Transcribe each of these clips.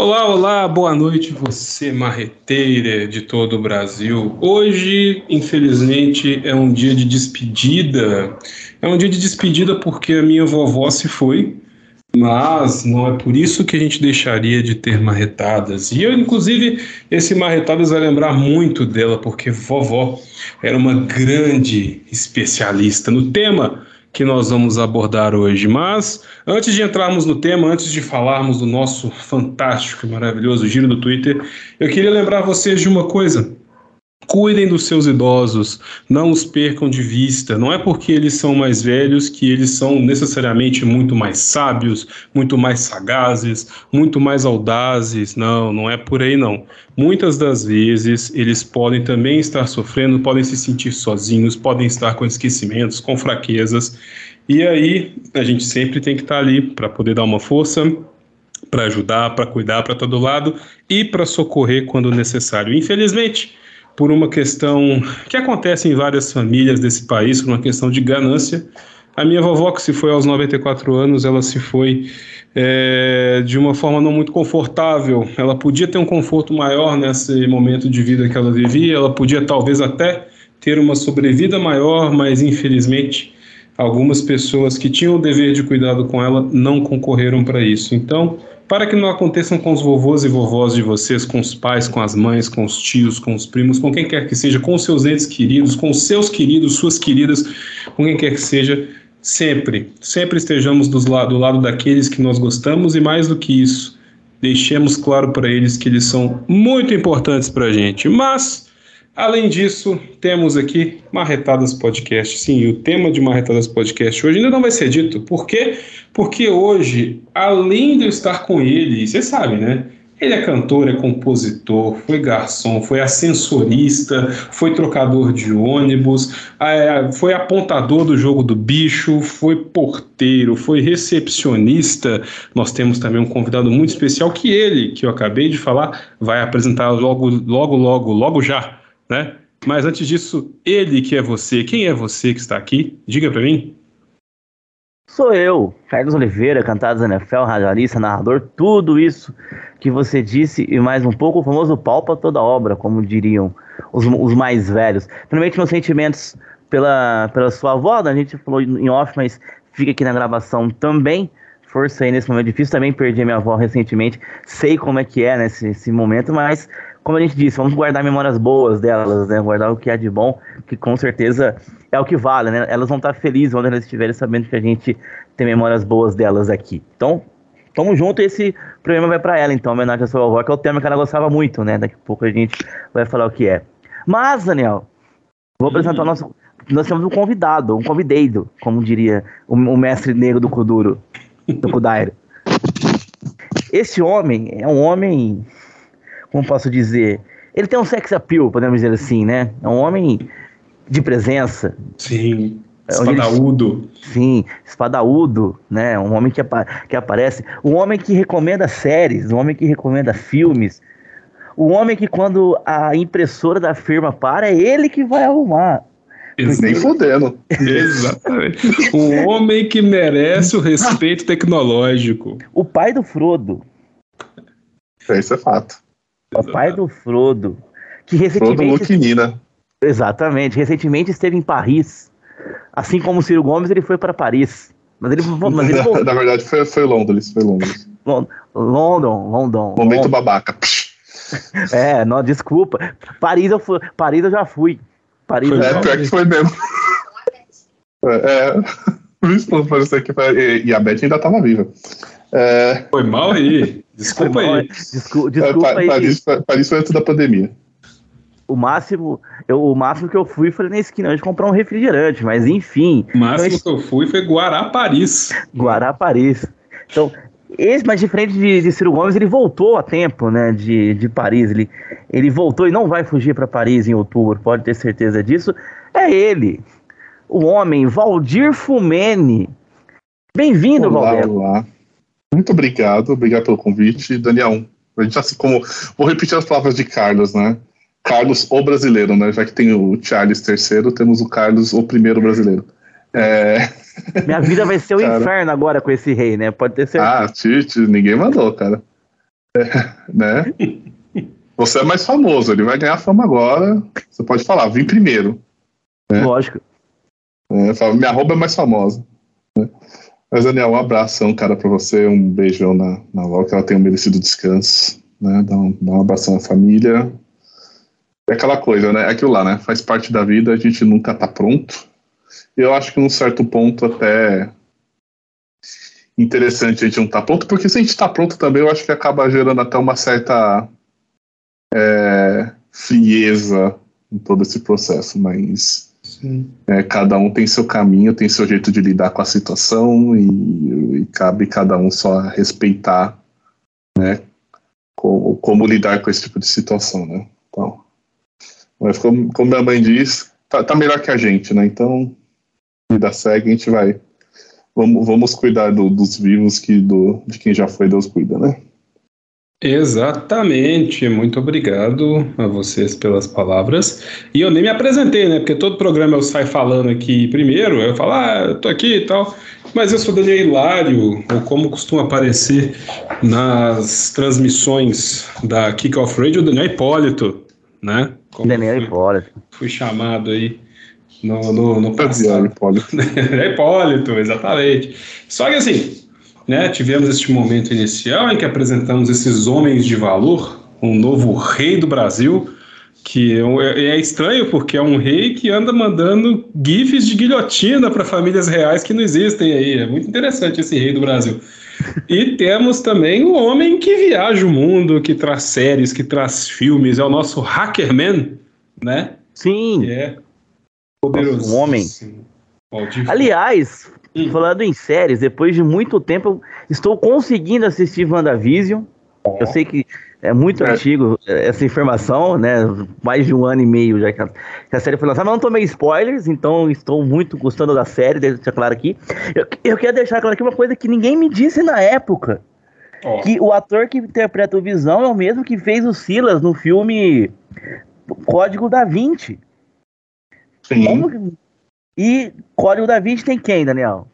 Olá, olá, boa noite, você marreteira de todo o Brasil. Hoje, infelizmente, é um dia de despedida. É um dia de despedida porque a minha vovó se foi, mas não é por isso que a gente deixaria de ter marretadas. E eu, inclusive, esse marretadas vai lembrar muito dela, porque vovó era uma grande especialista no tema que nós vamos abordar hoje. Mas antes de entrarmos no tema, antes de falarmos do nosso fantástico e maravilhoso giro do Twitter, eu queria lembrar vocês de uma coisa. Cuidem dos seus idosos, não os percam de vista. Não é porque eles são mais velhos que eles são necessariamente muito mais sábios, muito mais sagazes, muito mais audazes. Não, não é por aí não. Muitas das vezes eles podem também estar sofrendo, podem se sentir sozinhos, podem estar com esquecimentos, com fraquezas. E aí a gente sempre tem que estar ali para poder dar uma força, para ajudar, para cuidar, para todo lado e para socorrer quando necessário. Infelizmente, por uma questão que acontece em várias famílias desse país, por uma questão de ganância. A minha vovó, que se foi aos 94 anos, ela se foi é, de uma forma não muito confortável. Ela podia ter um conforto maior nesse momento de vida que ela vivia, ela podia talvez até ter uma sobrevida maior, mas infelizmente algumas pessoas que tinham o dever de cuidado com ela não concorreram para isso. Então, para que não aconteçam com os vovôs e vovós de vocês, com os pais, com as mães, com os tios, com os primos, com quem quer que seja, com seus entes queridos, com seus queridos, suas queridas, com quem quer que seja, sempre, sempre estejamos do lado, do lado daqueles que nós gostamos e mais do que isso, deixemos claro para eles que eles são muito importantes para a gente. Mas Além disso, temos aqui Marretadas Podcast. Sim, o tema de Marretadas Podcast hoje ainda não vai ser dito. Por quê? Porque hoje, além de eu estar com ele, você sabe, né? Ele é cantor, é compositor, foi garçom, foi ascensorista, foi trocador de ônibus, é, foi apontador do jogo do bicho, foi porteiro, foi recepcionista. Nós temos também um convidado muito especial que ele, que eu acabei de falar, vai apresentar logo, logo, logo, logo já né? Mas antes disso, ele que é você, quem é você que está aqui? Diga para mim. Sou eu, Carlos Oliveira, cantado NFL, radialista, narrador, tudo isso que você disse e mais um pouco, o famoso pau para toda obra, como diriam os, os mais velhos. Primeiramente, meus sentimentos pela, pela sua avó, né? a gente falou em off, mas fica aqui na gravação também. Força aí nesse momento difícil, também perdi a minha avó recentemente, sei como é que é nesse momento, mas como a gente disse, vamos guardar memórias boas delas, né? Guardar o que é de bom, que com certeza é o que vale, né? Elas vão estar felizes quando elas estiverem sabendo que a gente tem memórias boas delas aqui. Então, tamo junto e esse programa vai para ela, então, homenagem à sua avó, que é o tema que ela gostava muito, né? Daqui a pouco a gente vai falar o que é. Mas, Daniel, vou apresentar o nosso. Nós temos um convidado, um convidado, como diria o, o mestre negro do Kuduro, do Kudaira. Esse homem é um homem como posso dizer, ele tem um sex appeal, podemos dizer assim, né? É um homem de presença. Sim. É espadaúdo. Ele, sim, espadaúdo, né? Um homem que, apa que aparece. Um homem que recomenda séries, um homem que recomenda filmes. Um homem que quando a impressora da firma para, é ele que vai arrumar. Nem fodendo. Exatamente. Um homem que merece o respeito tecnológico. O pai do Frodo. Isso é fato. O pai do Frodo. Que recentemente. Frodo Exatamente. Recentemente esteve em Paris. Assim como o Ciro Gomes, ele foi para Paris. Mas ele, mas ele Na verdade, foi, foi Londres. Foi Londres. London, London. Momento London. babaca. É, não, desculpa. Paris eu, fui, Paris eu já fui. Paris foi, é, pior que foi mesmo. É, é, isso parecia que foi, e a Beth ainda estava viva. É... Foi mal aí. Desculpa aí. Desculpa, desculpa é, aí. Paris, Paris foi antes da pandemia. O máximo, eu, o máximo que eu fui foi na esquina de comprar um refrigerante, mas enfim. O máximo então, que eu fui foi Guará Paris. Guará Paris. Então, esse, mas diferente de, de Ciro Gomes, ele voltou a tempo, né, de, de Paris. Ele, ele voltou e não vai fugir para Paris em outubro, pode ter certeza disso. É ele, o homem Valdir Fumene. Bem-vindo, Valdir. Olá. Muito obrigado, obrigado pelo convite. Daniel, a gente assim como. Vou repetir as palavras de Carlos, né? Carlos, o brasileiro, né? Já que tem o Charles III, temos o Carlos, o primeiro brasileiro. É... Minha vida vai ser o um inferno agora com esse rei, né? Pode ter certeza. Ah, Tite, ninguém mandou, cara. É, né? Você é mais famoso, ele vai ganhar fama agora. Você pode falar, vim primeiro. Né? Lógico. É, fala, minha roupa é mais famosa. Né? Mas, Daniel, um abração, cara, pra você. Um beijão na, na avó, que ela tenha um merecido descanso. Né? Dá, um, dá um abração à família. É aquela coisa, né? É aquilo lá, né? Faz parte da vida, a gente nunca tá pronto. Eu acho que num certo ponto até interessante a gente não estar tá pronto, porque se a gente está pronto também, eu acho que acaba gerando até uma certa é, frieza em todo esse processo, mas é, cada um tem seu caminho, tem seu jeito de lidar com a situação e, e cabe cada um só respeitar né, como, como, lidar com esse tipo de situação, né? Então, mas como, como minha mãe diz, tá, tá melhor que a gente, né? Então, vida segue, a gente vai vamos, vamos cuidar do, dos vivos que do, de quem já foi, Deus cuida, né? Exatamente, muito obrigado a vocês pelas palavras. E eu nem me apresentei, né? Porque todo programa eu saio falando aqui primeiro, eu falo, ah, eu tô aqui e tal. Mas eu sou Daniel Hilário, ou como costuma aparecer nas transmissões da Kick Off Radio, Daniel Hipólito, né? Como Daniel Hipólito. Fui chamado aí no, no, no passado. Hipólito. é Hipólito, exatamente. Só que assim, né, tivemos este momento inicial em que apresentamos esses homens de valor, um novo rei do Brasil, que é, é estranho porque é um rei que anda mandando gifs de guilhotina para famílias reais que não existem aí. É muito interessante esse rei do Brasil. E temos também o homem que viaja o mundo, que traz séries, que traz filmes, é o nosso Hackerman, né? Sim. Que é Poderoso. Um homem. Aliás, hum. falando em séries, depois de muito tempo, estou conseguindo assistir WandaVision. Eu sei que é muito é. antigo essa informação, né? Mais de um ano e meio já que a, que a série foi lançada. Mas não tomei spoilers, então estou muito gostando da série, deixa claro aqui. Eu, eu quero deixar claro aqui uma coisa que ninguém me disse na época. Que o ator que interpreta o Visão é o mesmo que fez o Silas no filme Código da Vinci. Sim. Como... E Código da Vinci tem quem, Daniel?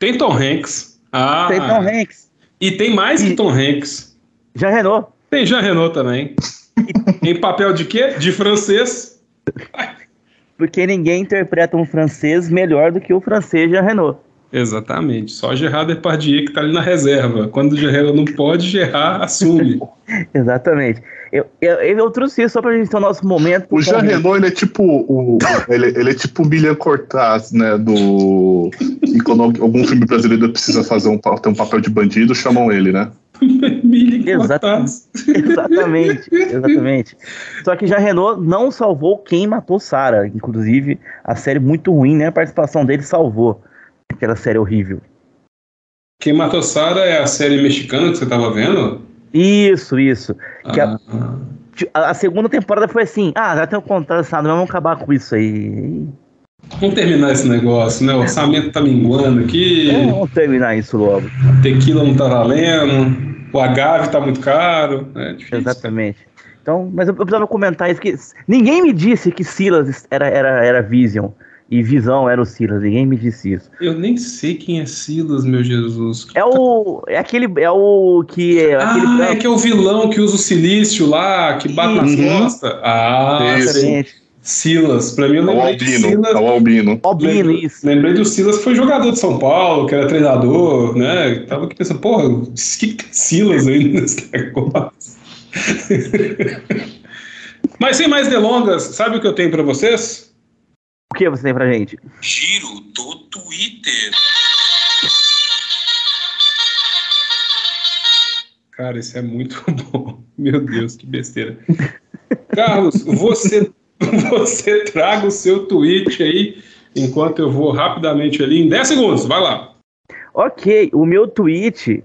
Tem Tom Hanks. Ah. Tem Tom Hanks. E tem mais e... que Tom Hanks. Jean Renault. Tem Jean Renault também. em papel de quê? De francês. Porque ninguém interpreta um francês melhor do que o francês Jean Renault. Exatamente. Só Gerard Depardieu que está ali na reserva. Quando o Gerard não pode, Gerard assume. Exatamente. Eu, eu, eu, trouxe isso só pra gente ter o nosso momento. O Jean Renault, ele é tipo o. ele, ele é tipo o Milian Cortaz, né? Do. E quando algum filme brasileiro precisa fazer um, ter um papel de bandido, chamam ele, né? Exatamente, exatamente, exatamente. Só que já Renault não salvou quem matou Sara. Inclusive, a série muito ruim, né? A participação dele salvou aquela série horrível. Quem matou Sara é a série mexicana que você estava vendo? Isso, isso. Ah. a, a, segunda temporada foi assim: ah, já tem o contrato assinado, vamos acabar com isso aí. Vamos terminar esse negócio, né? O orçamento tá minguando aqui. É, vamos terminar isso logo. A tequila não tá valendo, o agave tá muito caro. É Exatamente. Então, mas eu, eu precisava comentar isso, que ninguém me disse que Silas era, era, era Vision e Visão era o Silas, ninguém me disse isso. Eu nem sei quem é Silas, meu Jesus. É o. É aquele. É o que. É, ah, aquele é que é o vilão que usa o silício lá, que bate nas uhum. costas. Ah, excelente. Silas, pra mim eu lembrei do Silas. É o Albino. Albino, lembrei, isso. Lembrei do Silas que foi jogador de São Paulo, que era treinador, né? Tava aqui pensando, porra, o que, que é Silas aí nesse negócio? Mas sem mais delongas, sabe o que eu tenho para vocês? O que você tem pra gente? Giro do Twitter. Cara, isso é muito bom. Meu Deus, que besteira. Carlos, você, você traga o seu tweet aí, enquanto eu vou rapidamente ali em 10 segundos. Vai lá. Ok, o meu tweet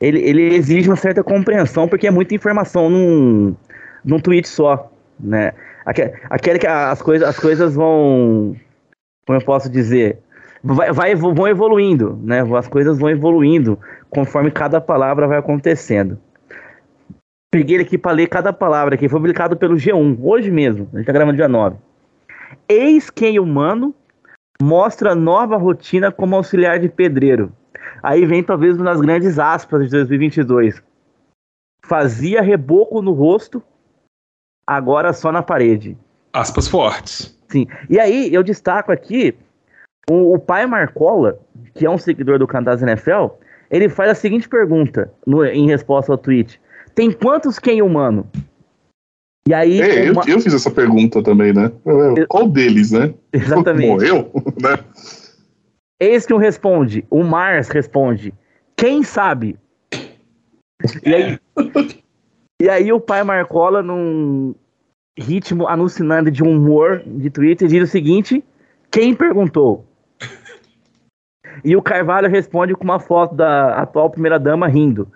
ele, ele exige uma certa compreensão, porque é muita informação num, num tweet só, né? Aquele que as coisas, as coisas vão. Como eu posso dizer? Vai, vai, vão evoluindo, né? As coisas vão evoluindo conforme cada palavra vai acontecendo. Peguei ele aqui para ler cada palavra que foi publicado pelo G1, hoje mesmo. A gente tá gravando dia 9. Eis quem humano mostra nova rotina como auxiliar de pedreiro. Aí vem talvez uma das grandes aspas de 2022. Fazia reboco no rosto, agora só na parede. Aspas fortes. Sim. E aí, eu destaco aqui o, o pai Marcola, que é um seguidor do Cantas NFL, ele faz a seguinte pergunta no, em resposta ao tweet: Tem quantos quem humano? E aí. É, uma... eu, eu, fiz essa pergunta também, né? Qual deles, né? Exatamente. Morreu, né? Eis que um responde, o Mars responde: Quem sabe? E aí, e aí o pai Marcola, num ritmo alucinante de humor de Twitter, diz o seguinte: Quem perguntou? E o Carvalho responde com uma foto da atual primeira-dama rindo.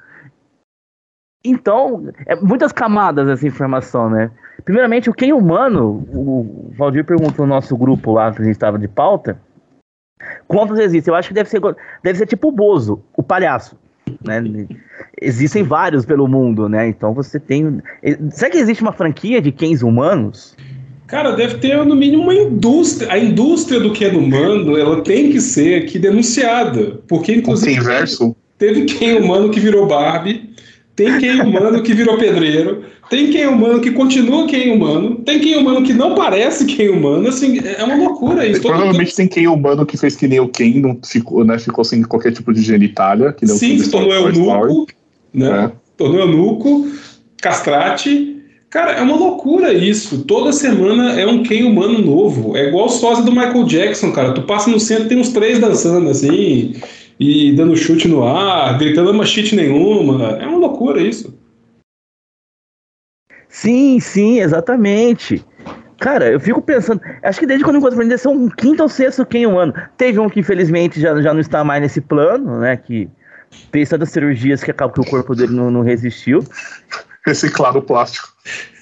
Então, é muitas camadas essa informação, né? Primeiramente, o quem humano, o Valdir perguntou no nosso grupo lá, que a gente estava de pauta, quantos existem? Eu acho que deve ser, deve ser tipo o Bozo, o palhaço. Né? Existem vários pelo mundo, né? Então você tem. Será que existe uma franquia de quens humanos? Cara, deve ter no mínimo uma indústria. A indústria do que é humano, ela tem que ser aqui denunciada. Porque, inclusive. Teve quem humano que virou Barbie, tem quem humano que virou pedreiro, tem quem humano que continua quem humano, tem quem humano que não parece quem humano, assim, é uma loucura isso. Provavelmente tem quem humano que fez que nem o Ken, não ficou, né, ficou sem qualquer tipo de genitália. Que não Sim, se tornou eunuco, né? É. Tornou eunuco, castrate, Cara, é uma loucura isso. Toda semana é um quem humano novo. É igual o sósia do Michael Jackson, cara. Tu passa no centro tem uns três dançando assim, e dando chute no ar, gritando uma shit nenhuma. É uma loucura isso. Sim, sim, exatamente. Cara, eu fico pensando, acho que desde quando eu encontro deve ser um quinto ou sexto quem humano. Teve um que infelizmente já, já não está mais nesse plano, né? Que fez tantas cirurgias que acaba que o corpo dele não, não resistiu. Reciclar o plástico.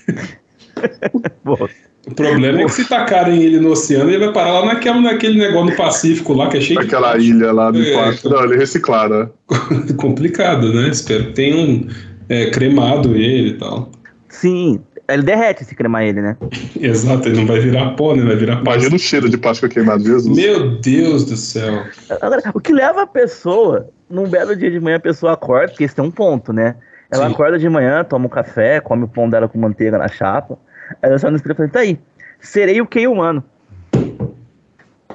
o problema é que se tacarem ele no oceano, ele vai parar lá naquele, naquele negócio no Pacífico lá, que é cheio Aquela de... ilha lá do é, plástico. Não, ele reciclaram. Né? Complicado, né? Espero que tenham é, cremado ele e tal. Sim, ele derrete se cremar ele, né? Exato, ele não vai virar pó, né? Vai virar Imagina o cheiro de plástico queimado, Jesus. Meu Deus do céu. Agora, o que leva a pessoa, num belo dia de manhã, a pessoa acorda, porque esse tem um ponto, né? Ela Sim. acorda de manhã, toma um café, come o pão dela com manteiga na chapa. Ela só no espelho e fala, tá aí, serei o que humano.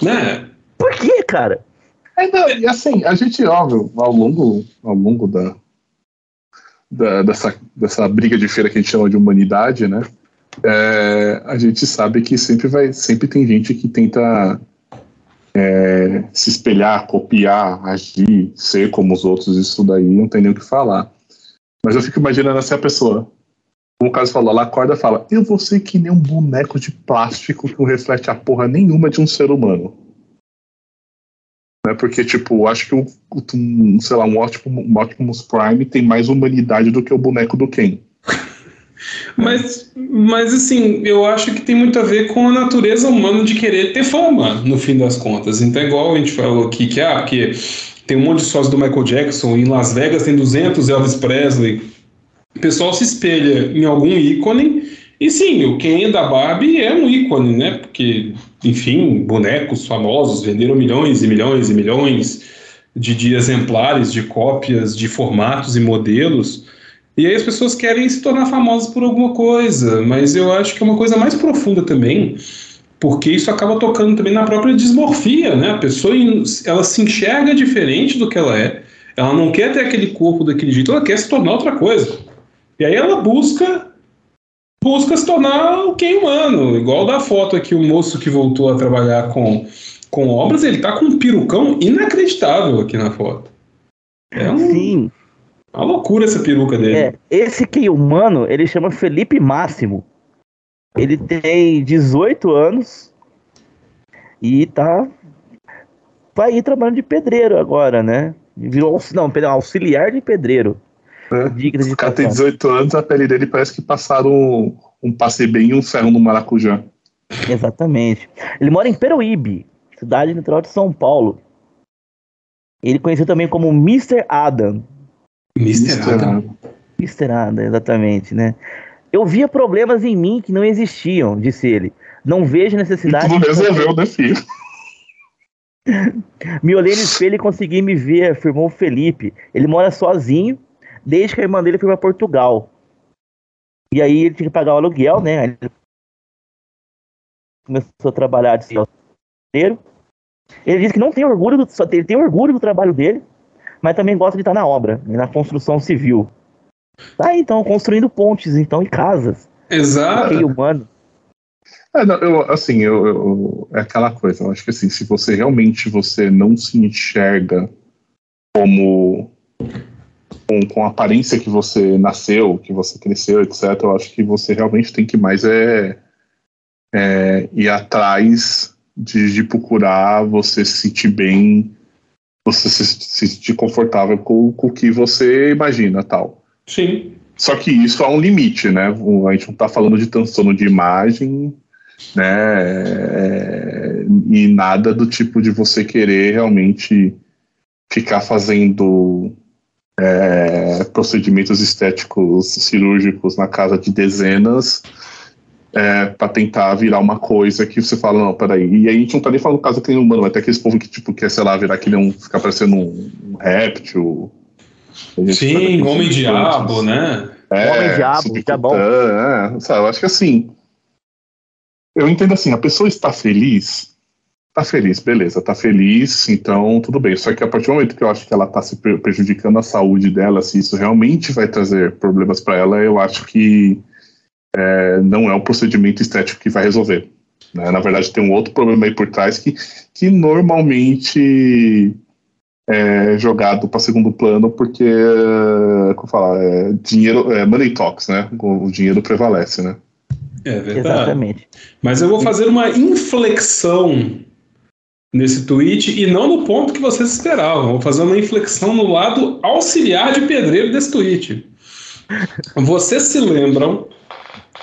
Né? Por que, cara? Ainda, e assim, a gente, óbvio, ao longo, ao longo da, da, dessa, dessa briga de feira que a gente chama de humanidade, né? É, a gente sabe que sempre vai, sempre tem gente que tenta é, se espelhar, copiar, agir, ser como os outros, isso daí não tem nem o que falar. Mas eu fico imaginando assim a pessoa. Como o caso falou, ela acorda e fala: Eu vou ser que nem um boneco de plástico que não reflete a porra nenhuma de um ser humano. Né? Porque, tipo, acho que um, sei lá, um ótimo, um Optimus Prime tem mais humanidade do que o boneco do Ken. Mas, mas assim, eu acho que tem muito a ver com a natureza humana de querer ter fama, no fim das contas. Então, é igual a gente falou aqui, que, ah, porque tem um monte de sócios do Michael Jackson, em Las Vegas tem 200 Elvis Presley. O pessoal se espelha em algum ícone, e sim, o Ken da Barbie é um ícone, né? Porque, enfim, bonecos famosos venderam milhões e milhões e milhões de, de exemplares, de cópias, de formatos e modelos. E aí as pessoas querem se tornar famosas por alguma coisa, mas eu acho que é uma coisa mais profunda também porque isso acaba tocando também na própria dismorfia, né? A pessoa ela se enxerga diferente do que ela é, ela não quer ter aquele corpo daquele jeito, ela quer se tornar outra coisa. E aí ela busca busca se tornar o quem humano, igual da foto aqui o moço que voltou a trabalhar com com obras, ele tá com um perucão inacreditável aqui na foto. É um, Sim. uma loucura essa peruca dele. É, esse quem humano, ele chama Felipe Máximo. Ele tem 18 anos e tá vai ir trabalhando de pedreiro agora, né? Virou não, auxiliar de pedreiro. É. De o cara tem 18 anos, a pele dele parece que passaram um, um passe bem e um ferro no maracujá. Exatamente. Ele mora em Peruíbe, cidade natural de São Paulo. Ele conhecido também como Mr. Adam. Mr. Adam. Mr. Adam, exatamente, né? Eu via problemas em mim que não existiam, disse ele. Não vejo necessidade. E tudo resolveu, né, filho? me olhei no espelho e consegui me ver, afirmou Felipe. Ele mora sozinho, desde que a irmã dele foi para Portugal. E aí ele tinha que pagar o aluguel, né? Ele começou a trabalhar de inteiro. Ele disse que não tem orgulho do, ele tem orgulho do trabalho dele, mas também gosta de estar na obra, na construção civil. Tá então construindo pontes, então e casas. Exato. Humano. É, não, eu, assim, eu, eu, é aquela coisa. Eu acho que assim, se você realmente você não se enxerga como com, com a aparência que você nasceu, que você cresceu, etc., eu acho que você realmente tem que mais é, é ir atrás de, de, procurar você se sentir bem, você se, se sentir confortável com, com o que você imagina tal. Sim. Só que isso há um limite, né? A gente não está falando de transtorno de imagem, né? É, e nada do tipo de você querer realmente ficar fazendo é, procedimentos estéticos cirúrgicos na casa de dezenas é, para tentar virar uma coisa que você fala, não, peraí. E aí a gente não tá nem falando caso que humano, vai ter aqueles povo que, tipo, quer, sei lá, virar que nem um, ficar parecendo um, um réptil. Sim, homem-diabo, né? É, homem-diabo, tá bom. É, sabe, eu acho que assim. Eu entendo assim, a pessoa está feliz Tá feliz, beleza, tá feliz, então tudo bem. Só que a partir do momento que eu acho que ela tá se prejudicando a saúde dela, se isso realmente vai trazer problemas para ela, eu acho que é, não é o procedimento estético que vai resolver. Né? Na verdade, tem um outro problema aí por trás que, que normalmente é jogado para segundo plano porque, como falar, é, dinheiro, é, money talks, né? O, o dinheiro prevalece, né? É verdade. Exatamente. Mas eu vou fazer uma inflexão nesse tweet e não no ponto que vocês esperavam. Vou fazer uma inflexão no lado auxiliar de pedreiro desse tweet. Vocês se lembram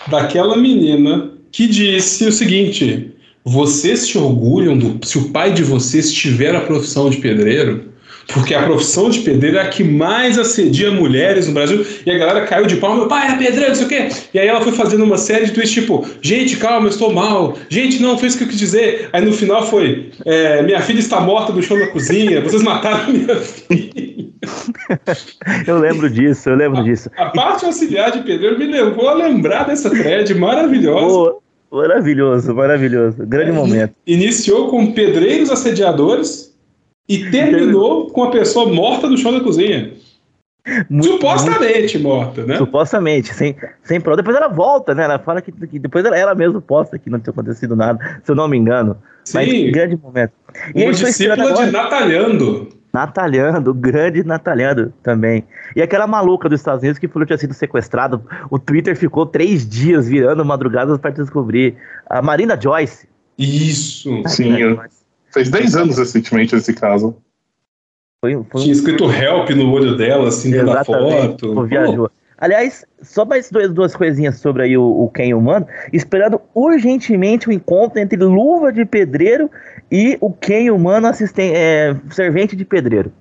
daquela menina que disse o seguinte: vocês se orgulham do se o pai de vocês tiver a profissão de pedreiro? Porque a profissão de pedreiro é a que mais assedia mulheres no Brasil, e a galera caiu de pau, meu pai era pedreiro, não sei o quê. E aí ela foi fazendo uma série de tweets tipo, gente, calma, eu estou mal, gente, não, foi isso que eu quis dizer. Aí no final foi, é, minha filha está morta do chão da cozinha, vocês mataram minha filha. eu lembro disso, eu lembro a, disso. A parte auxiliar de pedreiro me levou a lembrar dessa thread maravilhosa. Oh, maravilhoso, maravilhoso. Grande é, momento. Iniciou com pedreiros assediadores, e terminou com a pessoa morta no chão da cozinha. Muito, Supostamente muito... morta, né? Supostamente, sem, sem prova. Depois ela volta, né? Ela fala que, que depois ela, ela mesma posta que não tinha acontecido nada, se eu não me engano. Sim. Mas grande momento. E Uma discípula de Natalhando. Natalhando, grande Natalhando também. E aquela maluca dos Estados Unidos que falou que tinha sido sequestrado. O Twitter ficou três dias virando madrugadas para descobrir. A Marina Joyce. Isso. Sim, eu, Fez 10 anos recentemente esse caso. Foi, foi Tinha escrito help no olho dela, assim, dentro da foto. Viajou. Aliás, só mais duas, duas coisinhas sobre aí o, o Ken humano, esperando urgentemente o encontro entre luva de pedreiro e o Ken humano assistente, é, servente de pedreiro.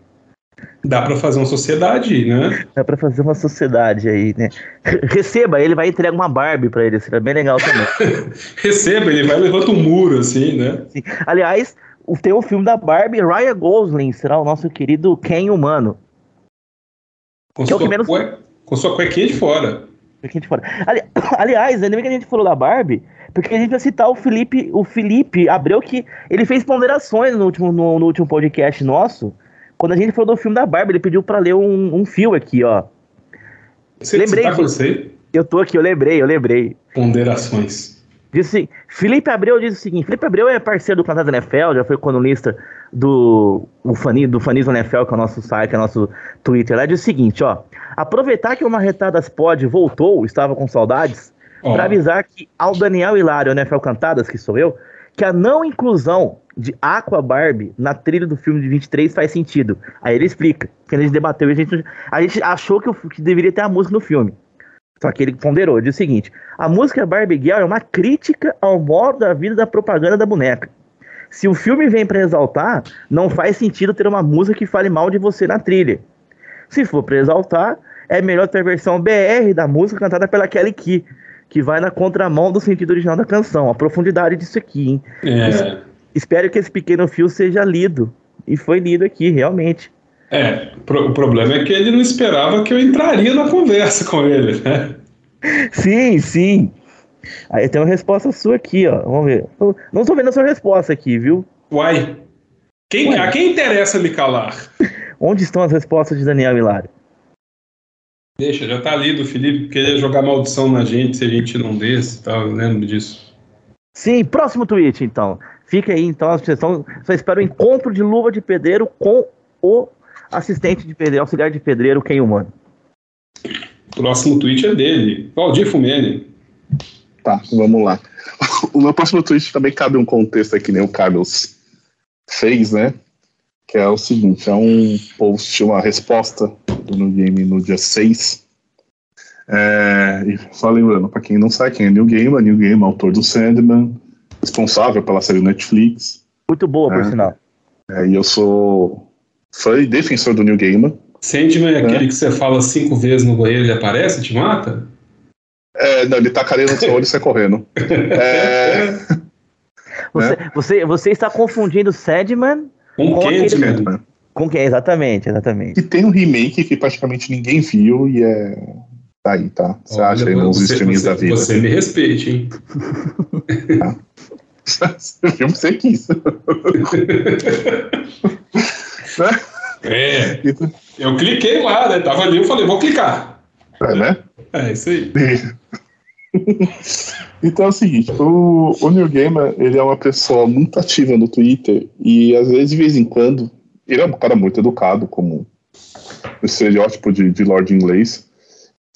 Dá para fazer uma sociedade, né? Dá para fazer uma sociedade aí, né? Receba, ele vai entregar uma Barbie para ele, seria bem legal também. Receba, ele vai levanta um muro assim, né? Sim. Aliás, tem o filme da Barbie, Ryan Gosling será o nosso querido Ken humano. Com, sua, é menos... cue... com sua cuequinha de fora. Cuequinha de fora. Ali... Aliás, ainda bem que a gente falou da Barbie, porque a gente vai citar o Felipe, o Felipe Abreu, que ele fez ponderações no último, no, no último podcast nosso. Quando a gente falou do filme da Barbie, ele pediu para ler um, um fio aqui, ó. Você, lembrei você tá com você? Eu tô aqui, eu lembrei, eu lembrei. Ponderações. Disse assim, Felipe Abreu diz o seguinte: Felipe Abreu é parceiro do Canal NFL, já foi colunista do, o Fani, do Fanismo NFL, que é o nosso site, que é o nosso Twitter. Lá diz o seguinte: ó, aproveitar que o Marretadas Pod voltou, estava com saudades, oh. para avisar que ao Daniel Hilário, NFL Cantadas, que sou eu, que a não inclusão de Aqua Barbie na trilha do filme de 23 faz sentido. Aí ele explica, que a gente debateu e a gente, a gente achou que, que deveria ter a música no filme. Só que ele ponderou, diz o seguinte: a música Barbie Girl é uma crítica ao modo da vida da propaganda da boneca. Se o filme vem para exaltar, não faz sentido ter uma música que fale mal de você na trilha. Se for para exaltar, é melhor ter a versão BR da música cantada pela Kelly Key, que vai na contramão do sentido original da canção. A profundidade disso aqui, hein? É. Espero que esse pequeno fio seja lido. E foi lido aqui, realmente. É, o problema é que ele não esperava que eu entraria na conversa com ele, né? Sim, sim. Aí tem uma resposta sua aqui, ó. Vamos ver. não estou vendo a sua resposta aqui, viu? Uai. Quem, Uai. A quem interessa me calar? Onde estão as respostas de Daniel Hilário? Deixa, já tá ali do Felipe querer jogar maldição na gente se a gente não desse e tal, eu lembro disso. Sim, próximo tweet, então. Fica aí, então, a sugestão. Só espero o encontro de luva de pedreiro com o assistente de pedreiro, auxiliar de pedreiro, quem humano. Próximo tweet é dele, Valdir Fumene. Tá, vamos lá. O meu próximo tweet também cabe um contexto aqui, nem o Carlos fez, né? Que é o seguinte: é um post, uma resposta do New Game no dia 6. É, e só lembrando, para quem não sabe quem é New Game, é New Game, autor do Sandman, responsável pela série Netflix. Muito boa, por é, sinal. É, e eu sou fã e defensor do New Gamer. Sandman é, é aquele que você fala cinco vezes no banheiro e ele aparece e te mata? É, não, ele tá carinho no seu olho e sai correndo. É... Você, né? você, você está confundindo Sandman com, com Candyman. Com quem? Exatamente, exatamente. E tem um remake que praticamente ninguém viu e é. Tá aí, tá? Você Olha, acha aí nos streams da vida. Você me respeite, hein? Tá. Você viu você quis. É. Eu cliquei lá, né? Tava ali, eu falei, vou clicar. É, né? É, isso aí. então é o seguinte, o, o New Gamer, ele é uma pessoa muito ativa no Twitter e às vezes, de vez em quando, ele é um cara muito educado, como o estereótipo de, de Lord inglês.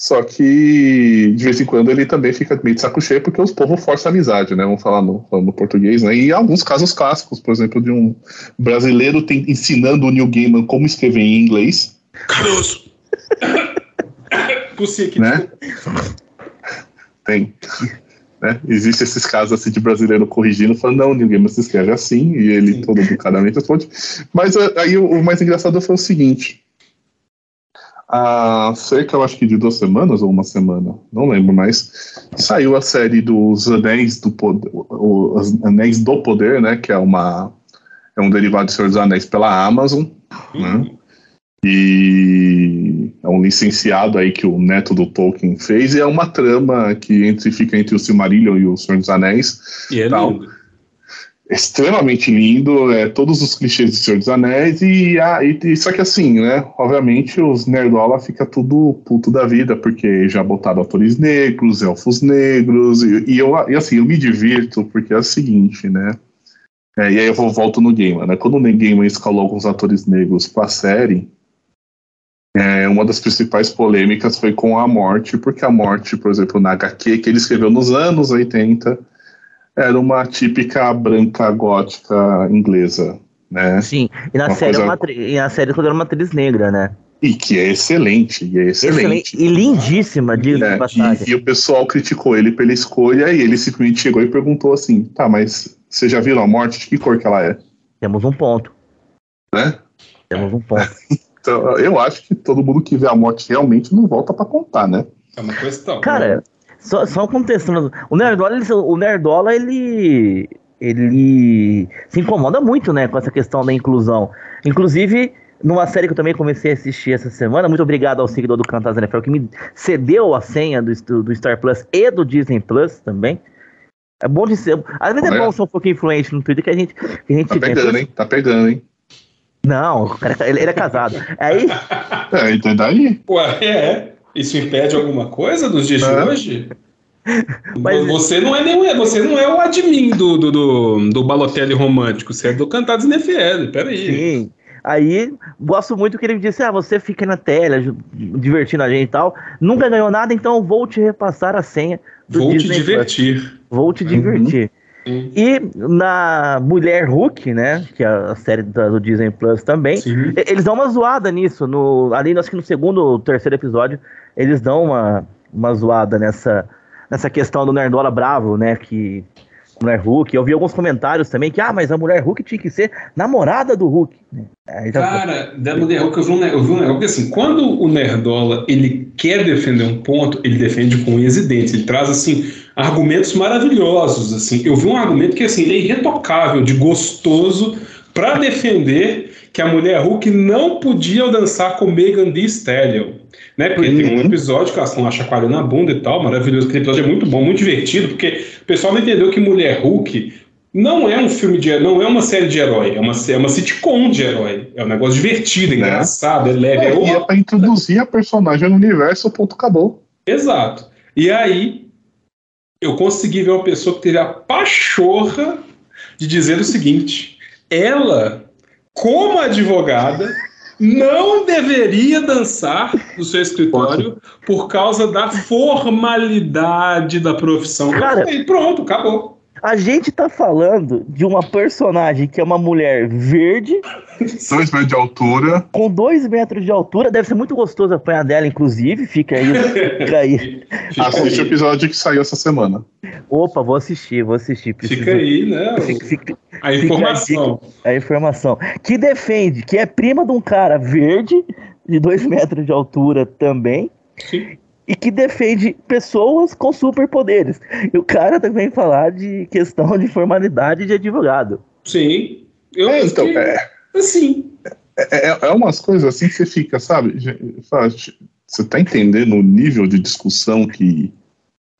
Só que de vez em quando ele também fica meio de saco cheio porque os povos forçam a amizade, né? Vamos falar no, no português, né? E alguns casos clássicos, por exemplo, de um brasileiro tem, ensinando o New Gamer como escrever em inglês. Caruso! Pussi né? Tem. Né? Existem esses casos assim de brasileiro corrigindo, falando, não, ninguém mais se escreve assim, e ele Sim. todo educadamente responde. Mas eh, aí o, o mais engraçado foi o seguinte: há cerca, eu acho que de duas semanas ou uma semana, não lembro mais, saiu a série dos Anéis do Poder, os Anéis do Poder, né? Que é uma é um derivado do Senhor dos Anéis pela Amazon, né? uhum. né? E é um licenciado aí que o neto do Tolkien fez, e é uma trama que entre, fica entre o Silmarillion e o Senhor dos Anéis. E é tal. lindo. Extremamente lindo, é, todos os clichês do Senhor dos Anéis, e, a, e, só que assim, né? Obviamente os nerdola fica tudo puto da vida, porque já botaram atores negros, elfos negros, e, e eu, e assim, eu me divirto, porque é o seguinte, né? É, e aí eu volto no Gamer, né? Quando o Gamer escalou alguns atores negros pra série, é, uma das principais polêmicas foi com a morte, porque a morte, por exemplo, na HQ, que ele escreveu nos anos 80, era uma típica branca gótica inglesa, né? Sim, e na, uma série, coisa... uma, e na série toda era uma atriz negra, né? E que é excelente, e é excelente. excelente e lindíssima, diz é, e, e o pessoal criticou ele pela escolha, e ele simplesmente chegou e perguntou assim, tá, mas você já viu a morte? De que cor que ela é? Temos um ponto. Né? Temos um ponto. Então, eu acho que todo mundo que vê a morte realmente não volta para contar, né? É uma questão. Cara, né? Só, só contestando. O Nerdola, ele, o Nerdola, ele. Ele se incomoda muito, né, com essa questão da inclusão. Inclusive, numa série que eu também comecei a assistir essa semana, muito obrigado ao seguidor do Cantas NFL que me cedeu a senha do, do Star Plus e do Disney Plus também. É bom de ser. Às vezes é bom ser um pouquinho influente no Twitter que a gente. Que a gente tá pegando, hein? Tá pegando, hein? Não, ele, ele é casado. Aí. É, então daí. Ué, é. Isso impede alguma coisa dos dias de hoje? Mas, você não é nem você não é o admin do, do, do, do Balotelli romântico, você é do Cantados NFL, peraí. Sim. Aí, gosto muito que ele disse: Ah, você fica na tela, divertindo a gente e tal. Nunca ganhou nada, então vou te repassar a senha do Vou Disney te divertir. Plus. Vou te divertir. Uhum. E na Mulher Hulk, né? Que é a série do Disney Plus também, Sim. eles dão uma zoada nisso. No, ali, acho que no segundo ou terceiro episódio, eles dão uma, uma zoada nessa, nessa questão do Nerdola Bravo, né? Que Mulher Hulk. Eu vi alguns comentários também que, ah, mas a Mulher Hulk tinha que ser namorada do Hulk. Cara, da Mulher Hulk eu vi, um, vi negócio que assim, quando o Nerdola ele quer defender um ponto, ele defende com unhas e dentes. Ele traz assim argumentos maravilhosos. Assim, eu vi um argumento que assim, ele é irretocável, de gostoso, para defender que a mulher Hulk não podia dançar com Megan Thee Stallion. Né? Porque uhum. tem um episódio que elas estão lá chacoalhando a bunda e tal, maravilhoso. Aquele episódio é muito bom, muito divertido, porque o pessoal não entendeu que Mulher Hulk não é um filme de não é uma série de herói, é uma, é uma sitcom de herói. É um negócio divertido, é. engraçado, é leve. É, é, é pra introduzir a personagem no universo, ponto acabou. Exato. E aí, eu consegui ver uma pessoa que teve a pachorra de dizer o seguinte: ela, como advogada, não deveria dançar no seu escritório por causa da formalidade da profissão. Cara, e pronto, acabou. A gente tá falando de uma personagem que é uma mulher verde. Dois metros de altura. Com dois metros de altura. Deve ser muito gostoso apanhar dela, inclusive. Fica aí. Fica aí. Assiste o episódio que saiu essa semana. Opa, vou assistir, vou assistir. Preciso... Fica aí, né? Fica, fica, a informação. A, a, informação. Que defende, que é prima de um cara verde, de dois metros de altura também. Sim e que defende pessoas com superpoderes. E o cara também falar de questão de formalidade de advogado. Sim. Eu é, então, que, é, assim. É, é, é, umas coisas assim que você fica, sabe? Você tá entendendo o nível de discussão que.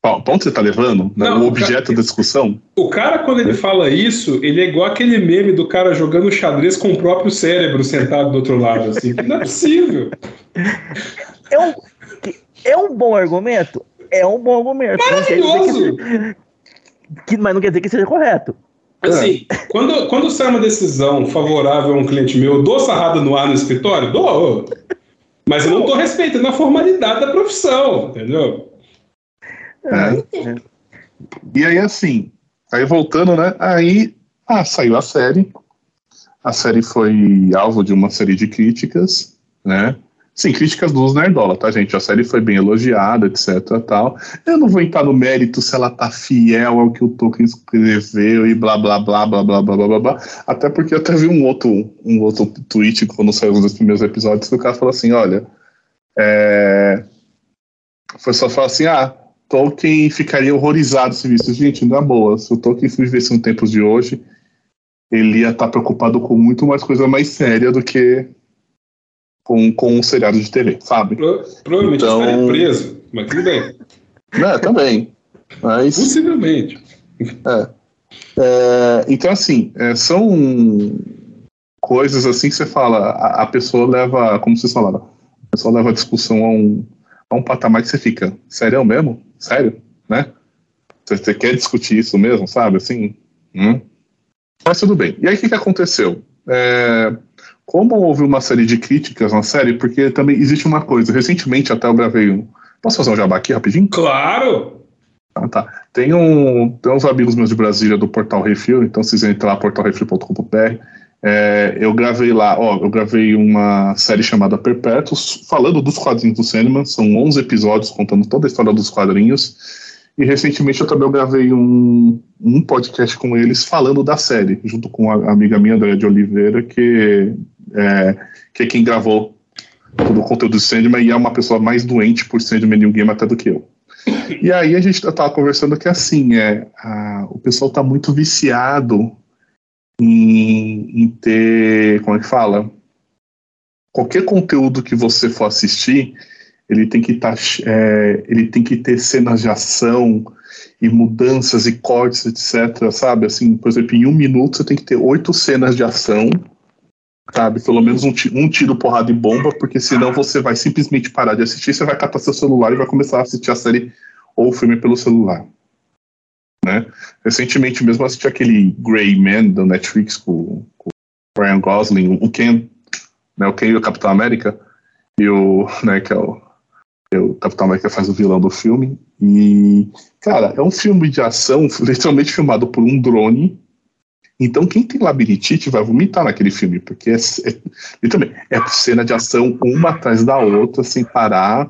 Pra onde você tá levando? Né? Não, o objeto cara, da discussão? O cara, quando ele fala isso, ele é igual aquele meme do cara jogando xadrez com o próprio cérebro sentado do outro lado, assim. Não é possível. É um, é um bom argumento? É um bom argumento. Maravilhoso! Que, que, mas não quer dizer que seja correto. Assim, é. quando, quando sai uma decisão favorável a um cliente meu, eu dou sarrada no ar no escritório? Dou. Mas eu não estou respeitando a formalidade da profissão, entendeu? É. E aí, assim, aí voltando, né? Aí ah, saiu a série. A série foi alvo de uma série de críticas, né? Sim, críticas dos Nerdola, tá, gente? A série foi bem elogiada, etc. tal. Eu não vou entrar no mérito se ela tá fiel ao que o Tolkien escreveu e blá blá blá blá blá blá blá blá. Até porque eu até vi um outro, um outro tweet quando saiu um dos primeiros episódios que o cara falou assim: olha. É... Foi só falar assim: ah, Tolkien ficaria horrorizado se visse. Gente, é boa. Se o Tolkien vivesse nos tempos de hoje, ele ia estar tá preocupado com muito mais coisa mais séria do que com, com um seriado de TV, sabe? Pro, provavelmente então... estaria preso, mas tudo bem. É, também. Mas... Possivelmente. É. é então, assim, é, são coisas assim que você fala, a, a, pessoa leva, como vocês falaram, a pessoa leva a discussão a um, a um patamar que você fica, sério mesmo? Sério? Né? Você, você quer discutir isso mesmo, sabe? Assim, hum? mas tudo bem. E aí, o que, que aconteceu? É, como houve uma série de críticas na série, porque também existe uma coisa. Recentemente até eu gravei um. Posso fazer um jabá aqui rapidinho? Claro! Ah, tá. Tem, um, tem uns amigos meus de Brasília do Portal Refil, então vocês entram lá portalrefil.com.br. É, eu gravei lá, ó, eu gravei uma série chamada Perpétuos, falando dos quadrinhos do Sandman, são 11 episódios contando toda a história dos quadrinhos. E recentemente eu também gravei um, um podcast com eles falando da série, junto com a amiga minha, Andréa de Oliveira, que é, que é quem gravou todo o conteúdo do Sandman e é uma pessoa mais doente por Sandman New Game até do que eu. E aí a gente tava conversando que assim, é, a, o pessoal tá muito viciado em, em ter, como é que fala? Qualquer conteúdo que você for assistir, ele tem que tá, é, ele tem que ter cenas de ação e mudanças e cortes, etc. Sabe? Assim, por exemplo, em um minuto você tem que ter oito cenas de ação sabe? Pelo menos um, um tiro, porrada e bomba, porque senão você vai simplesmente parar de assistir, você vai catar seu celular e vai começar a assistir a série ou o filme pelo celular. Né? Recentemente mesmo assisti aquele Grey Man da Netflix com, com o Ryan Gosling, o Ken, né, o Ken e o Capitão América, e o, né, que é o, é o Capitão América faz o vilão do filme. E, cara, é um filme de ação literalmente filmado por um drone então, quem tem labirintite vai vomitar naquele filme, porque é, é, também, é cena de ação uma atrás da outra, sem parar.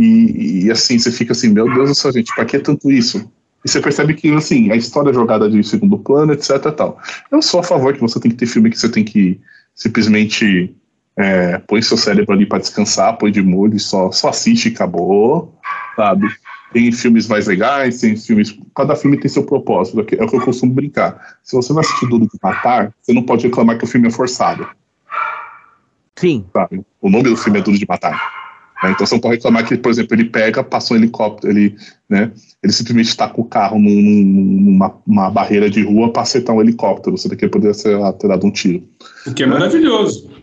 E, e assim, você fica assim, meu Deus do céu, gente, pra que tanto isso? E você percebe que, assim, a história é jogada de segundo plano, etc tal. Eu sou a favor que você tem que ter filme que você tem que simplesmente é, põe seu cérebro ali para descansar, põe de molho e só, só assiste e acabou, sabe? Tem filmes mais legais, tem filmes. Cada filme tem seu propósito, é o que eu costumo brincar. Se você vai assistir Duro de Matar, você não pode reclamar que o filme é forçado. Sim. Sabe? O nome do filme é Duro de Matar. Né? Então você não pode reclamar que, por exemplo, ele pega, passa um helicóptero, ele, né, ele simplesmente está com o carro num, numa uma barreira de rua para acertar um helicóptero. Você daqui poderia ser, ter dado um tiro. O que é maravilhoso.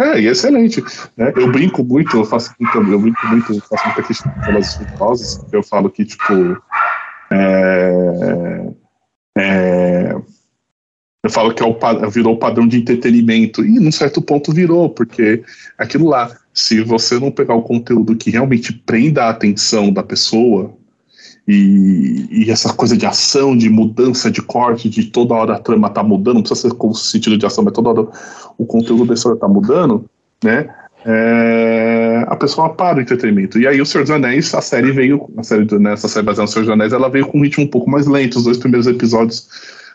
É, e é excelente. Né? Eu brinco muito, eu faço muito, eu brinco muito, eu faço muita questão pelas famosas, eu falo que, tipo, é, é, eu falo que é o, virou o padrão de entretenimento. E num certo ponto virou, porque aquilo lá, se você não pegar o conteúdo que realmente prenda a atenção da pessoa, e, e, essa coisa de ação, de mudança de corte, de toda hora a trama tá mudando, não precisa ser com sentido de ação, mas toda hora o conteúdo da história tá mudando, né? É, a pessoa para o entretenimento. E aí o Senhor dos Anéis, a série veio, a série, né, essa série baseada no Senhor dos Anéis, ela veio com um ritmo um pouco mais lento. Os dois primeiros episódios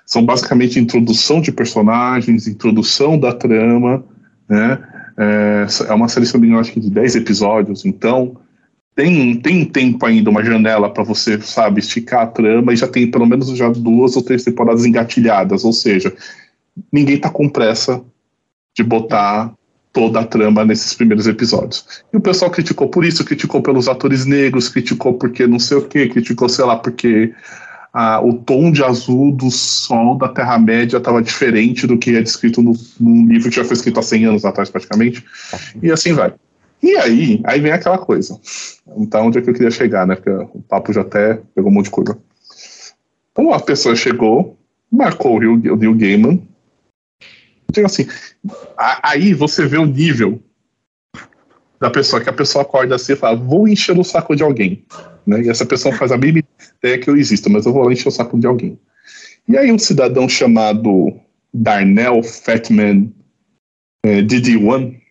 são basicamente introdução de personagens, introdução da trama, né? É, é uma série, se acho que de 10 episódios, então tem, tem tempo ainda, uma janela para você, sabe, esticar a trama e já tem pelo menos já duas ou três temporadas engatilhadas, ou seja, ninguém tá com pressa de botar toda a trama nesses primeiros episódios. E o pessoal criticou por isso, criticou pelos atores negros, criticou porque não sei o que, criticou, sei lá, porque ah, o tom de azul do sol da Terra-média estava diferente do que é descrito no, num livro que já foi escrito há 100 anos atrás, praticamente. E assim vai. E aí, aí vem aquela coisa. Então, onde é que eu queria chegar, né? Porque o papo já até pegou um monte de curva. Então, a pessoa chegou, marcou o Neil, Gaiman. Então, assim, aí você vê o nível da pessoa, que a pessoa acorda assim e fala, vou encher o saco de alguém. Né? E essa pessoa faz a mínima ideia que eu existo, mas eu vou lá encher o saco de alguém. E aí um cidadão chamado Darnell Fatman é, DD1,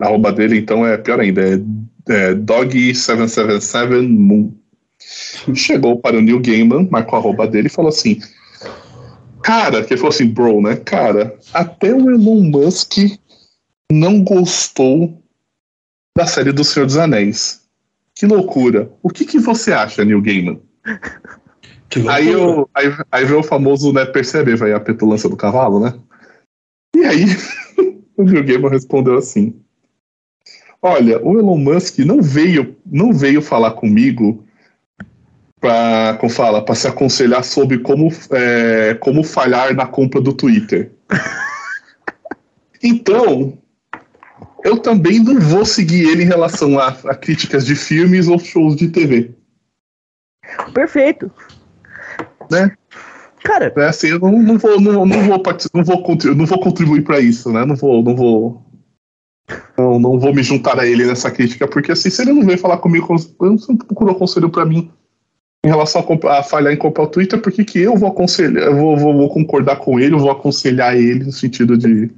a arroba dele então é pior ainda, é, é Dog777 Moon. Chegou para o Neil Gaiman, marcou a arroba dele e falou assim, cara, que ele falou assim, bro, né, cara, até o Elon Musk não gostou da série do Senhor dos Anéis. Que loucura. O que, que você acha, Neil Gaiman? aí, eu, aí, aí veio o famoso, né, perceber, vai a petulância do cavalo, né? E aí, o Neil Gaiman respondeu assim: Olha, o Elon Musk não veio, não veio falar comigo para como fala, para se aconselhar sobre como, é, como falhar na compra do Twitter. Então, eu também não vou seguir ele em relação a, a críticas de filmes ou shows de TV. Perfeito. Né? Cara, é assim, eu não, não vou, não, não vou, não vou, não vou contribuir para isso, né? Não vou, não vou, não, não vou me juntar a ele nessa crítica, porque assim, se ele não veio falar comigo, ele não procurou conselho para mim em relação a, a, falhar em comprar o Twitter, por que eu vou aconselhar, eu vou, vou, vou, concordar com ele, eu vou aconselhar ele no sentido de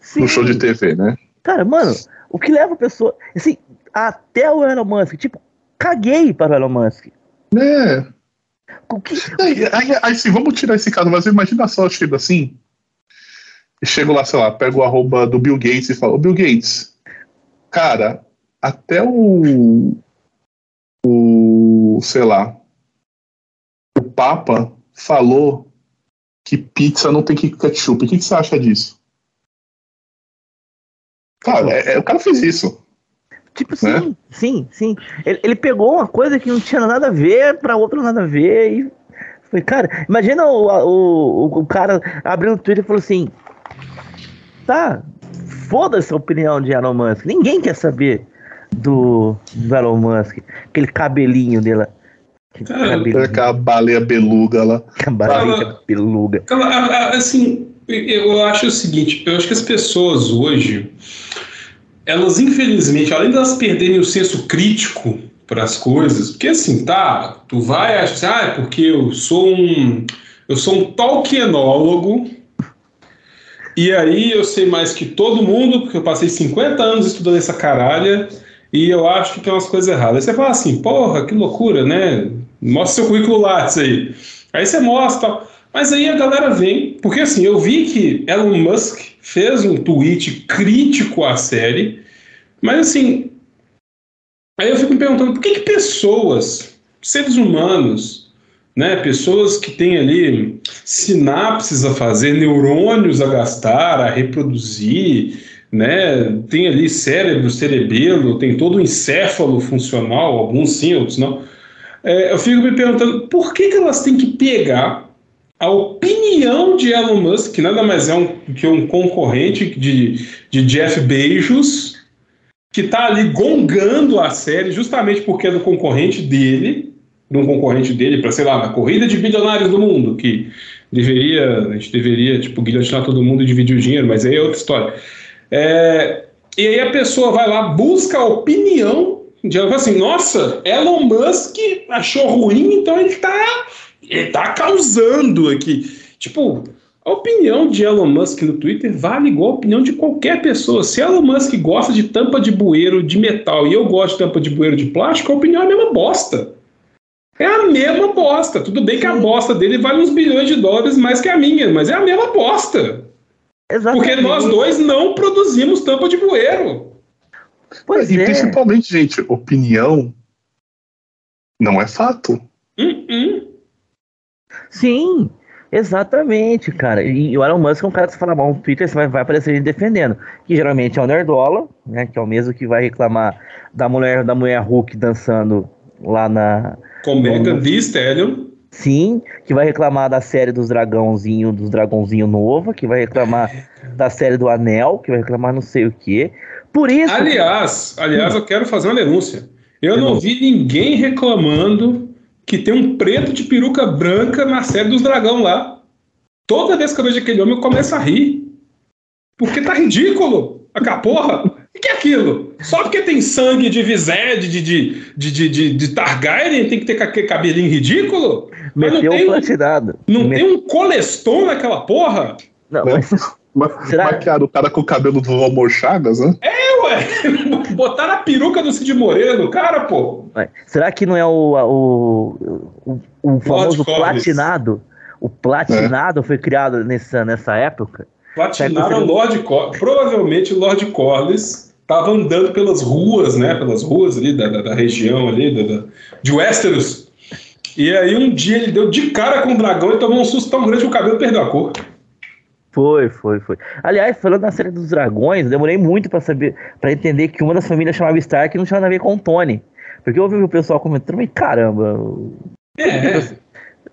Sim. no show de TV, né? Cara, mano, o que leva a pessoa. Assim, até o Elon Musk, tipo, caguei para o Elon Musk. É. Que... Aí, aí, aí sim, vamos tirar esse caso, mas imagina só, eu chego assim. Chego lá, sei lá, pego o arroba do Bill Gates e falo, Bill Gates, cara, até o. O. sei lá. O Papa falou que pizza não tem que ketchup. O que, que você acha disso? Cara, é, é, o cara fez isso. Tipo, né? sim, sim, sim. Ele, ele, pegou uma coisa que não tinha nada a ver pra outra nada a ver e foi, cara, imagina o, o, o cara abrindo o Twitter e falou assim: tá, foda-se a opinião de Elon Musk. Ninguém quer saber do, do Elon Musk. Aquele cabelinho. Aquele Aquela baleia beluga lá. Aquela baleia beluga. Assim, eu acho o seguinte, eu acho que as pessoas hoje, elas infelizmente, além de elas perderem o senso crítico para as coisas, porque assim, tá, tu vai achar, assim, ah, é porque eu sou um, eu sou um Tolkienólogo, e aí eu sei mais que todo mundo, porque eu passei 50 anos estudando essa caralha, e eu acho que tem umas coisas erradas. Aí você fala assim, porra, que loucura, né? Mostra seu currículo lá, isso aí. Aí você mostra, mas aí a galera vem, porque assim, eu vi que Elon Musk fez um tweet crítico à série, mas assim, aí eu fico me perguntando por que, que pessoas, seres humanos, né, pessoas que têm ali sinapses a fazer, neurônios a gastar, a reproduzir, né? Tem ali cérebro, cerebelo, tem todo o encéfalo funcional, alguns sim, outros não. É, eu fico me perguntando por que, que elas têm que pegar a opinião de Elon Musk, que nada mais é um, que um concorrente de, de Jeff Bezos, que está ali gongando a série justamente porque é do concorrente dele, de um concorrente dele, para, sei lá, na corrida de bilionários do mundo, que deveria, a gente deveria, tipo, guilhotinar todo mundo e dividir o dinheiro, mas aí é outra história. É, e aí a pessoa vai lá, busca a opinião de ela, assim, nossa, Elon Musk achou ruim, então ele está ele tá causando aqui. Tipo, a opinião de Elon Musk no Twitter vale igual a opinião de qualquer pessoa. Se Elon Musk gosta de tampa de bueiro de metal e eu gosto de tampa de bueiro de plástico, a opinião é a mesma bosta. É a mesma bosta. Tudo bem que a bosta dele vale uns bilhões de dólares mais que a minha, mas é a mesma bosta. Exatamente. Porque nós dois não produzimos tampa de bueiro. Pois e é. principalmente, gente, opinião não é fato. Uh -uh. Sim, exatamente, cara. E o Elon Musk é um cara que você fala mal no Twitter, você vai, vai aparecer ele defendendo. Que geralmente é o Nerdola, né? Que é o mesmo que vai reclamar da mulher da mulher Hulk dançando lá na. Com Megan Thee Stallion. Sim, que vai reclamar da série dos dragãozinho, dos dragãozinho novo, que vai reclamar da série do Anel, que vai reclamar não sei o que. Por isso. Aliás, aliás, eu quero fazer uma denúncia. Eu não vi ninguém reclamando que tem um preto de peruca branca na série dos dragão lá. Toda vez que eu vejo aquele homem, eu começo a rir. Porque tá ridículo. Aquela porra. O que é aquilo? Só porque tem sangue de Vized, de, de, de, de, de Targaryen, tem que ter aquele cabelinho ridículo? Meteu não tem, platinado. Não Met... tem um coleston naquela porra? Não, mas... Será? Maquiaram o cara com o cabelo do Amor Chagas, né? É, ué! Botaram a peruca do Cid Moreira no cara, pô! Ué, será que não é o, o, o, o famoso platinado? O platinado é. foi criado nessa, nessa época? Platinaram Lord Corlys. Provavelmente Lord Corlys estava andando pelas ruas, né? Pelas ruas ali da, da, da região ali, da, da, de Westeros. E aí um dia ele deu de cara com o dragão e tomou um susto tão grande que o cabelo perdeu a cor. Foi, foi, foi. Aliás, falando da série dos dragões, demorei muito para saber, para entender que uma das famílias chamava Stark e não tinha nada a ver com o Tony. Porque eu ouvi o pessoal comentando, mas caramba. É.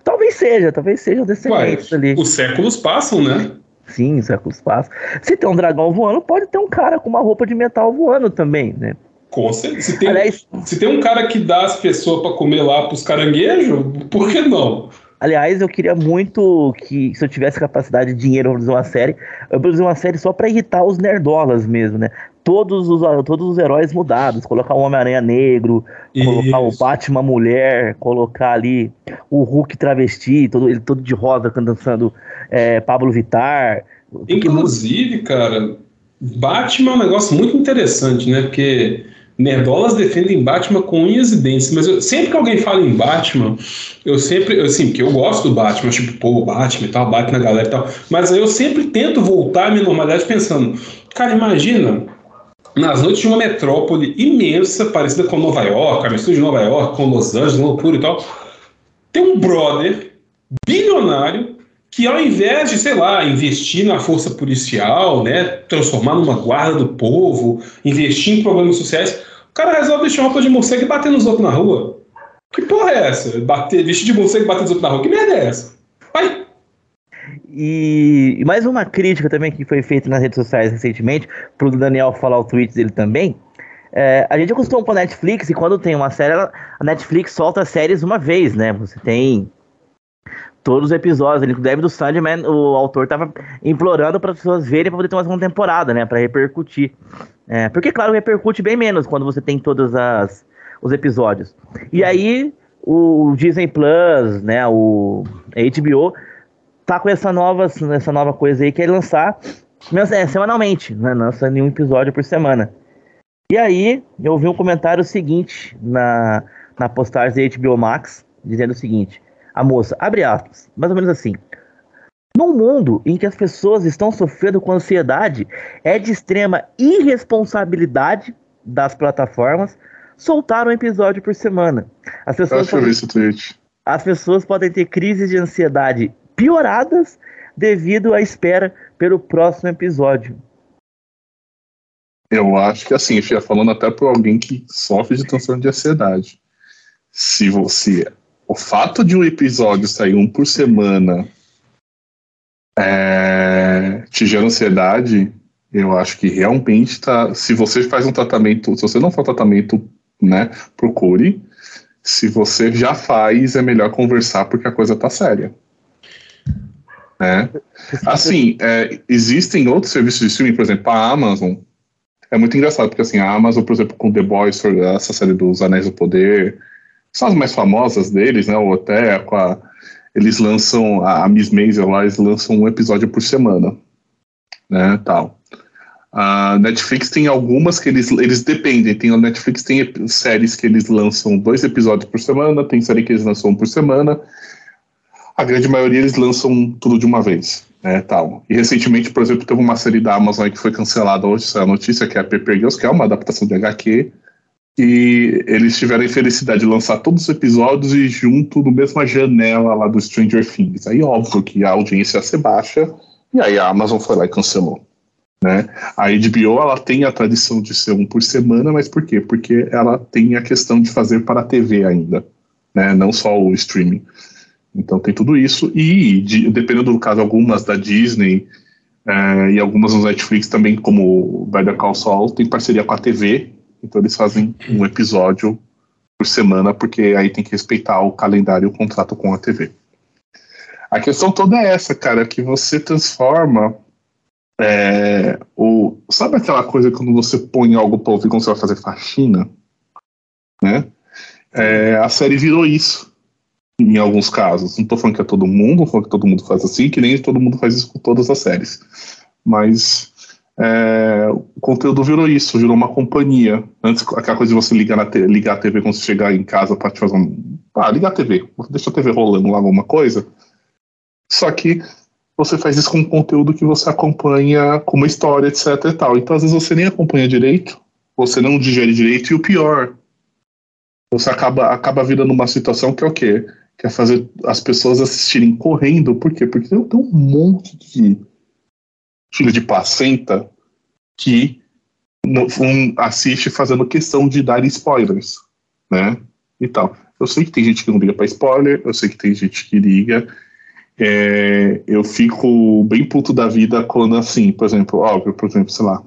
Talvez seja, talvez seja o descendente ali. Os séculos passam, né? Sim, os séculos passam. Se tem um dragão voando, pode ter um cara com uma roupa de metal voando também, né? Com certeza. Se tem, Aliás, se tem um cara que dá as pessoas para comer lá pros caranguejos, por que não? Aliás, eu queria muito que, se eu tivesse capacidade de dinheiro para produzir uma série, eu produzir uma série só para irritar os nerdolas mesmo, né? Todos os, todos os heróis mudados, colocar o Homem-Aranha negro, Isso. colocar o Batman mulher, colocar ali o Hulk travesti, todo, ele todo de rosa dançando é, Pablo Vittar. Inclusive, cara, Batman é um negócio muito interessante, né? Porque nerdolas defendem Batman com unhas e dentes, mas eu, sempre que alguém fala em Batman, eu sempre, assim, porque eu gosto do Batman, tipo, pô, Batman e tal, bate na galera e tal, mas eu sempre tento voltar à minha normalidade pensando, cara, imagina nas noites de uma metrópole imensa, parecida com Nova York, a mistura de Nova York com Los Angeles, loucura e tal, tem um brother bilionário que ao invés de, sei lá, investir na força policial, né, transformar numa guarda do povo, investir em problemas sociais, o cara resolve vestir roupa de morcego e bater nos outros na rua. Que porra é essa? Bater, vestir de morcego e bater nos outros na rua? Que merda é essa? Vai! E, mais uma crítica também que foi feita nas redes sociais recentemente, pro Daniel falar o tweet dele também. É, a gente acostumou com a Netflix e quando tem uma série, a Netflix solta séries uma vez, né? Você tem todos os episódios. Inclusive do Sandman, o autor tava implorando para as pessoas verem para poder ter mais uma temporada, né? Para repercutir. É, porque, claro, repercute bem menos quando você tem todos as, os episódios. E aí, o Disney Plus, né? O HBO tá com essa nova, essa nova coisa aí que é lançar é, semanalmente, né? Lança nenhum episódio por semana. E aí, eu vi um comentário seguinte na, na postagem da HBO Max, dizendo o seguinte: a moça, abre aspas, mais ou menos assim. Num mundo em que as pessoas estão sofrendo com ansiedade, é de extrema irresponsabilidade das plataformas soltar um episódio por semana. As pessoas, podem, as pessoas podem ter crises de ansiedade pioradas devido à espera pelo próximo episódio. Eu acho que assim, eu falando até por alguém que sofre de transtorno de ansiedade. Se você. O fato de um episódio sair um por semana é, te gera ansiedade, eu acho que realmente tá. Se você faz um tratamento, se você não for tratamento, né, procure. Se você já faz, é melhor conversar porque a coisa tá séria. Né? Assim, é, existem outros serviços de streaming, por exemplo, a Amazon. É muito engraçado, porque assim, a Amazon, por exemplo, com The Boys, essa série dos Anéis do Poder, são as mais famosas deles, né? Ou até com a, eles lançam, a Miss Maisel lá, eles lançam um episódio por semana, né, tal. A Netflix tem algumas que eles, eles dependem. Tem, a Netflix tem séries que eles lançam dois episódios por semana, tem série que eles lançam um por semana. A grande maioria eles lançam tudo de uma vez. Né, tal. E recentemente, por exemplo, teve uma série da Amazon que foi cancelada hoje, é a notícia, que é a Paper Girls, que é uma adaptação de HQ. E eles tiveram a infelicidade de lançar todos os episódios e junto no mesma janela lá do Stranger Things. Aí, óbvio que a audiência ia ser baixa, e aí a Amazon foi lá e cancelou. Né? A HBO ela tem a tradição de ser um por semana, mas por quê? Porque ela tem a questão de fazer para a TV ainda, né? não só o streaming. Então tem tudo isso, e de, dependendo do caso, algumas da Disney é, e algumas no Netflix também, como Better Call Saul, tem parceria com a TV, então eles fazem um episódio por semana, porque aí tem que respeitar o calendário e o contrato com a TV. A questão toda é essa, cara, que você transforma é, o, sabe aquela coisa quando você põe algo para ouvir quando você vai fazer faxina? Né? É, a série virou isso em alguns casos. Não estou falando que é todo mundo, não falando que todo mundo faz assim, que nem todo mundo faz isso com todas as séries. Mas é, o conteúdo virou isso, virou uma companhia. Antes, aquela coisa de você ligar, na te, ligar a TV quando você chegar em casa para te fazer um. Ah, ligar a TV, deixa a TV rolando lá alguma coisa. Só que você faz isso com um conteúdo que você acompanha com uma história, etc e tal. Então, às vezes, você nem acompanha direito, você não digere direito, e o pior, você acaba, acaba virando uma situação que é o quê? Que é fazer as pessoas assistirem correndo. Por quê? Porque tem um monte de filho de placenta que um, assiste fazendo questão de dar spoilers, né? E tal. Eu sei que tem gente que não liga para spoiler, eu sei que tem gente que liga, é, eu fico bem puto da vida quando, assim, por exemplo, óbvio, por exemplo, sei lá,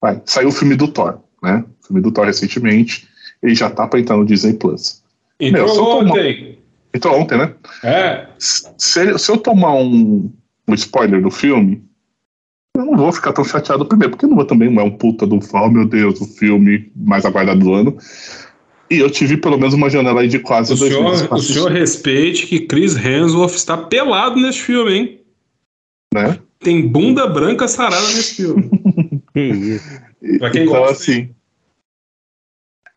vai, saiu o filme do Thor, né? O filme do Thor recentemente, ele já tá pra entrar no Disney Plus. Entrou Meu, ontem. Entrou ontem, né? É. Se, se eu tomar um, um spoiler do filme, eu não vou ficar tão chateado primeiro, porque não vou também não é um puta do oh meu Deus, o filme mais aguardado do ano. E eu tive pelo menos uma janela aí de quase o dois senhor, meses. O senhor respeite que Chris Hemsworth está pelado nesse filme, hein? Né? Tem bunda branca sarada nesse filme. que isso. Pra quem então, gosta. assim.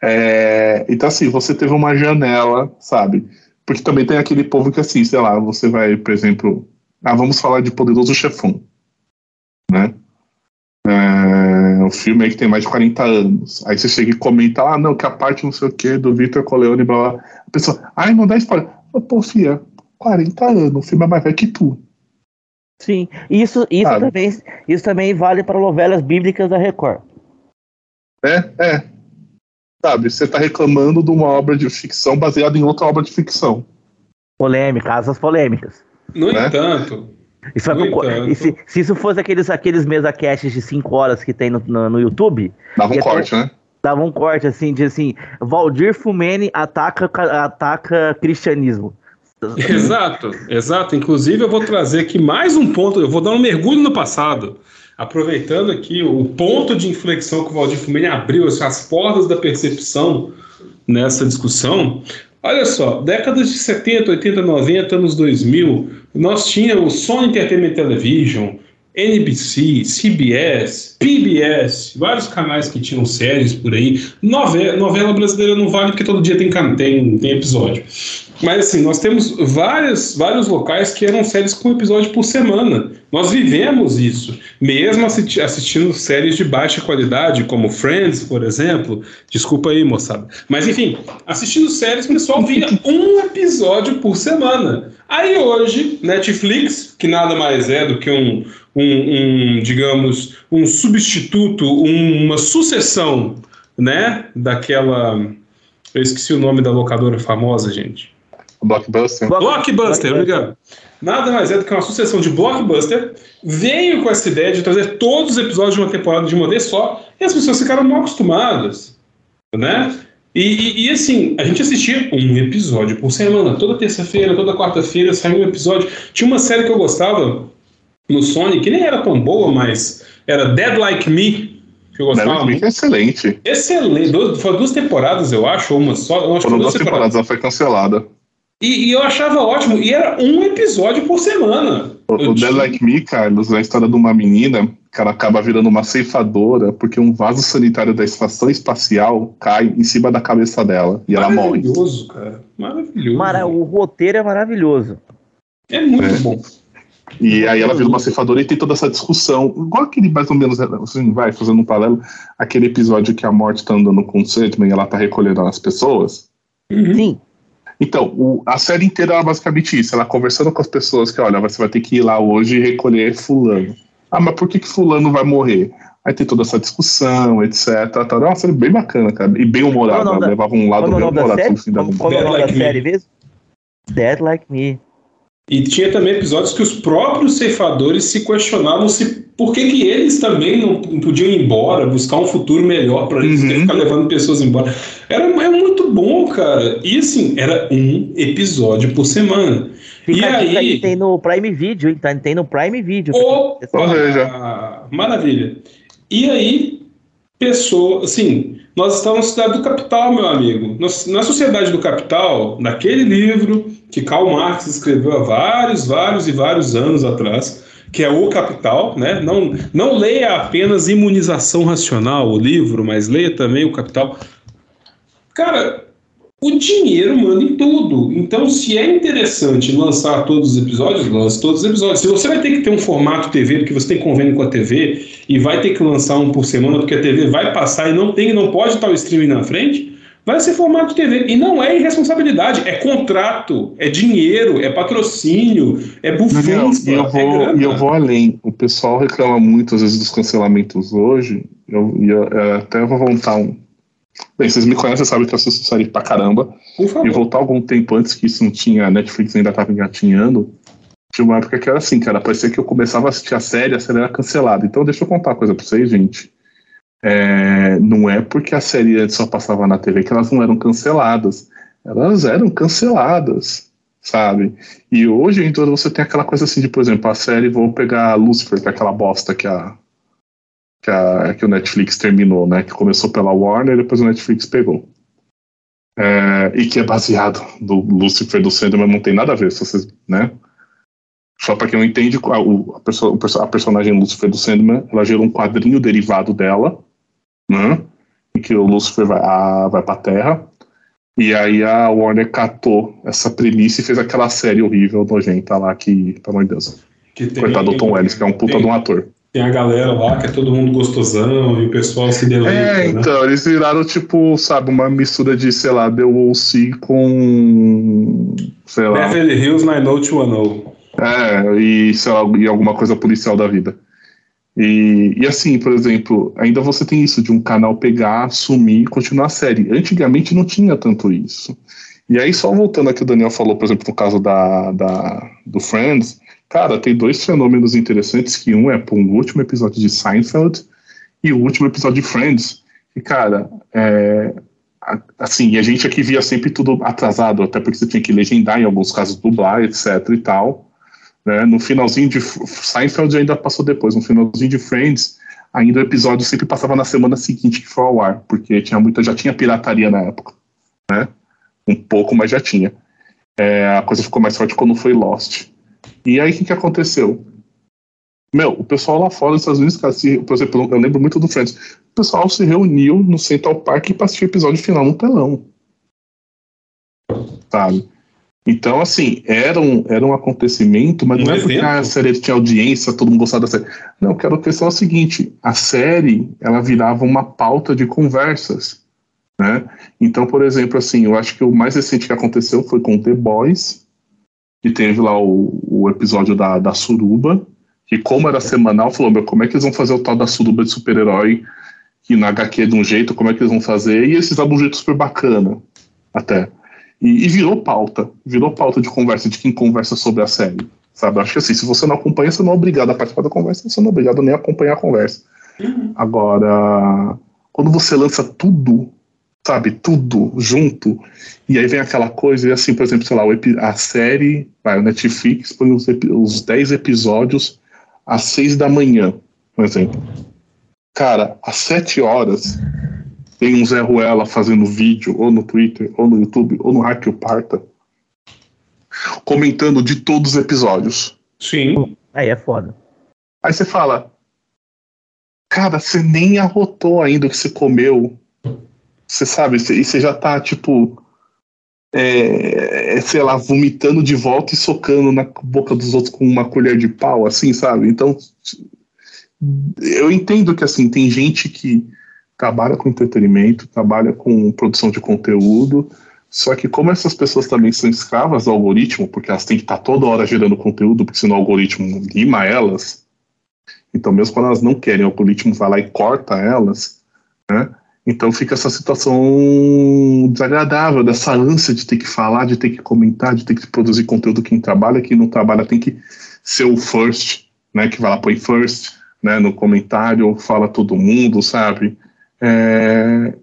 É, então, assim, você teve uma janela, sabe? Porque também tem aquele povo que, assim, sei lá, você vai, por exemplo. Ah, vamos falar de Poderoso Chefão. Né? É, o filme aí que tem mais de 40 anos. Aí você chega e comenta, ah, não, que a parte não sei o que do Victor Coleone, blá, blá. A pessoa, ai, não dá spoiler. Pô, Fia, 40 anos, o filme é mais velho que tu. Sim, isso, isso, também, isso também vale para novelas bíblicas da Record. É, é. Sabe, você tá reclamando de uma obra de ficção baseada em outra obra de ficção. Polêmica, asas polêmicas. No Né? entanto, Isso vai pro- entanto. e se, se isso fosse aqueles, aqueles mesa casts de 5 horas que tem no, no, no YouTube, Dava um é corte, né? dava um corte assim, de assim, Valdir Fumene ataca, ataca cristianismo. Exato, exato. Inclusive, eu vou trazer aqui mais um ponto. Eu vou dar um mergulho no passado. Aproveitando aqui o ponto de inflexão que o Valdir Fumene abriu, assim, as portas da percepção nessa discussão. Olha só, décadas de 70, 80, 90, anos 2000, nós tínhamos Sony Entertainment Television, NBC, CBS, PBS, vários canais que tinham séries por aí. Novela, novela brasileira não vale porque todo dia tem, tem, tem episódio. Mas assim, nós temos várias, vários locais que eram séries com episódio por semana. Nós vivemos isso, mesmo assisti assistindo séries de baixa qualidade, como Friends, por exemplo. Desculpa aí, moçada. Mas enfim, assistindo séries, o pessoal via um episódio por semana. Aí hoje, Netflix, que nada mais é do que um, um, um digamos, um substituto, um, uma sucessão, né, daquela. Eu esqueci o nome da locadora famosa, gente. Blockbuster. Blockbuster, obrigado. Nada mais é do que uma sucessão de blockbuster. Veio com essa ideia de trazer todos os episódios de uma temporada de uma vez só, e as pessoas ficaram mal acostumadas, né? E, e, e, assim, a gente assistia um episódio por semana. Toda terça-feira, toda quarta-feira saiu um episódio. Tinha uma série que eu gostava no Sony, que nem era tão boa, mas era Dead Like Me. Que eu gostava Dead Like Me é excelente. Excelente. Duas, foi duas temporadas, eu acho, ou uma só. Eu acho Foram duas duas temporadas, ela foi cancelada. E, e, eu achava ótimo. E era um episódio por semana. O, o Dead Like Me, Carlos, é a história de uma menina que ela acaba virando uma ceifadora porque um vaso sanitário da estação espacial cai em cima da cabeça dela e ela morre. Maravilhoso, cara. Maravilhoso. Mara o roteiro é maravilhoso. É muito É. bom. E aí ela vira uma ceifadora e tem toda essa discussão. Igual aquele, mais ou menos, assim, vai, fazendo um paralelo, aquele episódio que a morte tá andando com o Sandman e ela tá recolhendo as pessoas. Uhum. Sim. Então, o- a série inteira é basicamente isso. Ela conversando com as pessoas que, olha, você vai ter que ir lá hoje e recolher fulano. Ah, mas por que, que fulano vai morrer? Aí tem toda essa discussão, etc. Tá, é uma série bem bacana, cara. E bem humorada. É Ela da- levava um lado bem humorado fim da Qual, é o nome da série mesmo? Dead Like Me. E tinha também episódios que os próprios ceifadores se questionavam se por que, que eles também não podiam ir embora, buscar um futuro melhor para eles Uhum. ficar levando pessoas embora. Era é muito bom, cara. E assim, era um episódio por semana. Fica E aí- tem no Prime Video, hein? Tá- Tem no Prime Video. Opa! Ou seja. Maravilha. E aí, pessoa, assim, nós estamos na cidade do capital, meu amigo. Nós- Na sociedade do capital, naquele livro que Karl Marx escreveu há vários, vários e vários anos atrás, que é O Capital, né? Não, não leia apenas Imunização Racional, o livro, mas leia também O Capital. Cara, o dinheiro manda em tudo. Então, se é interessante lançar todos os episódios, lance todos os episódios. Se você vai ter que ter um formato TV, porque você tem convênio com a TV, e vai ter que lançar um por semana, porque a TV vai passar e não tem, não pode estar o streaming na frente, vai ser formato TV. E não é irresponsabilidade, é contrato, é dinheiro, é patrocínio, é bufunfa, e eu é vou, e eu vou além. O pessoal reclama muito, às vezes, dos cancelamentos hoje. Eu, e eu, eu até vou voltar um. Bem, vocês me conhecem, sabem que eu assisto série pra caramba. Por E favor. voltar algum tempo antes que isso não tinha, a Netflix ainda tava engatinhando. Tinha uma época que era assim, cara. Parecia que eu começava a assistir a série, a série era cancelada. Então, deixa eu contar uma coisa pra vocês, gente. É, não é porque a série só passava na TV que elas não eram canceladas. Elas eram canceladas, sabe? E hoje, então, você tem aquela coisa assim de, por exemplo, a série, vou pegar Lucifer, que é aquela bosta que a, que a que o Netflix terminou, né? Que começou pela Warner depois o Netflix pegou. É, e que é baseado do Lucifer do Sandman, não tem nada a ver, se vocês, né? Só para quem não entende, a, o- a, perso- a personagem Lucifer do Sandman, ela gerou um quadrinho derivado dela, né? Em que o Lucifer vai, a, vai pra Terra. E aí a Warner catou essa premissa e fez aquela série horrível, nojenta lá, que, pelo amor de Deus. Que tem- Coitado do Tom Ellis, que é um puta tem- de um ator. Tem a galera lá que é todo mundo gostosão e o pessoal se deleita, É, né? então, eles viraram, tipo, sabe, uma mistura de, sei lá, The O.C. com. sei lá. Beverly Hills 90210. É, e, sei lá, e alguma coisa policial da vida. E, e assim, por exemplo, ainda você tem isso de um canal pegar, sumir e continuar a série. Antigamente não tinha tanto isso. E aí, só voltando aqui, o Daniel falou, por exemplo, no caso da, da, do Friends, cara, tem dois fenômenos interessantes, que um é pô, o último episódio de Seinfeld e o último episódio de Friends. E, cara, é, assim, a gente aqui via sempre tudo atrasado, até porque você tinha que legendar, em alguns casos dublar, etc e tal. Né? No finalzinho de Seinfeld ainda passou depois, no finalzinho de Friends, ainda o episódio sempre passava na semana seguinte que foi ao ar, porque tinha muita, já tinha pirataria na época, né? Um pouco, mas já tinha. É, a coisa ficou mais forte quando foi Lost. E aí o que, que aconteceu? Meu, o pessoal lá fora dos Estados Unidos, cara, se, por exemplo, eu lembro muito do Friends, o pessoal se reuniu no Central Park para assistir o episódio final no telão. Sabe? Então, assim, era um, era um acontecimento, mas um não é porque a série tinha audiência, todo mundo gostava da série. Não, que a questão é o seguinte: a série ela virava uma pauta de conversas. Né? Então, por exemplo, assim, eu acho que o mais recente que aconteceu foi com The Boys, que teve lá o, o episódio da, da suruba, que como era semanal, falou, meu, como é que eles vão fazer o tal da suruba de super-herói, que na HQ é de um jeito, como é que eles vão fazer, e eles fizeram um jeito super bacana, até. E, e, virou pauta, virou pauta de conversa, de quem conversa sobre a série, sabe? Acho que assim, se você não acompanha, você não é obrigado a participar da conversa, você não é obrigado nem a acompanhar a conversa. Uhum. Agora, quando você lança tudo sabe, tudo junto. E aí vem aquela coisa, e assim, por exemplo, sei lá, a série, vai, o Netflix põe os, os 10 episódios às 6 da manhã, por exemplo. Cara, às 7 horas tem um Zé Ruela fazendo vídeo, ou no Twitter, ou no YouTube, ou no Hack Parta, comentando de todos os episódios. Sim. Aí é foda. Aí você fala, cara, você nem arrotou ainda o que você comeu você sabe, e você já tá, tipo, é, é, sei lá, vomitando de volta e socando na boca dos outros com uma colher de pau, assim, sabe? Então, eu entendo que, assim, tem gente que trabalha com entretenimento, trabalha com produção de conteúdo, só que como essas pessoas também são escravas do algoritmo, porque elas têm que estar toda hora gerando conteúdo, porque senão o algoritmo lima elas, então mesmo quando elas não querem, o algoritmo vai lá e corta elas, né? Então fica essa situação desagradável, dessa ânsia de ter que falar, de ter que comentar, de ter que produzir conteúdo. Quem trabalha, quem não trabalha tem que ser o first, né? Que vai lá, põe first, né? No comentário, fala todo mundo, sabe? É,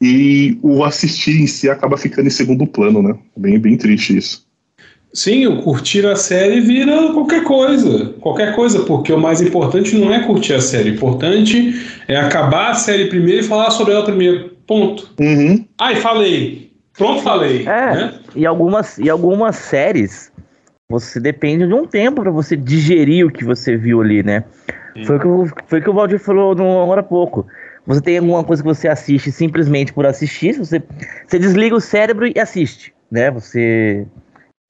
e o assistir em si acaba ficando em segundo plano, né? Bem, bem triste isso. Sim, o curtir a série vira qualquer coisa. Qualquer coisa, porque o mais importante não é curtir a série. O importante é acabar a série primeiro e falar sobre ela primeiro. Ponto. Uhum. Ai, falei. Pronto, falei. É, né? e, algumas, e algumas séries, você depende de um tempo para você digerir o que você viu ali, né? Foi o que, o, foi o que o Valdir falou no, agora há pouco. Você tem alguma coisa que você assiste simplesmente por assistir, você, você desliga o cérebro e assiste, né? Você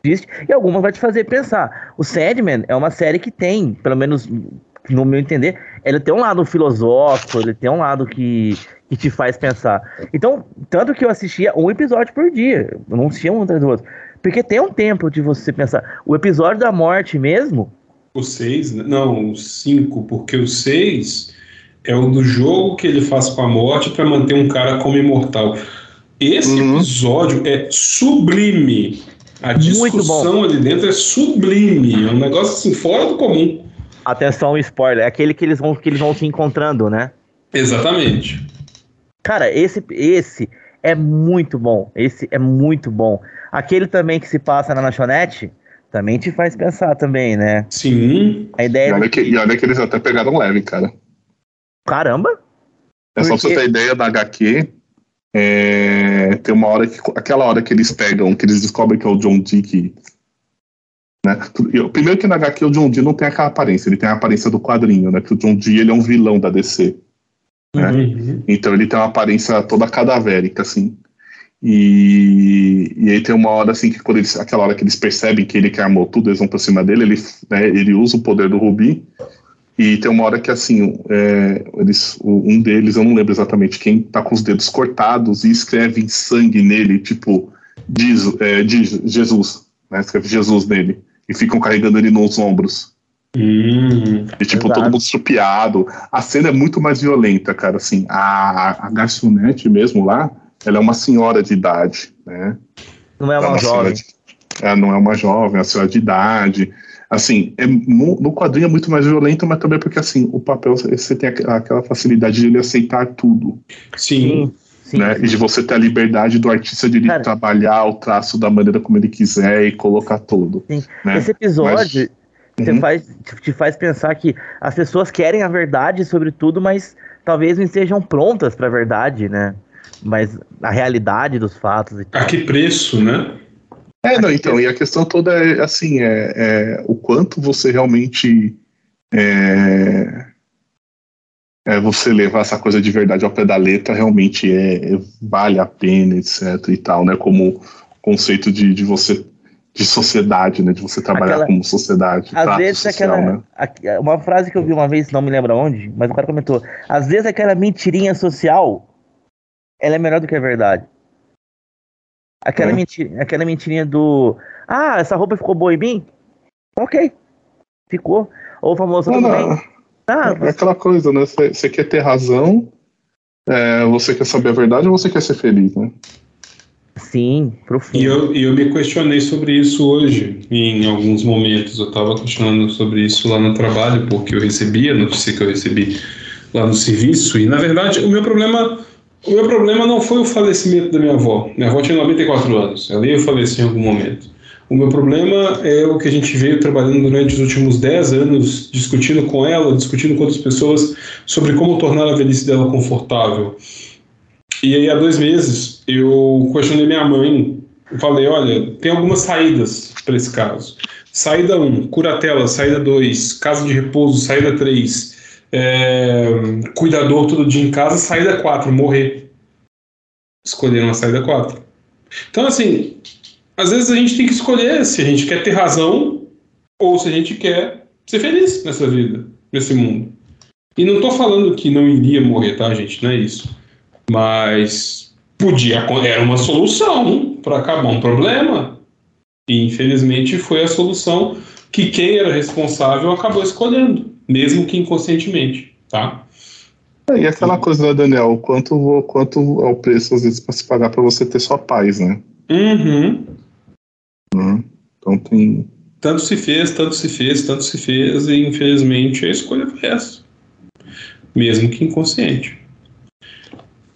existe, e algumas vai te fazer pensar. O Sandman é uma série que tem, pelo menos no meu entender, ele tem um lado filosófico, ele tem um lado que, que te faz pensar. Então, tanto que eu assistia um episódio por dia, eu não assistia um atrás do outro. Porque tem um tempo de você pensar. O episódio da morte mesmo. O 6, né? não, o 5, porque o 6 é o do jogo que ele faz com a morte para manter um cara como imortal. Esse uhum. episódio é sublime. A discussão ali dentro é sublime, é um negócio assim fora do comum. Atenção, spoiler, é aquele que eles vão que eles vão se encontrando, né? Exatamente. Cara, esse esse é muito bom. Esse é muito bom. Aquele também que se passa na lanchonete também te faz pensar também, né? Sim. A ideia e olha, que, e olha que eles até pegaram leve, cara. Caramba! É só pra você ter ideia da HQ, é, tem uma hora que. Aquela hora que eles pegam, que eles descobrem que é o John Dee que. Né? Primeiro que na HQ o John Dee não tem aquela aparência, ele tem a aparência do quadrinho, né? Que o John Dee ele é um vilão da DC. Né? Uhum. Então ele tem uma aparência toda cadavérica, assim. E, e aí tem uma hora assim que quando eles, aquela hora que eles percebem que ele que armou tudo, eles vão pra cima dele, ele, né, ele usa o poder do Rubi e tem uma hora que, assim, é, eles, um deles, eu não lembro exatamente quem, tá com os dedos cortados e escreve em sangue nele, tipo, diz, é, diz Jesus, né? Escreve Jesus nele. E ficam carregando ele nos ombros. Hum, e, tipo, exato. todo mundo estrupiado. A cena é muito mais violenta, cara. Assim, a, a garçonete mesmo lá, ela é uma senhora de idade, né? Não é uma, é uma jovem. De, é, não é uma jovem, é uma senhora de idade assim, é, no, quadrinho é muito mais violento, mas também porque, assim, o papel, você tem aquela facilidade de ele aceitar tudo. Sim. Sim, né? Sim. E de você ter a liberdade do artista de ele Cara, trabalhar o traço da maneira como ele quiser e colocar tudo. Né? Esse episódio mas, uhum. faz, te faz pensar que as pessoas querem a verdade sobre tudo, mas talvez não estejam prontas para a verdade, né? Mas a realidade dos fatos e tal. A que preço, né? É, não, então, e a questão toda é assim, é, é o quanto você realmente é, é, você levar essa coisa de verdade ao pé da letra realmente é, é vale a pena, etc e tal, né, como conceito de, de você de sociedade, né? De você trabalhar aquela, como sociedade. Às vezes social, aquela. Né? Uma frase que eu vi uma vez, não me lembro onde, mas o cara comentou. Às vezes aquela mentirinha social ela é melhor do que a verdade. Aquela, é. mentira, aquela mentirinha do. Ah, essa roupa ficou boa em mim? Ok. Ficou. Ou o famoso. Não, não. Ah, é aquela coisa, né? Você quer ter razão, é, você quer saber a verdade ou você quer ser feliz, né? Sim, profundo. E eu, eu me questionei sobre isso hoje, em alguns momentos. Eu estava questionando sobre isso lá no trabalho, porque eu recebi a notícia que eu recebi lá no serviço. E, na verdade, o meu problema. O meu problema não foi o falecimento da minha avó. Minha avó tinha 94 anos. Ela ia falecer em algum momento. O meu problema é o que a gente veio trabalhando durante os últimos 10 anos, discutindo com ela, discutindo com outras pessoas sobre como tornar a velhice dela confortável. E aí, há dois meses, eu questionei minha mãe. Falei: olha, tem algumas saídas para esse caso. Saída 1, um, curatela. Saída 2, casa de repouso. Saída 3, é, cuidador todo dia em casa. Saída 4, morrer. Escolheram a saída 4. Então, assim, às vezes a gente tem que escolher se a gente quer ter razão ou se a gente quer ser feliz nessa vida, nesse mundo. E não estou falando que não iria morrer, tá, gente? Não é isso. Mas podia, era uma solução para acabar um problema. E infelizmente foi a solução que quem era responsável acabou escolhendo, mesmo que inconscientemente, tá? É, e aquela coisa, né, Daniel? Quanto, quanto é o preço, às vezes, para se pagar para você ter sua paz, né? Uhum. Uhum. Então tem. Tanto se fez, tanto se fez, tanto se fez, e infelizmente a escolha foi essa. Mesmo que inconsciente.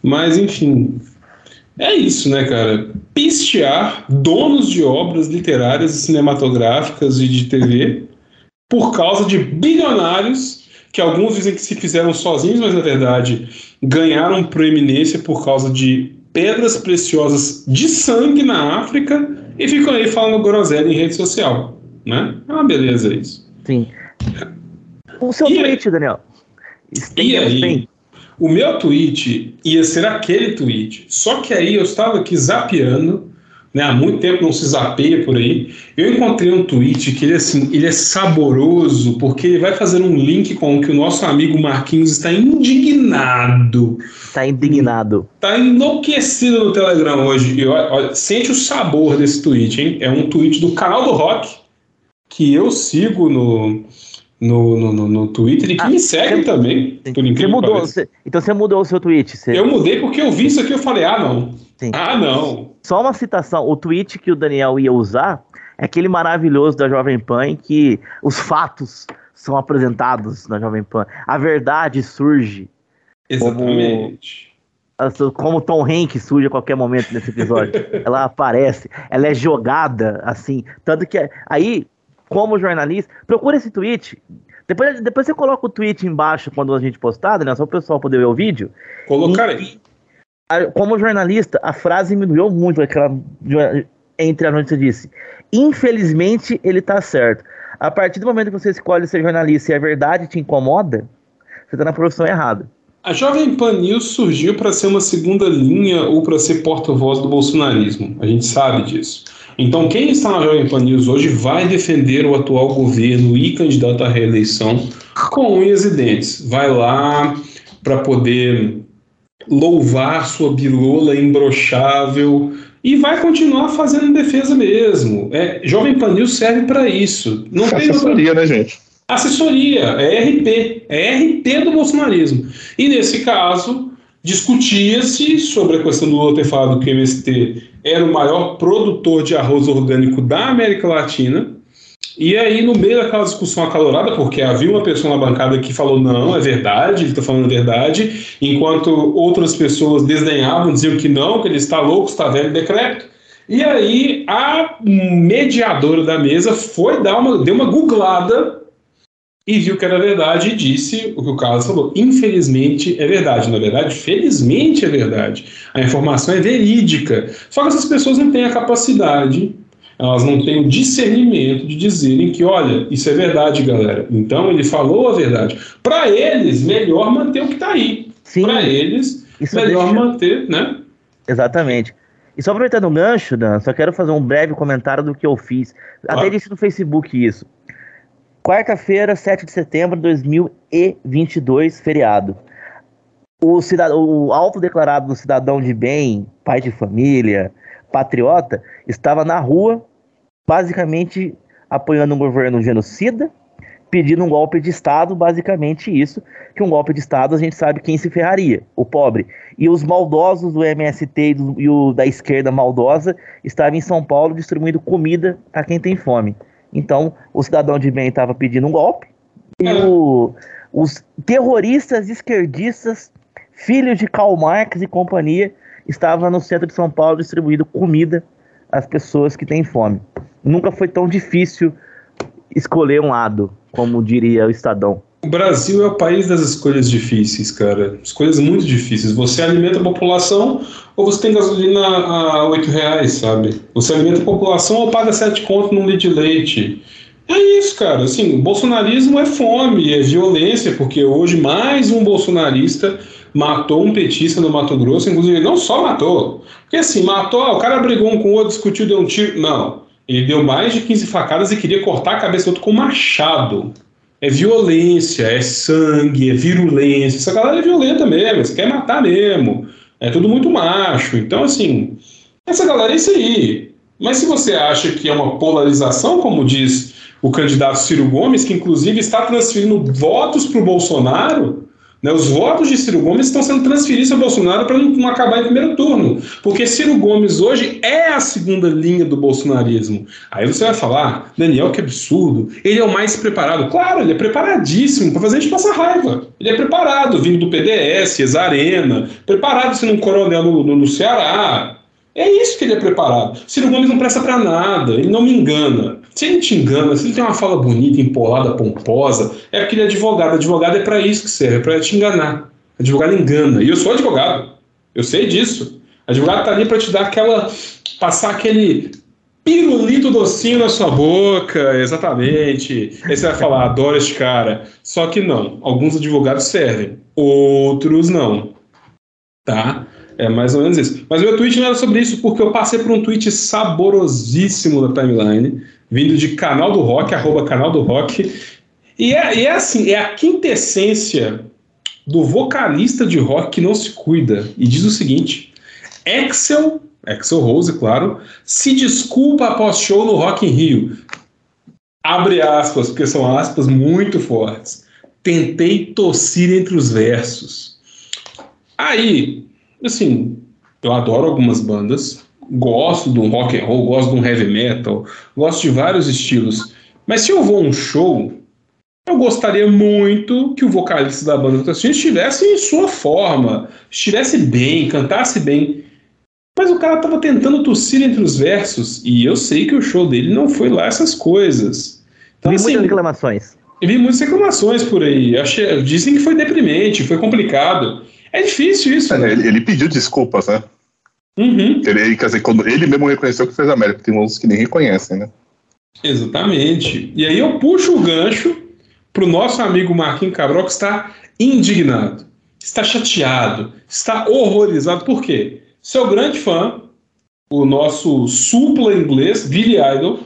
Mas, enfim, é isso, né, cara? Pistear donos de obras literárias e cinematográficas e de TV por causa de bilionários que alguns dizem que se fizeram sozinhos, mas na verdade ganharam proeminência por causa de pedras preciosas de sangue na África e ficam aí falando groselha em rede social, né? É uma beleza isso. Sim. O seu e tweet, Daniel. E aí, bem. O meu tweet ia ser aquele tweet, só que aí eu estava aqui zapeando, né, há muito tempo não se zapeia por aí. Eu encontrei um tweet que ele assim, ele é saboroso porque ele vai fazer um link com o que o nosso amigo Marquinhos está indignado. Está indignado. Está enlouquecido no Telegram hoje. E olha, olha, sente o sabor desse tweet, hein? É um tweet do canal do Rock que eu sigo no no, no, no, no Twitter e que ah, me seguem também, por incrível você mudou, você, Então você mudou o seu tweet? Você... Eu mudei porque eu vi isso aqui e falei, ah, não. Sim. Ah, não. Só uma citação, o tweet que o Daniel ia usar é aquele maravilhoso da Jovem Pan em que os fatos são apresentados na Jovem Pan. A verdade surge. Exatamente. Como, como Tom Hanks surge a qualquer momento nesse episódio. ela aparece, ela é jogada assim. Tanto que aí como jornalista, procura esse tweet. Depois, depois você coloca o tweet embaixo quando a gente postar, né? Só o pessoal poder ver o vídeo. Colocarei. Como jornalista, a frase me doeu muito aquela, entre a notícia disse. Infelizmente, ele tá certo. A partir do momento que você escolhe ser jornalista e a verdade te incomoda, você tá na profissão errada. A Jovem Pan News surgiu para ser uma segunda linha ou para ser porta-voz do bolsonarismo. A gente sabe disso. Então, quem está na Jovem Pan News hoje vai defender o atual governo e candidato à reeleição com unhas e dentes. Vai lá para poder louvar sua bilola imbrochável e vai continuar fazendo defesa mesmo. É, Jovem Pan News serve para isso. Não tem assessoria, outra... né, gente? Assessoria, é RP, é RP do bolsonarismo. E nesse caso, discutia-se sobre a questão do Lula ter falado que o MST era o maior produtor de arroz orgânico da América Latina. E aí, no meio daquela discussão acalorada, porque havia uma pessoa na bancada que falou: não, é verdade, ele está falando a verdade, enquanto outras pessoas desdenhavam, diziam que não, que ele está louco, está velho, decrépito. E aí, a mediadora da mesa foi dar uma, deu uma googlada e viu que era verdade e disse o que o Carlos falou. Infelizmente é verdade. Na verdade, felizmente é verdade. A informação é verídica. Só que essas pessoas não têm a capacidade, elas não têm o discernimento de dizerem que, olha, isso é verdade, galera. Então ele falou a verdade. Para eles, melhor manter o que está aí. Para eles, melhor deixa... manter, né? Exatamente. E só aproveitando o gancho, Dan, só quero fazer um breve comentário do que eu fiz. Até disse no Facebook isso. Quarta-feira, 7 de setembro de 2022, feriado. O, cidadão, o autodeclarado cidadão de bem, pai de família, patriota, estava na rua, basicamente apoiando um governo genocida, pedindo um golpe de Estado, basicamente isso, que um golpe de Estado a gente sabe quem se ferraria, o pobre. E os maldosos do MST e, do, e o da esquerda maldosa estavam em São Paulo distribuindo comida a quem tem fome. Então, o cidadão de bem estava pedindo um golpe, e o, os terroristas esquerdistas, filhos de Karl Marx e companhia, estavam no centro de São Paulo distribuindo comida às pessoas que têm fome. Nunca foi tão difícil escolher um lado, como diria o Estadão. O Brasil é o país das escolhas difíceis, cara. Escolhas muito difíceis. Você alimenta a população ou você tem gasolina a oito reais, sabe? Você alimenta a população ou paga sete contos num litro de leite. É isso, cara. Assim, bolsonarismo é fome, é violência, porque hoje mais um bolsonarista matou um petista no Mato Grosso, inclusive não só matou. Porque assim, matou, o cara brigou um com o outro, discutiu, deu um tiro. Não. Ele deu mais de 15 facadas e queria cortar a cabeça do outro com machado. É violência, é sangue, é virulência. Essa galera é violenta mesmo, você quer matar mesmo. É tudo muito macho. Então, assim, essa galera é isso aí. Mas se você acha que é uma polarização, como diz o candidato Ciro Gomes, que inclusive está transferindo votos para o Bolsonaro, né? Os votos de Ciro Gomes estão sendo transferidos ao Bolsonaro para não, acabar em primeiro turno. Porque Ciro Gomes hoje é a segunda linha do bolsonarismo. Aí você vai falar, Daniel, que absurdo. Ele é o mais preparado. Claro, ele é preparadíssimo para fazer a gente passar raiva. Ele é preparado, vindo do PDS, Exarena, preparado sendo um coronel no, no, no Ceará. É isso que ele é preparado. Ciro Gomes não presta para nada, ele não me engana. Se ele te engana, se ele tem uma fala bonita, empolada, pomposa, é aquele advogado. Advogado é para isso que serve, é para te enganar. Advogado engana. E eu sou advogado. Eu sei disso. Advogado tá ali para te dar aquela. passar aquele pirulito docinho na sua boca, exatamente. Aí você vai falar, adoro este cara. Só que não. Alguns advogados servem, outros não. Tá? É mais ou menos isso. Mas meu tweet não era sobre isso, porque eu passei por um tweet saborosíssimo da timeline vindo de Canal do Rock, arroba Canal do Rock. E é, é assim, é a quintessência do vocalista de rock que não se cuida. E diz o seguinte: Axel, Axel Rose, claro, se desculpa após show no Rock in Rio. Abre aspas, porque são aspas muito fortes. Tentei tossir entre os versos. Aí, assim, eu adoro algumas bandas, gosto de um rock and roll, gosto de um heavy metal, gosto de vários estilos. Mas se eu vou a um show, eu gostaria muito que o vocalista da banda que estivesse em sua forma, estivesse bem, cantasse bem. Mas o cara estava tentando tossir entre os versos e eu sei que o show dele não foi lá essas coisas. Então, vi assim, muitas reclamações. Eu vi muitas reclamações por aí. Achei, dizem que foi deprimente, foi complicado. É difícil isso. É, né? ele, ele pediu desculpas, né? Uhum. Ele, quer dizer, quando ele mesmo reconheceu que fez a merda, porque tem outros que nem reconhecem, né? Exatamente. E aí eu puxo o gancho pro nosso amigo Marquinhos Cabral, que está indignado, está chateado, está horrorizado. Por quê? Seu grande fã, o nosso supla inglês, Billy Idol,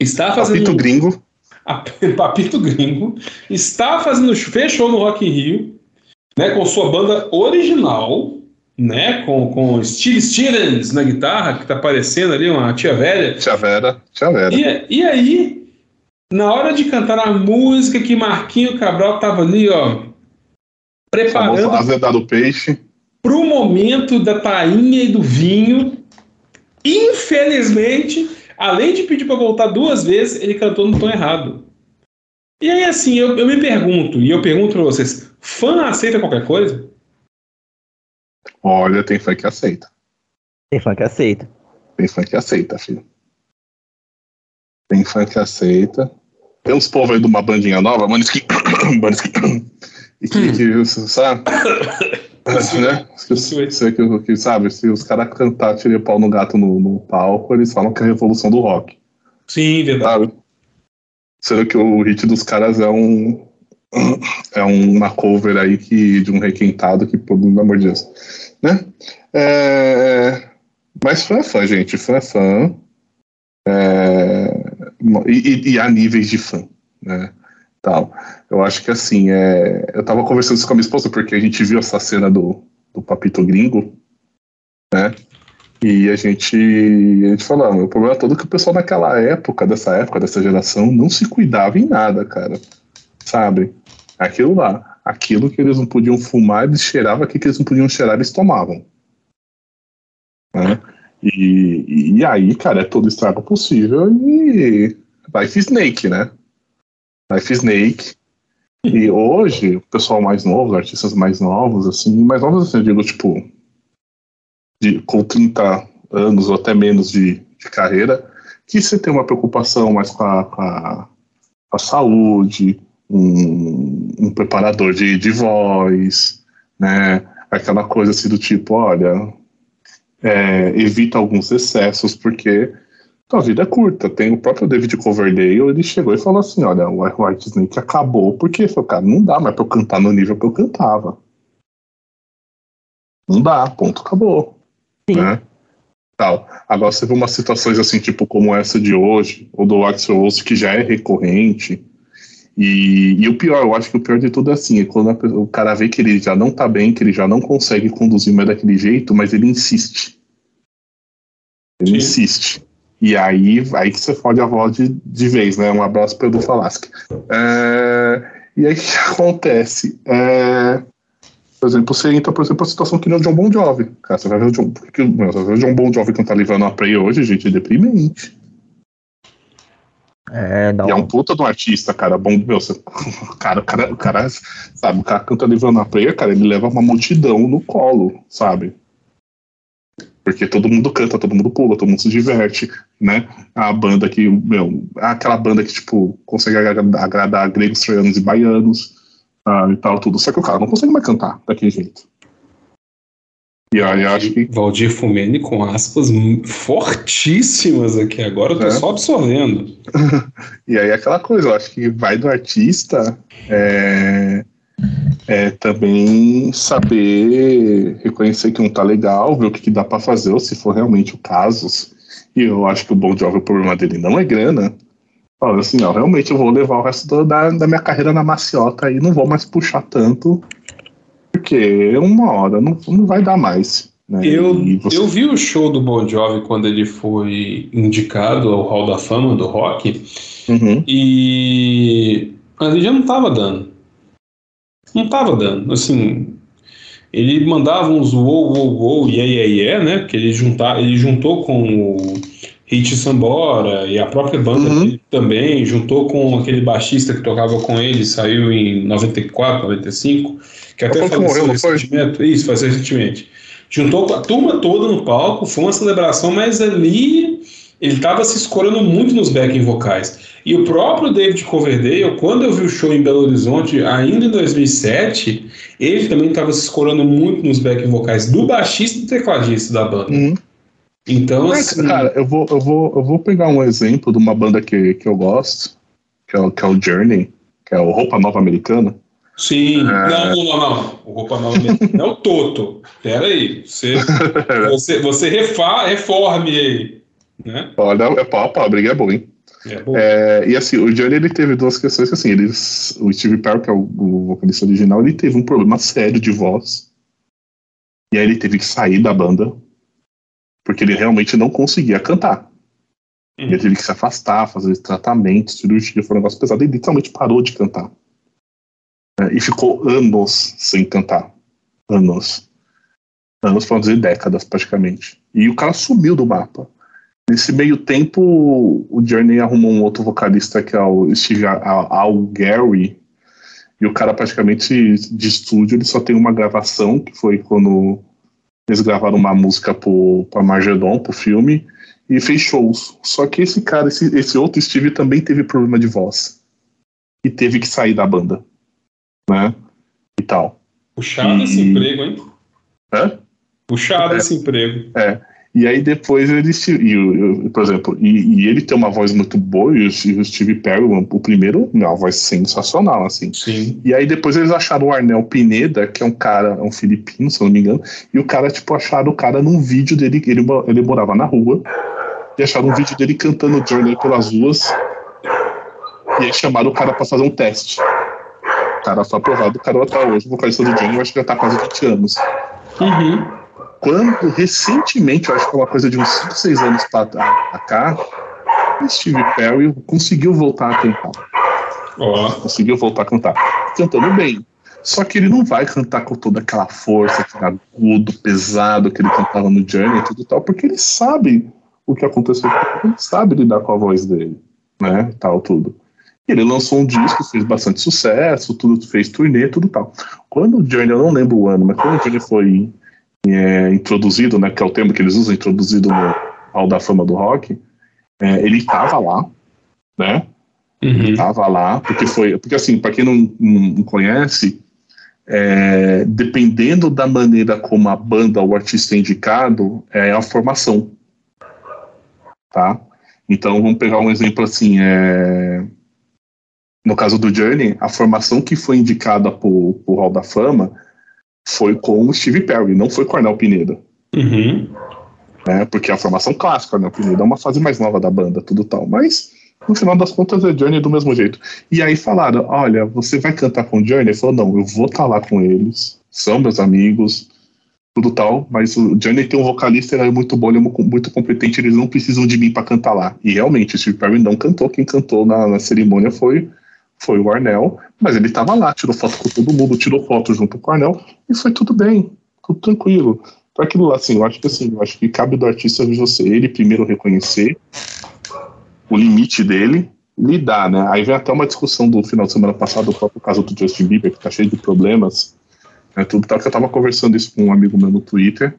está fazendo. Papito gringo. Papito gringo. Está fazendo. Fechou no Rock in Rio, né, com sua banda original né, com, com Steve Stevens na guitarra, que tá aparecendo ali, uma tia velha. Tia Vera, tia Vera. E, e aí, na hora de cantar a música que Marquinho Cabral tava ali, ó, preparando azedado peixe pro momento da tainha e do vinho, infelizmente, além de pedir para voltar duas vezes, ele cantou no tom errado. E aí, assim, eu, eu me pergunto, e eu pergunto para vocês, fã aceita qualquer coisa? Olha, tem fã que aceita. Tem fã que aceita. Tem fã que aceita, filho. Tem fã que aceita. Tem uns povos aí de uma bandinha nova, manos que. manos que. E que, hum. que sabe? né? Que, que, que, sabe, se os caras cantar tirei pau no gato no, no, palco, eles falam que é a revolução do rock. Sim, verdade. Sabe? Será que o hit dos caras é um. É uma cover aí que, de um requentado que, pelo amor de Deus né? É, Mas fã é fã, gente. Fã é fã. É, e, e, há níveis de fã, né? Tal. Eu acho que assim, é, eu tava conversando isso com a minha esposa porque a gente viu essa cena do, do Papito Gringo, né? E a gente, a gente falou, ah, o problema todo é que o pessoal naquela época, dessa época, dessa geração, não se cuidava em nada, cara. Sabe? Aquilo lá. Aquilo que eles não podiam fumar, eles cheiravam, aquilo que eles não podiam cheirar, eles tomavam. Né? E, e aí, cara, é todo estrago possível e Life Snake, né? Life Snake. E hoje, o pessoal mais novo, artistas mais novos, assim, mais novos, assim, eu digo, tipo, de, com 30 anos ou até menos de, de carreira, que você tem uma preocupação mais com a, com a, com a saúde, um, um, preparador de, de voz, né? Aquela coisa assim do tipo, olha, é, evita alguns excessos, porque a vida é curta. Tem o próprio David Coverdale, ele chegou e falou assim: olha, o White Snake acabou, porque falou, cara, não dá mais pra eu cantar no nível que eu cantava. Não dá, ponto, acabou. Sim. Né? Tal. Agora você vê umas situações assim, tipo como essa de hoje, ou do Axel Rose, que já é recorrente. E, e, o pior, eu acho que o pior de tudo é assim, é quando a, o cara vê que ele já não tá bem, que ele já não consegue conduzir mais daquele jeito, mas ele insiste. Ele Sim. insiste. E aí, aí que você fode a voz de, de vez, né? Um abraço para o Edu Falaschi. É, e aí o que acontece? É, por exemplo, você entra, por exemplo, a situação que não é o John Bon Jovi. Cara, você vai ver o John, porque, meu, você vai ver o John Bon Jovi cantar Livando a Prey hoje, gente, é deprimente. É, não. E é um puta do artista, cara. Bom, meu, você, cara, o cara, o cara, sabe, o cara canta Livando a Prey, cara, ele leva uma multidão no colo, sabe? Porque todo mundo canta, todo mundo pula, todo mundo se diverte, né? A banda que, meu, aquela banda que, tipo, consegue agradar gregos, troianos e baianos, ah, e tal, tudo. Só que o cara não consegue mais cantar daquele jeito. E aí acho que. Valdir Fumene com aspas fortíssimas aqui agora, eu tô é. só absorvendo. e aí aquela coisa, eu acho que vai do artista é, é também saber reconhecer que não tá legal, ver o que, que dá para fazer, ou se for realmente o caso. E eu acho que o Bon Jovi, o problema dele não é grana. Fala assim, ó, realmente eu vou levar o resto da, da minha carreira na maciota e não vou mais puxar tanto, porque uma hora não, não vai dar mais. Né? Eu, você... eu vi o show do Bon Jovi quando ele foi indicado ao Hall da Fama do rock uhum. e ele já não tava dando. Não tava dando. Assim, ele mandava uns uou, uou, uou, yeah, yeah, yeah, né? Porque ele, juntar, ele juntou com o Hit Sambora e a própria banda uhum. também, juntou com aquele baixista que tocava com ele, saiu em 94, 95, que até faleceu recentemente. Isso, faz recentemente. Juntou a turma toda no palco, foi uma celebração, mas ali ele estava se escorando muito nos backing vocais. E o próprio David Coverdale, quando eu vi o show em Belo Horizonte, ainda em 2007, ele também estava se escorando muito nos backing vocais do baixista e do tecladista da banda. Uhum. Então, Mas, assim... Cara, eu vou, eu, vou, eu vou pegar um exemplo de uma banda que, que eu gosto, que é, que é o Journey, que é o Roupa Nova Americana. Sim, é... não, não, não, O Roupa Nova Americana é o Toto. Pera aí, você, você, você refa, reforme aí. Né? Olha, é pau, pau, a briga é boa, hein? É, é, e assim, o Johnny ele teve duas questões que assim, eles, o Steve Perry, que é o, o, vocalista original, ele teve um problema sério de voz. E aí ele teve que sair da banda porque ele realmente não conseguia cantar. Uhum. Ele teve que se afastar, fazer tratamento, cirurgia, foi um negócio pesado. Ele literalmente parou de cantar. É, e ficou anos sem cantar. Anos. Anos, para dizer décadas, praticamente. E o cara sumiu do mapa. Nesse meio tempo, o Journey arrumou um outro vocalista que é o Steve Al Gary. E o cara, praticamente, de estúdio, ele só tem uma gravação, que foi quando eles gravaram uma música para Margedon, pro filme, e fez shows. Só que esse cara, esse, esse outro Steve também teve problema de voz. E teve que sair da banda. Né? E tal. Puxado e... esse emprego, hein? Hã? Puxado é. esse emprego. É. E aí depois eles, e, por exemplo, e, e, ele tem uma voz muito boa, e o, Steve Perry, o primeiro, uma voz sensacional, assim. Sim. E aí depois eles acharam o Arnel Pineda, que é um cara, um filipino, se eu não me engano, e o cara, tipo, acharam o cara num vídeo dele, ele, ele morava na rua, e acharam um vídeo dele cantando Journey pelas ruas, e aí chamaram o cara pra fazer um teste. O cara foi aprovado, o cara até hoje, o vocalista do Journey, acho que já tá quase 20 anos. Uhum quando recentemente, eu acho que é uma coisa de uns 5, 6 anos para cá, o Steve Perry conseguiu voltar a cantar. Oh. Conseguiu voltar a cantar. Cantando bem. Só que ele não vai cantar com toda aquela força, aquele agudo, pesado que ele cantava no Journey e tudo tal, porque ele sabe o que aconteceu, ele sabe lidar com a voz dele, né, tal, tudo. Ele lançou um disco, fez bastante sucesso, tudo, fez turnê, tudo tal. Quando o Journey, eu não lembro o ano, mas quando o Journey foi é, introduzido, né, que é o termo que eles usam, introduzido no Hall da Fama do Rock, é, ele estava lá, né? Uhum. Estava lá, porque foi. Porque assim, para quem não, não conhece, é, dependendo da maneira como a banda ou o artista é indicado, é a formação. Tá? Então vamos pegar um exemplo assim. É, no caso do Journey, a formação que foi indicada para o Hall da Fama foi com o Steve Perry, não foi com o Arnel Pineda. Uhum. Né, porque a formação clássica, Arnel Pineda é uma fase mais nova da banda, tudo tal. Mas, no final das contas, é Journey do mesmo jeito. E aí falaram: olha, você vai cantar com o Journey? Ele falou: não, eu vou estar tá lá com eles, são meus amigos, tudo tal, mas o Journey tem um vocalista, ele é muito bom, ele é muito competente, eles não precisam de mim para cantar lá. E realmente, o Steve Perry não cantou, quem cantou na, na cerimônia foi foi o Arnel, mas ele estava lá, tirou foto com todo mundo, tirou foto junto com o Arnel, e foi tudo bem, tudo tranquilo. Para aquilo lá, assim, eu acho que assim, eu acho que cabe do artista você, ele primeiro reconhecer o limite dele, lidar, né? Aí vem até uma discussão do final de semana passado, o próprio caso do Justin Bieber, que tá cheio de problemas, né, tudo tal, que eu tava conversando isso com um amigo meu no Twitter,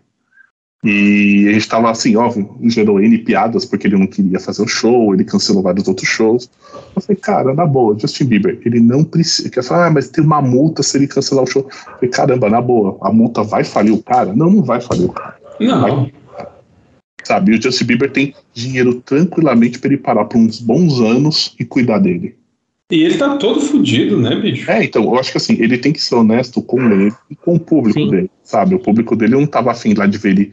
e a gente tava assim, óbvio, gerou N piadas porque ele não queria fazer o show, ele cancelou vários outros shows. Eu falei, cara, na boa, Justin Bieber, ele não precisa. Quer falar, ah, mas tem uma multa se ele cancelar o show. Eu falei, caramba, na boa, a multa vai falir o cara? Não, não vai falir o cara. Não. Vai, sabe, o Justin Bieber tem dinheiro tranquilamente para ele parar por uns bons anos e cuidar dele. E ele tá todo fudido, né, bicho? É, então, eu acho que assim, ele tem que ser honesto com ele e com o público Sim. dele, sabe? O público dele não tava afim lá de ver ele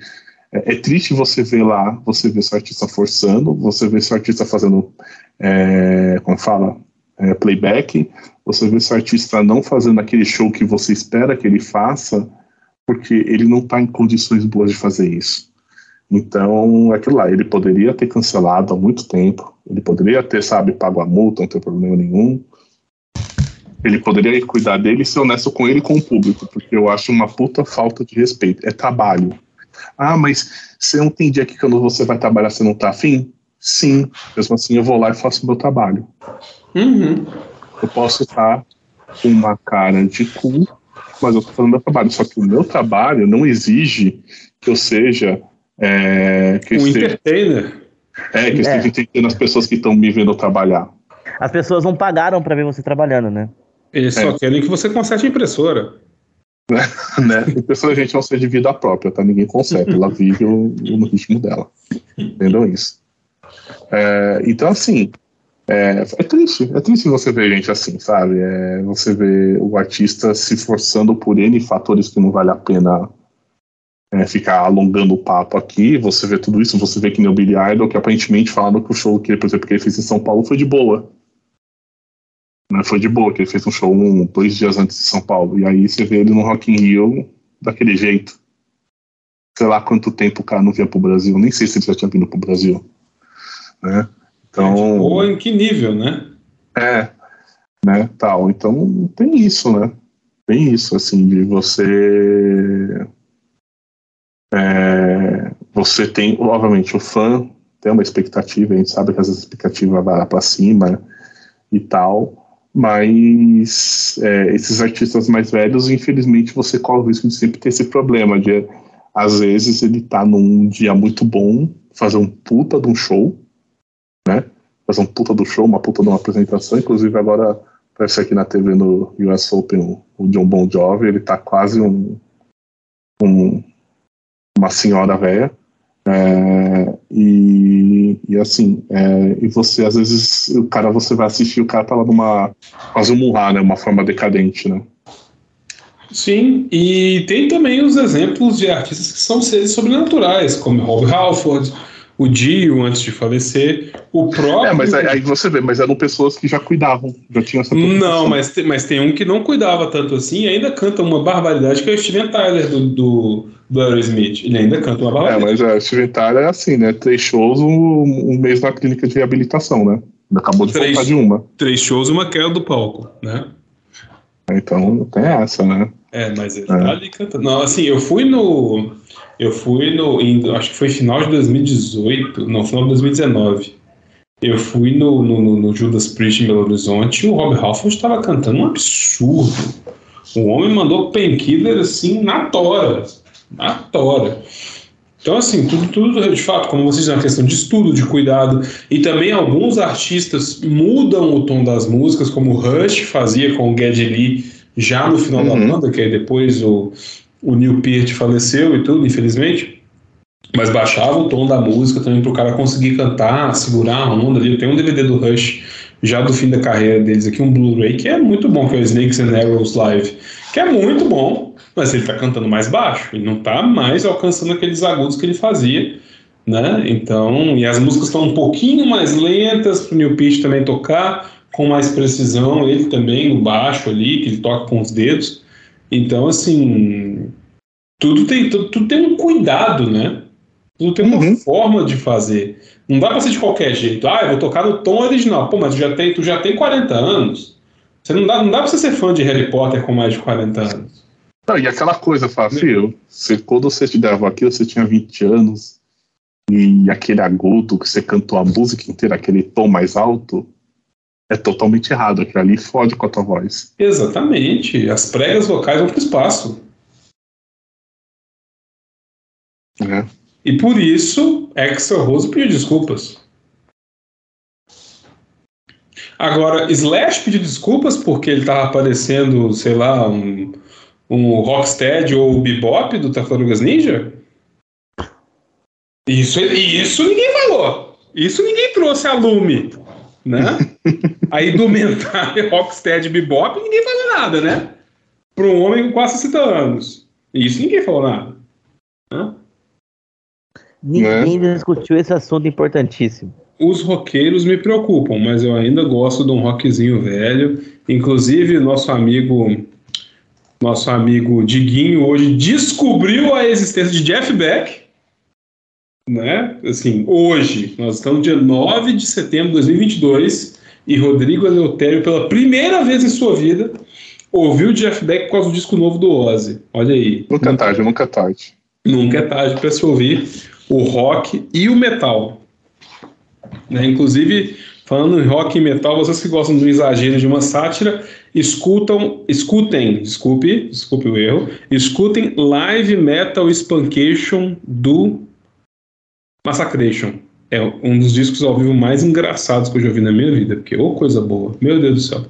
é, é, triste você ver lá, você ver seu artista forçando, você ver seu artista fazendo, é, como fala, é, playback, você ver seu artista não fazendo aquele show que você espera que ele faça, porque ele não está em condições boas de fazer isso. Então, é aquilo lá, ele poderia ter cancelado há muito tempo, ele poderia ter, sabe, pago a multa, não tem problema nenhum. Ele poderia cuidar dele e ser honesto com ele e com o público, porque eu acho uma puta falta de respeito. É trabalho. Ah, mas você não tem dia que quando você vai trabalhar você não tá afim? Sim, mesmo assim eu vou lá e faço o meu trabalho. Uhum. Eu posso estar com uma cara de cu, mas eu tô fazendo meu trabalho. Só que o meu trabalho não exige que eu seja. É, que um esteja, entertainer. É, que eu esteja é. entendendo as pessoas que estão me vendo trabalhar. As pessoas não pagaram para ver você trabalhando, né? Eles só é. querem que você conserte a impressora. né? Impressora a gente não seja de vida própria, tá? Ninguém consegue, ela vive o, no ritmo dela. Entendam isso. É, então, assim, é, é, triste, é triste você ver gente assim, sabe? É, você vê o artista se forçando por N fatores que não vale a pena é, ficar alongando o papo aqui. Você vê tudo isso, você vê que nem o Billy Idol, que aparentemente falando que o show que, por exemplo, que ele fez em São Paulo foi de boa. Né, foi de boa, que ele fez um show um, dois dias antes de São Paulo. E aí você vê ele no Rock in Rio daquele jeito. Sei lá quanto tempo o cara não vinha pro Brasil. Nem sei se ele já tinha vindo pro Brasil. Né? Então. Ou em que nível, né? É, né, tal. Então tem isso, né? Tem isso, assim, de você. É, você tem, obviamente, o fã tem uma expectativa, a gente sabe que essa expectativa vai para cima e tal, mas é, esses artistas mais velhos, infelizmente, você corre o risco de sempre ter esse problema de, às vezes, ele tá num dia muito bom, fazer um puta de um show, né? Fazer um puta do show, uma puta de uma apresentação, inclusive agora aparece aqui na TV no US Open o, John Bon Jovi, ele tá quase um, um uma senhora velha, É, e, e, assim, é, e você, às vezes, o cara, você vai assistir, o cara tá lá numa. quase um murrar, né? Uma forma decadente, né? Sim, e tem também os exemplos de artistas que são seres sobrenaturais, como Rob Halford, o Dio antes de falecer, o próprio. É, mas aí você vê, mas eram pessoas que já cuidavam, já tinham essa Não, mas, mas tem um que não cuidava tanto assim e ainda canta uma barbaridade, que é o Steven Tyler do, do, do Aerosmith. Ele ainda canta uma barbaridade. É, mas é, Steven Tyler é assim, né? Três shows, um, um mês na clínica de reabilitação, né? Acabou de três, voltar de uma. Três shows e uma queda do palco, né? Então tem essa, né? É, mas ele é. tá ali cantando. Não, assim, eu fui no. Eu fui no. Em, acho que foi final de 2018. Não, final de 2019. Eu fui no, no, no Judas Priest em Belo Horizonte e o Rob Halford estava cantando um absurdo. O homem mandou painkiller assim na tora. Na tora. Então, assim, tudo, tudo de fato, como vocês dizem, é uma questão de estudo, de cuidado. E também alguns artistas mudam o tom das músicas, como o Rush fazia com o Geddy Lee já no final uhum. da banda, que aí depois o, o Neil Peart faleceu e tudo, infelizmente. Mas baixava o tom da música também para o cara conseguir cantar, segurar a onda ali. Tem um DVD do Rush já do fim da carreira deles aqui, um Blu-ray, que é muito bom, que é o Snakes and Arrows Live, que é muito bom, mas ele está cantando mais baixo, ele não está mais alcançando aqueles agudos que ele fazia, né? Então, e as músicas estão um pouquinho mais lentas para o Neil Peart também tocar, com mais precisão, ele também, no baixo ali, que ele toca com os dedos. Então, assim, tudo tem, tudo, tudo tem um cuidado, né? Tudo tem uma uhum. forma de fazer. Não dá pra ser de qualquer jeito. Ah, eu vou tocar no tom original. Pô, mas tu já tem, tu já tem 40 anos. Você não dá, não dá pra você ser fã de Harry Potter com mais de 40 anos. Não, e aquela coisa, Fábio, você, quando você te dava aqui, você tinha 20 anos, e aquele agudo que você cantou a música inteira, aquele tom mais alto, é totalmente errado. Aquilo ali fode com a tua voz. Exatamente. As pregas vocais vão pro espaço. É. E por isso, Axel Rose pediu desculpas. Agora, Slash pediu desculpas porque ele tava aparecendo, sei lá, um, um Rocksteady ou o Bebop do Tartarugas Ninja? Isso, isso ninguém falou. Isso ninguém trouxe a lume né? Aí do mental Rocksteady Bebop ninguém falou nada, né? Para um homem com quase 60 anos. Isso ninguém falou nada. Né? Ninguém né? discutiu esse assunto importantíssimo. Os roqueiros me preocupam, mas eu ainda gosto de um rockzinho velho. Inclusive, nosso amigo nosso amigo Diguinho hoje descobriu a existência de Jeff Beck né? Assim, hoje, nós estamos dia 9 de setembro de 2022 e Rodrigo Eleutério, pela primeira vez em sua vida, ouviu Jeff Beck por causa do disco novo do Ozzy. Olha aí. Nunca é tarde, nunca é tarde. Nunca é tarde para se ouvir o rock e o metal. Né? Inclusive, falando em rock e metal, vocês que gostam do exagero de uma sátira, escutam, escutem, desculpe, desculpe o erro, escutem Live Metal Spankation do Massacration é um dos discos ao vivo mais engraçados que eu já ouvi na minha vida, porque ô oh, coisa boa, meu Deus do céu.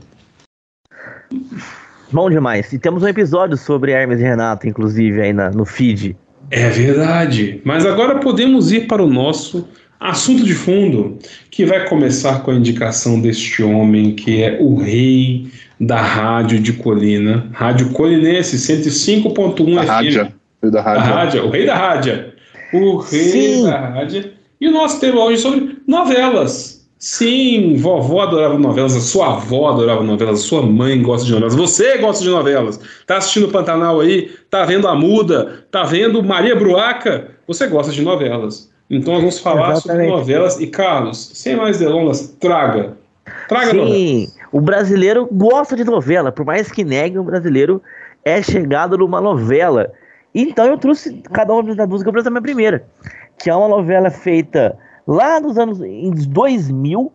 Bom demais. E temos um episódio sobre Hermes e Renato, inclusive, aí na, no feed. É verdade. Mas agora podemos ir para o nosso assunto de fundo, que vai começar com a indicação deste homem que é o rei da rádio de Colina. Rádio Colinense, 105.1 FM. Rádio. Da rádio. O rei da rádio o rei Sim. da rádio. E o nosso tema hoje é sobre novelas. Sim, vovó adorava novelas, a sua avó adorava novelas, a sua mãe gosta de novelas, você gosta de novelas. Tá assistindo o Pantanal aí, tá vendo a Muda, tá vendo Maria Bruaca, você gosta de novelas. Então nós vamos falar Exatamente. sobre novelas e Carlos, sem mais delongas, traga. Traga Sim, novelas. o brasileiro gosta de novela, por mais que negue, o brasileiro é chegado numa novela. Então eu trouxe cada uma das músicas para minha primeira, que é uma novela feita lá nos anos em 2000.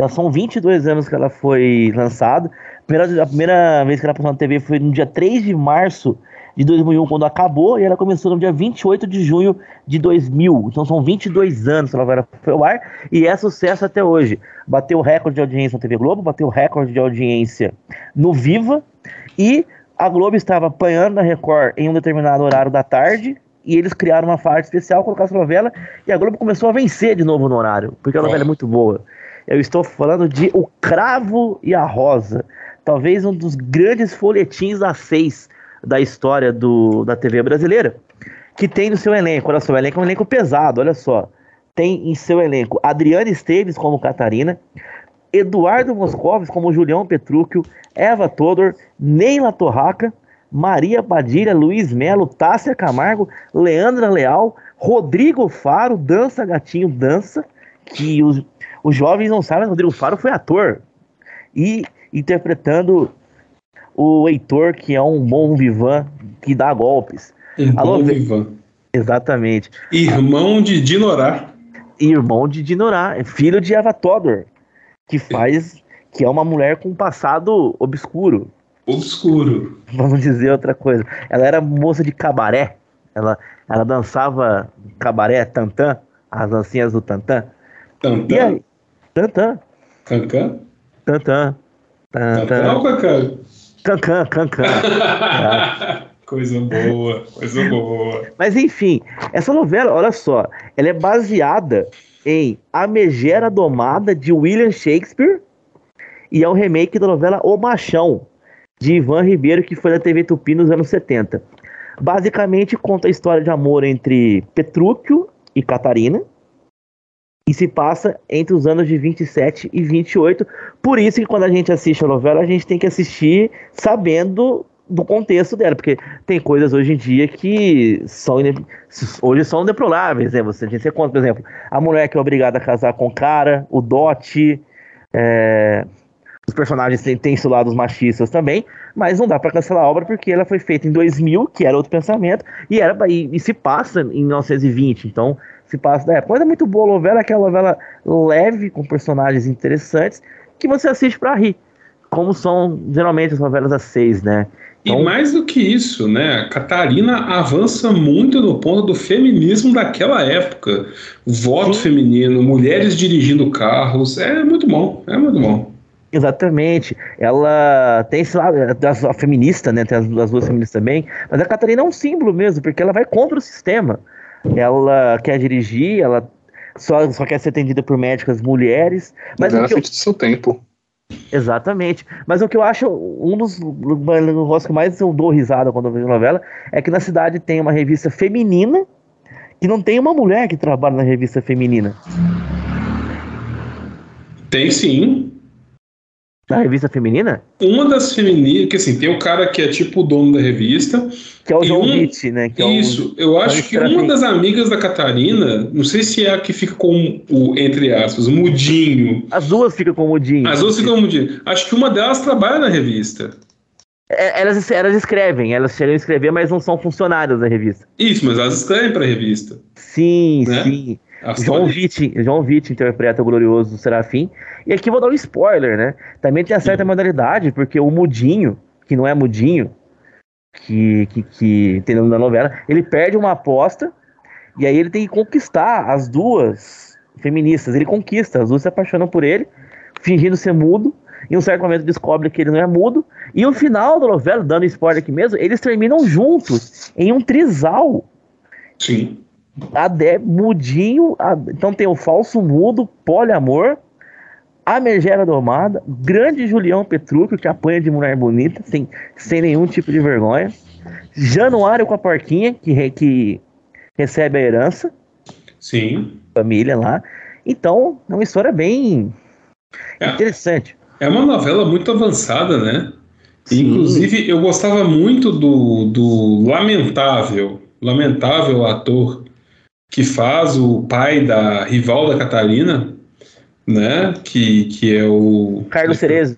Já são 22 anos que ela foi lançada. A primeira, a primeira vez que ela passou na TV foi no dia 3 de março de 2001, quando acabou, e ela começou no dia 28 de junho de 2000. Então são 22 anos que a novela foi ao ar e é sucesso até hoje. Bateu o recorde de audiência na TV Globo, bateu o recorde de audiência no Viva e a Globo estava apanhando na Record em um determinado horário da tarde e eles criaram uma faixa especial, colocaram essa novela, e a Globo começou a vencer de novo no horário, porque a novela é muito boa. Eu estou falando de O Cravo e a Rosa, talvez um dos grandes folhetins a seis da história do, da TV brasileira, que tem no seu elenco, olha só, o elenco é um elenco pesado, olha só, tem em seu elenco Adriana Esteves como Catarina, Eduardo Moscovis como Julião Petrúquio, Eva Todor, Neila Torraca, Maria Padilha, Luiz Melo, Tássia Camargo, Leandra Leal, Rodrigo Faro, Dança Gatinho Dança, que os, os jovens não sabem, Rodrigo Faro foi ator. E interpretando o Heitor, que é um bom vivan que dá golpes. Um Alô, bom vivan. Exatamente. Irmão de Dinorá. Irmão de Dinorá, filho de Eva Todor, que faz, que é uma mulher com um passado obscuro obscuro. Vamos dizer outra coisa. Ela era moça de cabaré. Ela, ela dançava cabaré, tantã, as dancinhas do tantã. Tantã? Aí? Tantã. Cancã? Tantã. Tantã Cancã, cancã. Coisa boa, coisa boa. Mas enfim, essa novela, olha só, ela é baseada em A Megera Domada de William Shakespeare e é o um remake da novela O Machão, de Ivan Ribeiro, que foi da TV Tupi nos anos 70. Basicamente conta a história de amor entre Petrúquio e Catarina, e se passa entre os anos de 27 e 28. Por isso que quando a gente assiste a novela, a gente tem que assistir sabendo do contexto dela, porque tem coisas hoje em dia que são hoje são deploráveis, né? Você, a conta, por exemplo, a mulher que é obrigada a casar com o cara, o dote, é, os personagens têm, têm seu lado machistas também, mas não dá para cancelar a obra porque ela foi feita em 2000, que era outro pensamento, e era e, e se passa em 1920, então se passa da época. Mas é muito boa a novela, aquela novela leve, com personagens interessantes, que você assiste para rir, como são geralmente as novelas às seis, né? Então, e mais do que isso, né? A Catarina avança muito no ponto do feminismo daquela época. Voto sim. feminino, mulheres dirigindo carros, é muito bom, é muito bom. Exatamente. Ela tem esse lado, a feminista, né? Tem as, as duas feministas também. Mas a Catarina é um símbolo mesmo, porque ela vai contra o sistema. Ela quer dirigir, ela só, só quer ser atendida por médicas mulheres. Mas ela é frente do seu tempo. Exatamente. Mas o que eu acho, um dos negócios que mais eu dou risada quando eu vejo novela, é que na cidade tem uma revista feminina que não tem uma mulher que trabalha na revista feminina. Tem sim. Na revista feminina? Uma das femininas, que assim, tem o cara que é tipo o dono da revista. Que é o João um, Witt, né? Que isso, é o, eu acho que uma das amigas da Catarina, não sei se é a que fica com o, entre aspas, o mudinho. As duas ficam com o mudinho. As duas ficam com o mudinho. Acho que uma delas trabalha na revista. É, elas, elas escrevem, elas chegam a escrever, mas não são funcionárias da revista. Isso, mas elas escrevem para a revista. Sim, né? sim. João Witt, João Witt interpreta o glorioso Serafim. E aqui vou dar um spoiler, né? Também tem a certa modalidade, porque o Mudinho, que não é Mudinho, que, que, que tem na novela, ele perde uma aposta e aí ele tem que conquistar as duas feministas. Ele conquista, as duas se apaixonam por ele, fingindo ser mudo. Em um certo momento descobre que ele não é mudo. E no final da novela, dando spoiler aqui mesmo, eles terminam juntos em um trisal. Sim. Adé, mudinho, então tem o falso mudo, poliamor, a megera domada, grande Julião Petrúquio, que apanha de mulher bonita, sem, sem nenhum tipo de vergonha, Januário com a porquinha, que, que recebe a herança. Sim. Família lá. Então, é uma história bem é, interessante. É uma novela muito avançada, né? Sim. Inclusive, eu gostava muito do, do lamentável, lamentável ator que faz o pai da rival da Catarina, né? Que, que é o. Carlos Cerezo.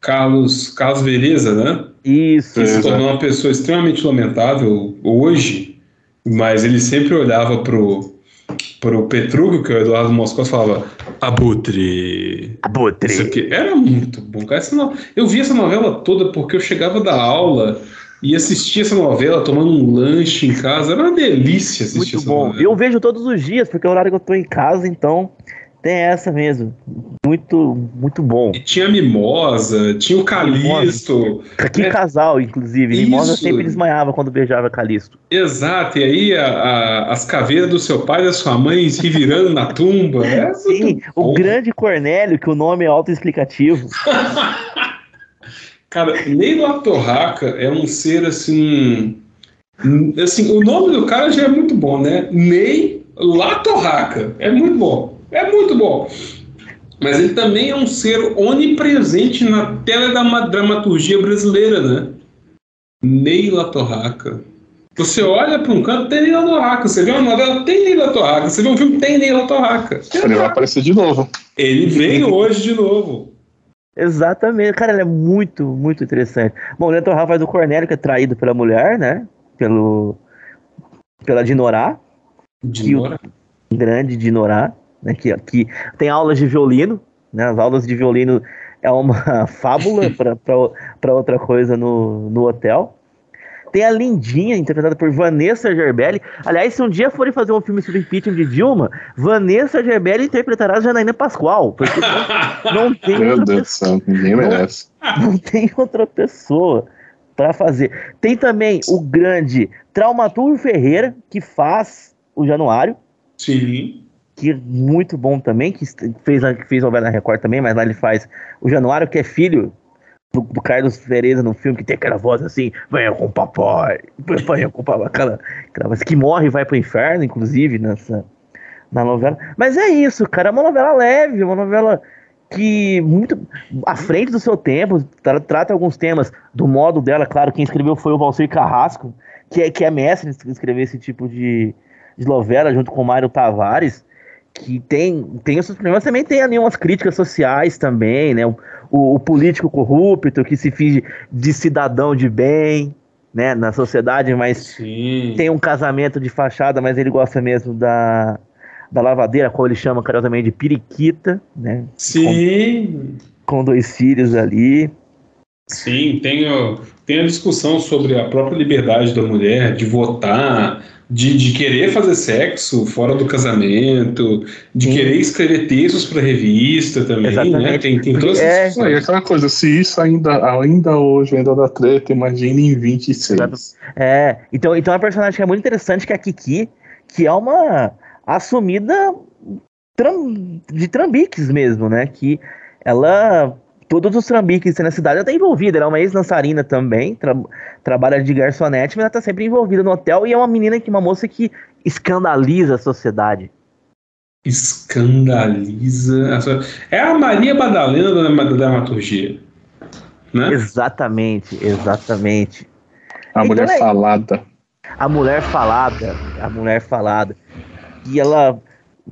Carlos, Carlos Vereza, né? Isso. Que se tornou uma pessoa extremamente lamentável hoje, mas ele sempre olhava pro, pro Petrúquio, que é o Eduardo Moscou, falava Abutre. Abutre. Isso aqui. Era muito bom, cara. Eu vi essa novela toda porque eu chegava da aula e assistir essa novela tomando um lanche em casa. Era uma delícia assistir Muito bom. Novela. Eu vejo todos os dias, porque é o horário que eu tô em casa, então Tem essa mesmo. Muito, muito bom. E tinha Mimosa, tinha o Calisto. Que É. casal, inclusive. Mimosa Isso. sempre desmaiava quando beijava Calisto. Exato, e aí a- a- as caveiras do seu pai e da sua mãe se virando na tumba. É Sim, o grande Cornélio, que o nome é autoexplicativo. Cara, Ney Latorraca é um ser assim. Assim, o nome do cara já é muito bom, né? Ney Latorraca. É muito bom. É muito bom. Mas ele também é um ser onipresente na teledramaturgia brasileira, né? Ney Latorraca. Você olha para um canto, tem Ney Latorraca. Você vê uma novela, tem Ney Latorraca. Você vê um filme, tem Ney Latorraca. Ele vai aparecer de novo. Ele vem hoje de novo. Exatamente. Cara, ele é muito, muito interessante. Bom, o Leandro Rafa faz o Cornélio, que é traído pela mulher, né? Pelo, pela Dinorá, De Nora. grande Dinorá, né? Que, que tem aulas de violino, né? As aulas de violino é uma fábula para outra coisa no, no hotel. Tem a Lindinha, interpretada por Vanessa Gerbelli. Aliás, se um dia forem fazer um filme sobre impeachment de Dilma, Vanessa Gerbelli interpretará a Janaína Pascoal. Porque não, não tem Meu outra Deus do pessoa céu, ninguém merece. não tem outra pessoa para fazer. Tem também o grande Traumaturgo Ferreira, que faz o Januário, Sim. que é muito bom também, que fez, fez novela na Record também, mas lá ele faz o Januário, que é filho do, do Carlos Fereza no filme, que tem aquela voz assim, venha com o papai, venha com o papai, aquela, aquela voz que morre e vai pro inferno, inclusive, nessa na novela. Mas é isso, cara, é uma novela leve, uma novela que muito à frente do seu tempo, tra- trata alguns temas do modo dela, claro, quem escreveu foi o Valcir Carrasco, que é, que é mestre em escrever esse tipo de, de novela, junto com o Mário Tavares, que tem, tem os seus problemas, também tem ali umas críticas sociais também, né? O, o- o político corrupto que se finge de cidadão de bem, né, na sociedade, mas Sim. tem um casamento de fachada, mas ele gosta mesmo da, da lavadeira, como ele chama carinhosamente de periquita, né? Sim. Com dois filhos ali. Sim, tem, tem a discussão sobre a própria liberdade da mulher de votar, de, de querer fazer sexo fora do casamento, de Sim. querer escrever textos para revista também, né? Exatamente. Tem, tem Porque todas é- essas e discussões. aquela coisa, se isso ainda, ainda hoje ainda dá treta, imagina em 26. Exato. É, então, então é uma personagem que é muito interessante, que é a Kiki, que é uma assumida tram- de trambiques mesmo, né? Que ela. Todos os trambiques que tem na cidade, ela tá envolvida. Ela é uma ex-dançarina também, tra- trabalha de garçonete, mas ela tá sempre envolvida no hotel e é uma menina que, uma moça que escandaliza a sociedade. Escandaliza. a sua- É a Maria Madalena da, da dramaturgia. Né? Exatamente, exatamente. A Então mulher é- falada. a mulher falada, a mulher falada, e ela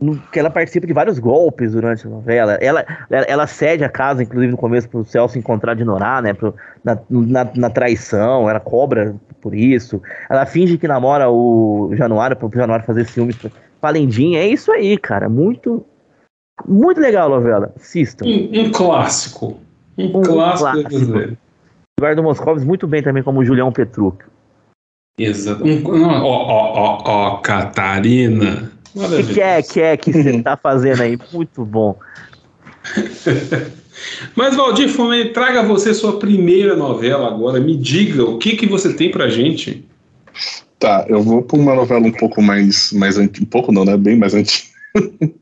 no- que ela participa de vários golpes durante a novela. Ela, ela, ela cede a casa, inclusive no começo, pro Celso encontrar de Norá, né? Pro, na, na, na traição, ela cobra por isso. Ela finge que namora o Januário, pro Januário fazer ciúmes pra, Lindinha. É isso aí, cara. Muito, muito legal a novela. Assistam. Um, um clássico. Um, Um clássico, clássico. brasileiro. Eduardo Moscovis muito bem também como o Julião Petrucci. Exato. Um, ó, ó, ó, ó, Catarina. O que, que é que é que você tá fazendo aí? Muito bom. Mas, Valdir Fomene, traga você sua primeira novela agora. Me diga o que, que você tem pra gente. Tá, eu vou pra uma novela um pouco mais, mais antiga. Um pouco não, né? Bem mais antiga.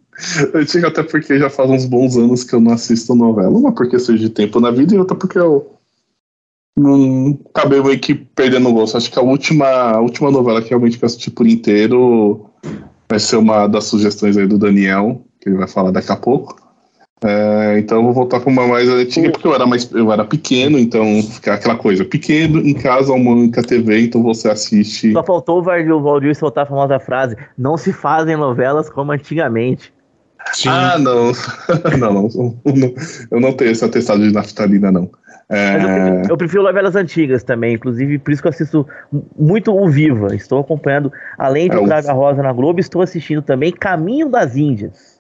antiga até porque já faz uns bons anos que eu não assisto novela. Uma porque seja de tempo na vida e outra porque eu não acabei meio que perdendo o gosto. Acho que a última, a última novela que realmente eu assisti por inteiro vai ser uma das sugestões aí do Daniel, que ele vai falar daqui a pouco. É, então eu vou voltar para uma mais antiga, porque eu era mais eu era pequeno, então fica aquela coisa, pequeno, em casa, uma única TV, então você assiste. Só faltou o Valdir, o Valdir soltar a famosa frase: não se fazem novelas como antigamente. Sim. Ah, não. não, não, não, Eu não tenho esse atestado de naftalina, não. É, Mas eu, prefiro, eu prefiro novelas antigas também, inclusive por isso que eu assisto muito o Viva. Estou acompanhando, além de É, Praga Rosa na Globo, estou assistindo também Caminho das Índias.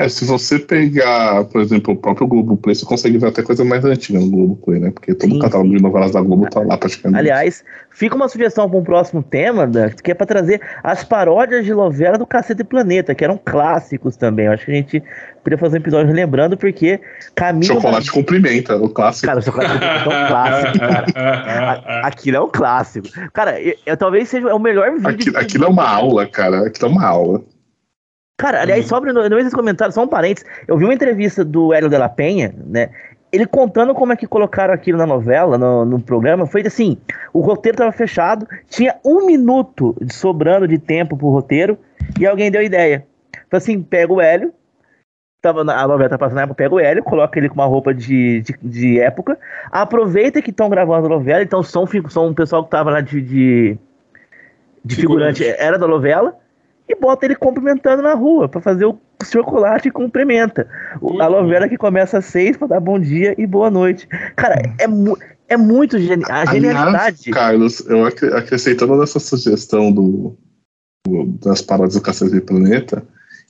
É, se você pegar, por exemplo, o próprio Globo Play, você consegue ver até coisa mais antiga no Globo Play, né? Porque todo o catálogo de novelas da Globo tá lá praticamente. Aliás, fica uma sugestão para um próximo tema, Dan, que é para trazer as paródias de novela do Cacete Planeta, que eram clássicos também. Eu acho que a gente podia fazer um episódio lembrando, porque Caminho. Chocolate da... cumprimenta, o clássico. Cara, o chocolate cumprimenta é um clássico, cara. aquilo é um clássico. Cara, eu, eu, talvez seja o melhor vídeo. Aquilo, aquilo é uma aula, cara. Aquilo é uma aula. Cara, aliás, uhum. sobre no, no esses comentários, só um parênteses. Eu vi uma entrevista do Hélio de la Penha, né? Ele contando como é que colocaram aquilo na novela, no, no programa, foi assim: o roteiro estava fechado, tinha um minuto de sobrando de tempo pro roteiro, e alguém deu ideia. Então, assim, pega o Hélio, tava na, a novela tá passando na época, pega o Hélio, coloca ele com uma roupa de, de, de época, aproveita que estão gravando a novela, então são, são um pessoal que tava lá de, de, de figurante, era da novela, e bota ele cumprimentando na rua para fazer o chocolate e cumprimenta. Uhum. A novela que começa às seis para dar bom dia e boa noite. Cara, é, mu é muito genial. A genialidade. Carlos, eu ac acrescentando nessa sugestão do, do, das paródias do Cacete do Planeta,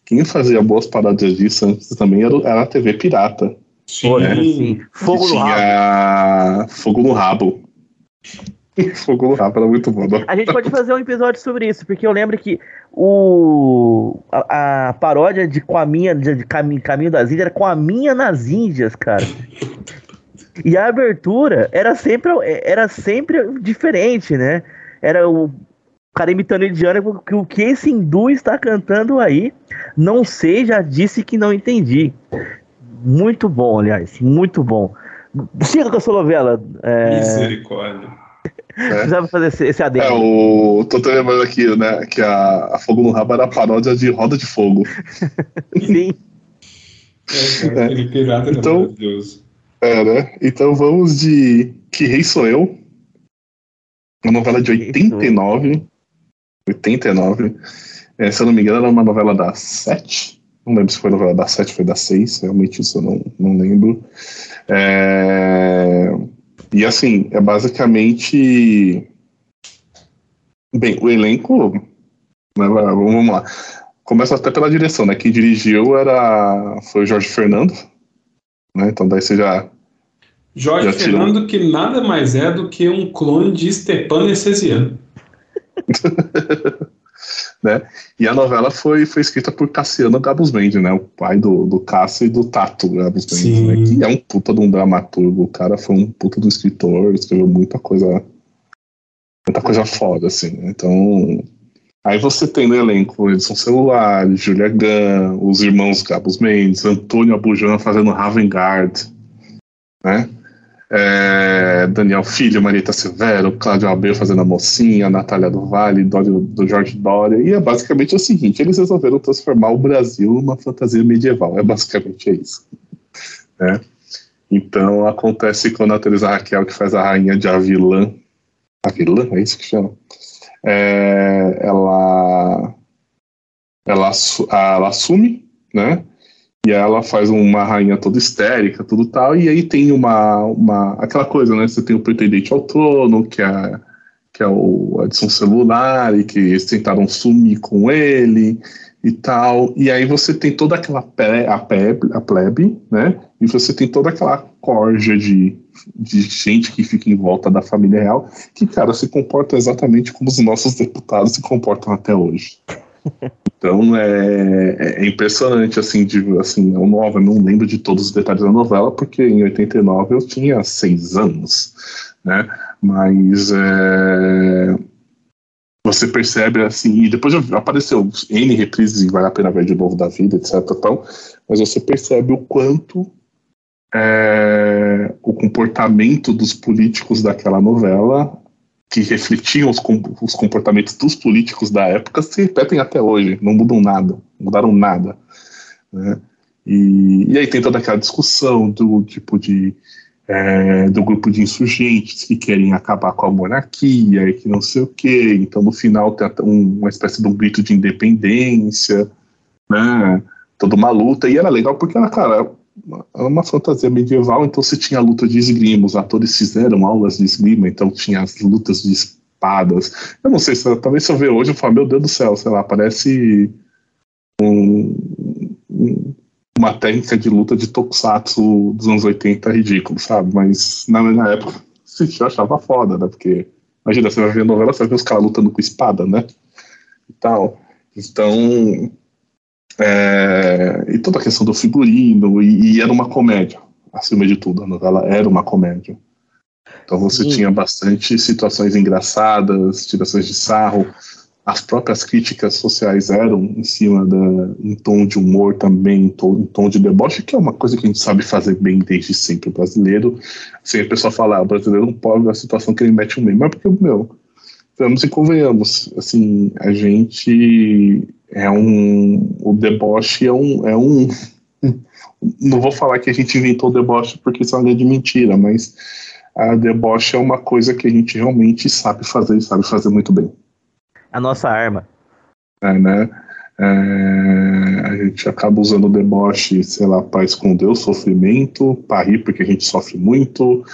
quem fazia boas paródias disso antes também era, era a TV Pirata. Sim, né? sim. Fogo no rabo. Fogo no rabo. Fogo no rabo era muito bom. Não? A gente pode fazer um episódio sobre isso, porque eu lembro que o a, a paródia de com a minha de, de Caminho, Caminho das Índias era com a minha nas Índias, cara. E a abertura era sempre era sempre diferente, né? Era o cara imitando indiano que o que esse hindu está cantando aí, não sei, já disse que não entendi. Muito bom, aliás, muito bom. Siga com a sua novela. É... Misericórdia. É. Precisava fazer esse, esse adendo. É, o. Tô lembrando aqui, né? Que a, a Fogo no Rabo era a paródia de Roda de Fogo. Sim. É, aquele pirata então. É, né? Então vamos de Que Rei Sou Eu. Uma novela de 89. 89. É, se eu não me engano, era uma novela da 7. Não lembro se foi novela da 7 ou foi da 6. Realmente isso eu não, não lembro. É e assim, é basicamente. Bem, o elenco. Né, vamos lá. Começa até pela direção, né? Quem dirigiu era. Foi o Jorge Fernando. Né? Então daí você já. Jorge já Fernando, que nada mais é do que um clone de Stepan Necesiano. né? E a novela foi, foi escrita por Cassiano Gabus Mendes, né? O pai do, do Cássio e do Tato Gabus Mendes, né? Que é um puta de um dramaturgo. O cara foi um puta do escritor, escreveu muita coisa. Muita coisa foda, assim. Né? Então. Aí você tem no elenco Edson Celular, Julia Gunn, os irmãos Gabus Mendes, Antônio Abujana fazendo Ravengard, né? É, Daniel Filho, Marita Severo, Cláudio Abreu fazendo a mocinha, Natália do Vale, do, do Jorge Dória, e é basicamente o seguinte, eles resolveram transformar o Brasil numa fantasia medieval, é basicamente isso. Né? Então acontece quando a Teresa Raquel, que faz a rainha de Avilã, Avilã, é isso que chama? É, ela, ela, ela assume, né? E ela faz uma rainha toda histérica, tudo tal, e aí tem uma, uma aquela coisa, né? Você tem o pretendente ao trono, que é, que é o Edson Celular, e que eles tentaram sumir com ele e tal. E aí você tem toda aquela ple, a, plebe, a plebe, né? E você tem toda aquela corja de, de gente que fica em volta da família real, que, cara, se comporta exatamente como os nossos deputados se comportam até hoje. Então é, é, impressionante, assim, de, assim, eu não, eu não lembro de todos os detalhes da novela, porque em 89 eu tinha seis anos, né? Mas é, você percebe assim, e depois apareceu N reprises e vale a pena ver de novo da vida, etc. Tal, mas você percebe o quanto é, o comportamento dos políticos daquela novela que refletiam os, os, comportamentos dos políticos da época se repetem até hoje, não mudam nada, mudaram nada. Né? E, e, aí tem toda aquela discussão do tipo de é, do grupo de insurgentes que querem acabar com a monarquia e que não sei o que. Então no final tem um, uma espécie de um grito de independência, né? Toda uma luta e era legal porque era cara era uma fantasia medieval, então você tinha luta de esgrima, os atores fizeram aulas de esgrima, então tinha as lutas de espadas. Eu não sei se talvez se eu ver hoje eu falo, meu Deus do céu, sei lá, parece um, um uma técnica de luta de tokusatsu dos anos 80 ridículo, sabe? Mas na minha época eu achava foda, né? Porque imagina, você vai ver novela, você vai ver os caras lutando com espada, né? E tal. Então. É, e toda a questão do figurino, e, e, era uma comédia, acima de tudo, a novela era uma comédia. Então você Sim. tinha bastante situações engraçadas, tirações de sarro, as próprias críticas sociais eram em cima da em tom de humor também, em tom, em tom de deboche, que é uma coisa que a gente sabe fazer bem desde sempre o brasileiro. Sem a pessoa falar, ah, o brasileiro não pode ver a situação que ele mete um meme, mas porque, meu, vamos e convenhamos, assim, a gente é um, o deboche é um, é um, não vou falar que a gente inventou o deboche porque isso é uma grande mentira, mas a deboche é uma coisa que a gente realmente sabe fazer e sabe fazer muito bem a nossa arma. É, né? É, a gente acaba usando o deboche, sei lá, para esconder o sofrimento, para rir porque a gente sofre muito,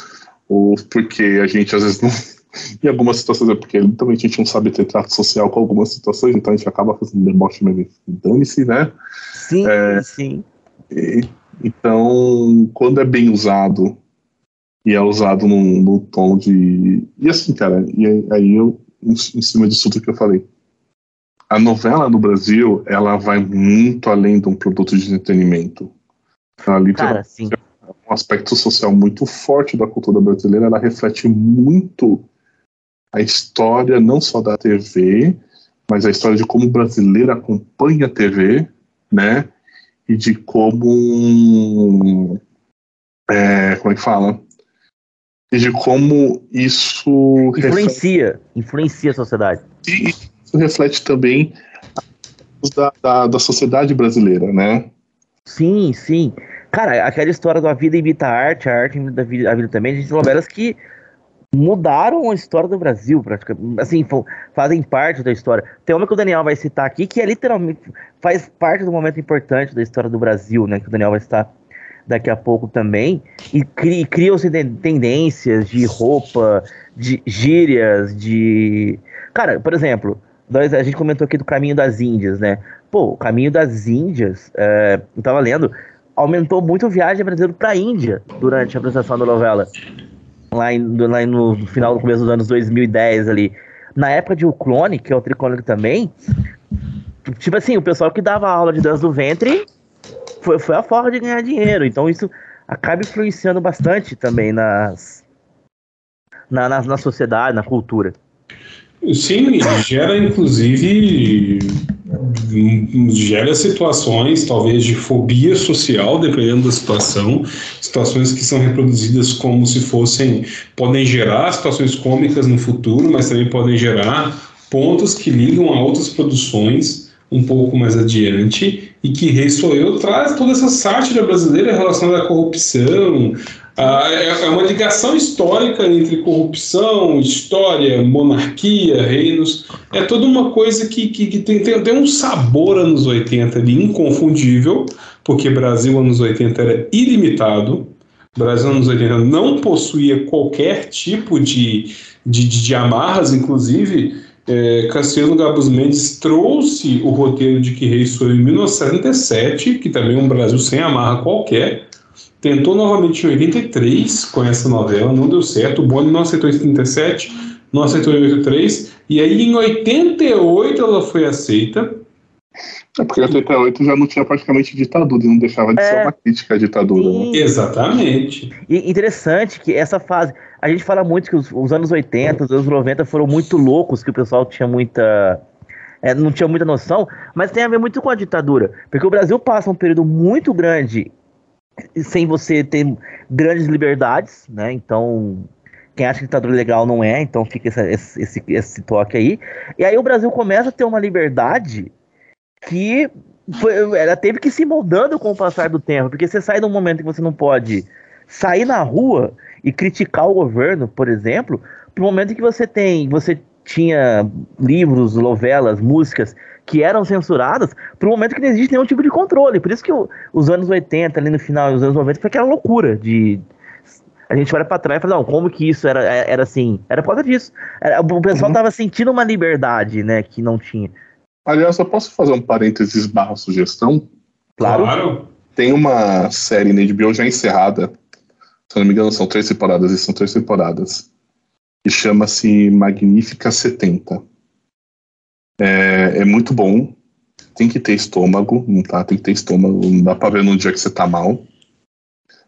ou porque a gente às vezes não. em algumas situações é porque também a gente não sabe ter trato social com algumas situações, então a gente acaba fazendo deboche mesmo. Dane-se, né? Sim, é, sim. E, então, quando é bem usado e é usado num, num tom de. E assim, cara, e aí eu em, em cima disso tudo que eu falei. A novela no Brasil, ela vai muito além de um produto de entretenimento. Ela Cara, sim. um aspecto social muito forte da cultura brasileira. Ela reflete muito a história não só da TV, mas a história de como o brasileiro acompanha a TV, né? E de como. É, como é que fala? e de como isso influencia, reflete... influencia a sociedade. E isso reflete também da, da, da, sociedade brasileira, né? Sim, sim. Cara, aquela história da vida imita a arte, a arte imita a vida, a vida também, a gente tem novelas que mudaram a história do Brasil, praticamente. Assim, fazem parte da história. Tem uma que o Daniel vai citar aqui, que é literalmente faz parte do momento importante da história do Brasil, né? Que o Daniel vai citar daqui a pouco também, e cri, criam-se tendências de roupa, de gírias, de. Cara, por exemplo, nós, a gente comentou aqui do caminho das Índias, né? Pô, o caminho das Índias, é, eu tava lendo, aumentou muito a viagem brasileira para a Índia durante a apresentação da novela. Lá, em, lá no final do começo dos anos 2010 ali. Na época de O Clone, que é o tricônico também, tipo assim, o pessoal que dava aula de dança do ventre foi, foi a forma de ganhar dinheiro. Então isso acaba influenciando bastante também nas, na, na, na sociedade, na cultura. Sim, gera inclusive gera situações talvez de fobia social, dependendo da situação, situações que são reproduzidas como se fossem, podem gerar situações cômicas no futuro, mas também podem gerar pontos que ligam a outras produções um pouco mais adiante, e que Rei Sou Eu traz toda essa sátira brasileira relacionada à corrupção. Ah, é, é uma ligação histórica entre corrupção, história, monarquia, reinos. É toda uma coisa que, que, que tem, tem, tem um sabor anos 80 ali inconfundível, porque Brasil anos 80 era ilimitado. Brasil anos 80 não possuía qualquer tipo de, de, de amarras, inclusive é, Cassiano Gabus Mendes trouxe o roteiro de Que Rei Sou em 1977, que também é um Brasil sem amarra qualquer. Tentou novamente em 83 com essa novela, não deu certo. O Boni não aceitou em 37, não aceitou em 83. E aí em 88 ela foi aceita. É porque em 88 já não tinha praticamente ditadura, não deixava de é, ser uma crítica à ditadura. Né? Exatamente. E interessante que essa fase a gente fala muito que os, os, anos 80, os anos 90 foram muito loucos, que o pessoal tinha muita. É, não tinha muita noção, mas tem a ver muito com a ditadura. Porque o Brasil passa um período muito grande sem você ter grandes liberdades, né? Então, quem acha que ditadura legal não é, então fica esse, esse, esse toque aí. E aí o Brasil começa a ter uma liberdade que foi, ela teve que se moldando com o passar do tempo, porque você sai de um momento que você não pode sair na rua e criticar o governo, por exemplo, pro momento que você tem, você tinha livros, novelas, músicas que eram censuradas, pro momento que não existe nenhum tipo de controle. Por isso que o, os anos 80, ali no final dos anos 90, foi aquela loucura de a gente olha para trás e fala, não, como que isso era, era assim? Era por causa disso. Era, o pessoal uhum. tava sentindo uma liberdade, né, que não tinha. Aliás, eu posso fazer um parênteses barra sugestão? Claro. claro. tem uma série na HBO já encerrada, se não me engano são três temporadas, e são três temporadas, que chama-se Magnífica 70. É, é muito bom, tem que ter estômago, tá? Tem que ter estômago, não dá pra ver no dia que você tá mal.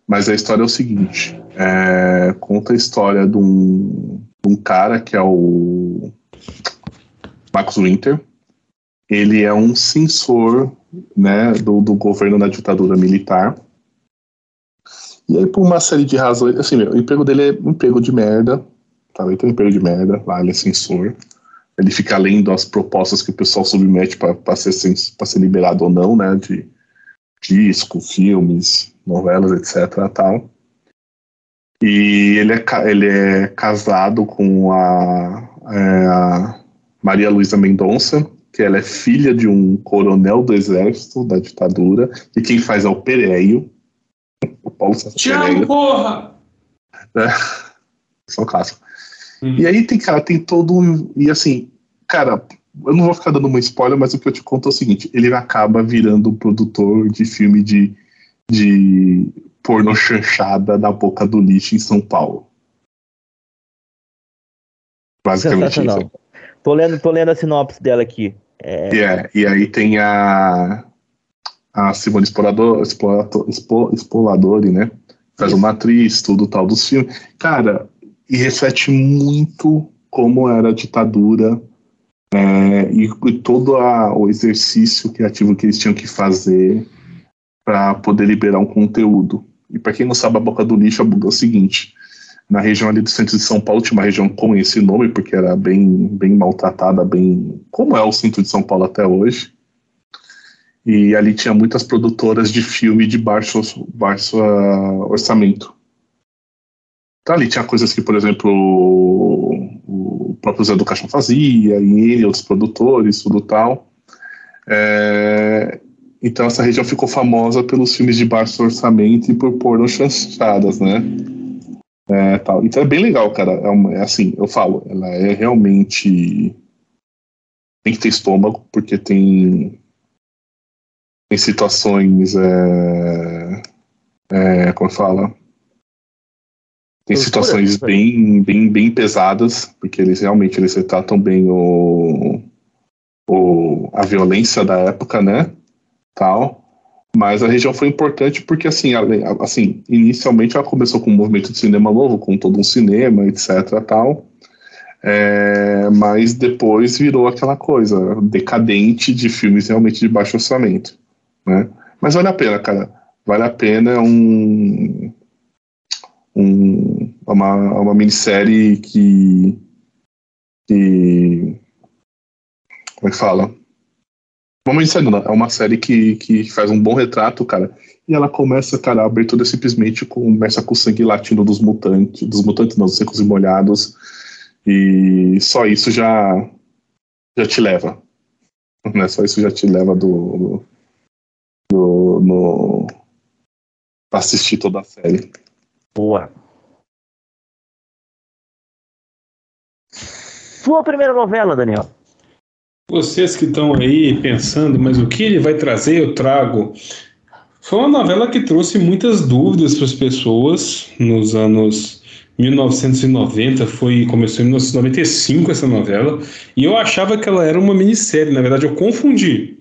Mas a história é o seguinte: é, conta a história de um, de um cara que é o Max Winter. Ele é um censor né, do, do governo da ditadura militar. E aí, por uma série de razões, assim, meu, o emprego dele é um emprego de merda, tá? Ele tem um emprego de merda, lá ele é censor. Ele fica lendo as propostas que o pessoal submete para ser, ser liberado ou não, né, de disco, filmes, novelas, etc. Tal. E ele é, ele é casado com a, é, a Maria Luísa Mendonça, que ela é filha de um coronel do exército da ditadura, e quem faz é o Pereio. O Paulo César amo, porra! É, só caso. Uhum. E aí tem, cara, tem todo um. E assim, cara, eu não vou ficar dando uma spoiler, mas o que eu te conto é o seguinte: ele acaba virando produtor de filme de, de porno chanchada na boca do lixo em São Paulo. Basicamente isso. Tô lendo, tô lendo a sinopse dela aqui. É... Yeah, e aí tem a, a Simone Explorador, Explorador, Expoladori, né? Faz uma atriz, tudo tal dos filmes. Cara, e reflete muito como era a ditadura é, e, e, todo a, o exercício criativo que eles tinham que fazer para poder liberar um conteúdo. E para quem não sabe, a Boca do Lixo é o seguinte: na região ali do centro de São Paulo tinha uma região com esse nome, porque era bem, bem maltratada, bem. como é o centro de São Paulo até hoje. E ali tinha muitas produtoras de filme de baixo, baixo uh, orçamento. Então ali tinha coisas que, por exemplo, o, próprio Zé do Caixão fazia, e ele, outros produtores, tudo tal. É, então essa região ficou famosa pelos filmes de baixo orçamento e por porno chanchadas, né? É, tal. Então é bem legal, cara. É, uma, é, assim, eu falo, ela é realmente. Tem que ter estômago, porque tem. Tem situações. É, é, como fala? Tem situações bem, bem, bem pesadas, porque eles realmente eles retratam bem o, o, a violência da época, né? Tal. Mas a região foi importante porque, assim, assim, inicialmente ela começou com um movimento de cinema novo, com todo um cinema, etc. tal. É, mas depois virou aquela coisa decadente de filmes realmente de baixo orçamento, né? Mas vale a pena, cara. Vale a pena é um, um uma, uma minissérie que, que como é que fala? Uma minissérie não, é uma série que, que faz um bom retrato, cara. E ela começa, cara, a abertura simplesmente começa com o sangue latino dos mutantes, dos mutantes não, secos e molhados. E só isso já já te leva. Né? Só isso já te leva do, do, no, pra assistir toda a série. Boa. Sua primeira novela, Daniel? Vocês que estão aí pensando, mas o que ele vai trazer, eu trago. Foi uma novela que trouxe muitas dúvidas para as pessoas nos anos 1990, foi começou em 1995 essa novela, e eu achava que ela era uma minissérie, na verdade eu confundi.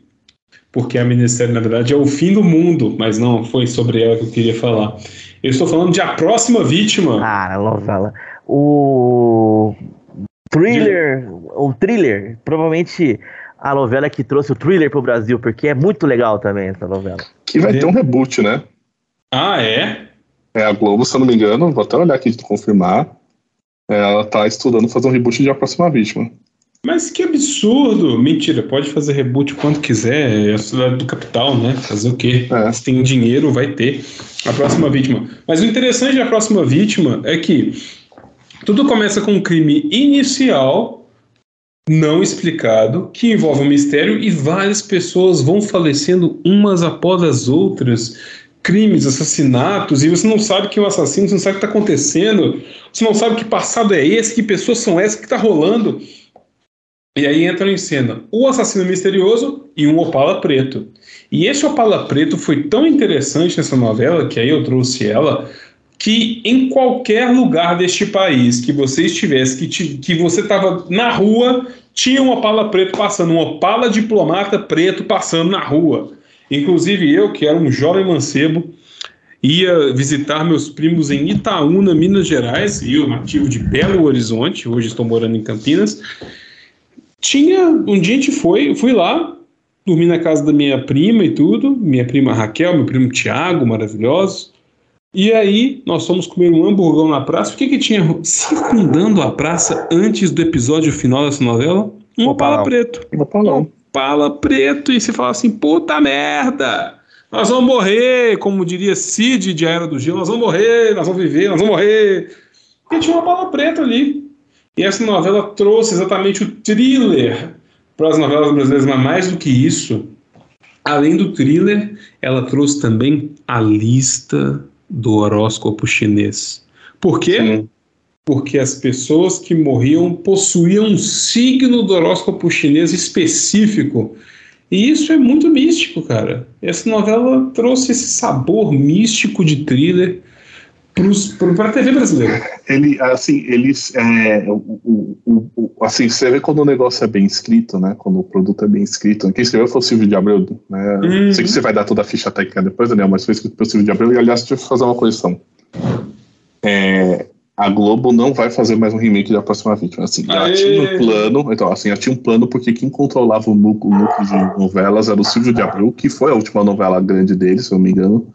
Porque a minissérie, na verdade, é o fim do mundo, mas não foi sobre ela que eu queria falar. Eu estou falando de A Próxima Vítima. Ah, novela. O Thriller, o thriller, provavelmente a novela que trouxe o thriller pro Brasil, porque é muito legal também essa novela. Que vai ter um reboot, né? Ah, é? É a Globo, se eu não me engano, vou até olhar aqui de confirmar. É, ela tá estudando fazer um reboot de A Próxima Vítima. Mas que absurdo! Mentira, pode fazer reboot quando quiser, é a cidade do capital, né? Fazer o quê? É. Se tem dinheiro, vai ter. A próxima vítima. Mas o interessante da próxima vítima é que tudo começa com um crime inicial não explicado, que envolve um mistério e várias pessoas vão falecendo umas após as outras. Crimes, assassinatos, e você não sabe que é um assassino, você não sabe o que está acontecendo, você não sabe que passado é esse, que pessoas são essas, que está rolando. E aí entram em cena o assassino misterioso e um opala preto. E esse opala preto foi tão interessante nessa novela, que aí eu trouxe ela, que em qualquer lugar deste país que você estivesse, que, te, que você estava na rua, tinha um opala preto passando, um opala diplomata preto passando na rua. Inclusive eu, que era um jovem mancebo, ia visitar meus primos em Itaúna, Minas Gerais, e eu nativo de Belo Horizonte, hoje estou morando em Campinas. Tinha, um dia a gente foi, fui lá, dormi na casa da minha prima e tudo, minha prima Raquel, meu primo Tiago, maravilhosos. E aí, nós fomos comer um hamburgão na praça. O que que tinha circundando a praça antes do episódio final dessa novela? Um opala preto. Um opalão. Opala preto. E você fala assim, puta merda! Nós vamos morrer, como diria Cid de Era do Gelo, nós vamos morrer, nós vamos viver, nós vamos morrer. E tinha uma bala preta ali. E essa novela trouxe exatamente o thriller para as novelas brasileiras, mas mais do que isso, além do thriller, ela trouxe também a lista do horóscopo chinês. Por quê? Sim. Porque as pessoas que morriam possuíam um signo do horóscopo chinês específico e isso é muito místico, cara. Essa novela trouxe esse sabor místico de thriller para a TV brasileira. Ele, assim, eles, é, o, o, o, assim, você vê quando o negócio é bem escrito, né? Quando o produto é bem escrito. Quem escreveu foi o Silvio de Abreu, né? Uhum. Sei que você vai dar toda a ficha técnica depois, Daniel, mas foi escrito pelo Silvio de Abreu. E aliás, deixa eu fazer uma correção. É, a Globo não vai fazer mais um remake da próxima vítima. Assim, ela tinha um plano, então, assim, ela tinha um plano porque quem controlava o núcleo, o núcleo de novelas era o Silvio de Abreu, que foi a última novela grande dele, se eu não me engano,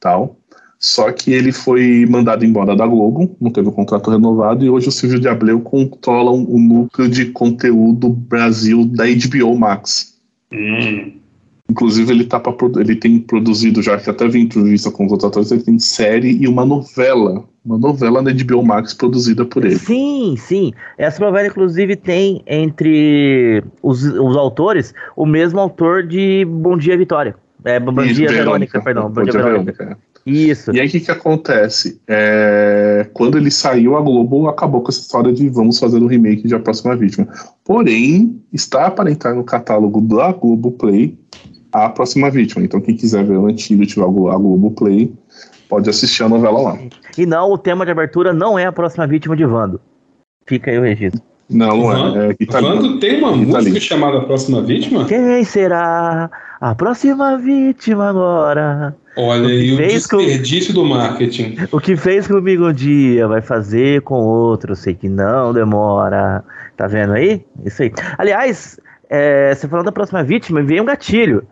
tal. Só que ele foi mandado embora da Globo, não teve o contrato renovado, e hoje o Silvio de Abreu controla o núcleo de conteúdo Brasil da HBO Max. Hum. Inclusive, ele, tá pra, ele tem produzido, já que até vi entrevista com os outros atores, ele tem série e uma novela. Uma novela na HBO Max produzida por ele. Sim, sim. Essa novela, inclusive, tem entre os, os autores o mesmo autor de Bom Dia Vitória. É, Bom Dia Verônica, Verônica, perdão. Bom, Bom Dia, Dia Verônica. Verônica. Isso. E aí o que, que acontece? É... Quando ele saiu, a Globo acabou com essa história de vamos fazer um remake de A Próxima Vítima. Porém, está para entrar no catálogo da Globo Play a próxima vítima. Então, quem quiser ver o antigo tiver a Globo Play, pode assistir a novela lá. E não, o tema de abertura não é a próxima vítima de Vando. Fica aí o registro. Não, não é. é Vando tem uma música chamada Próxima Vítima? Quem será a próxima vítima agora? Olha aí o, o desperdício com... do marketing. O que fez comigo um dia vai fazer com outro, sei que não demora. Tá vendo aí? Isso aí. Aliás, é, você falando da próxima vítima, veio um gatilho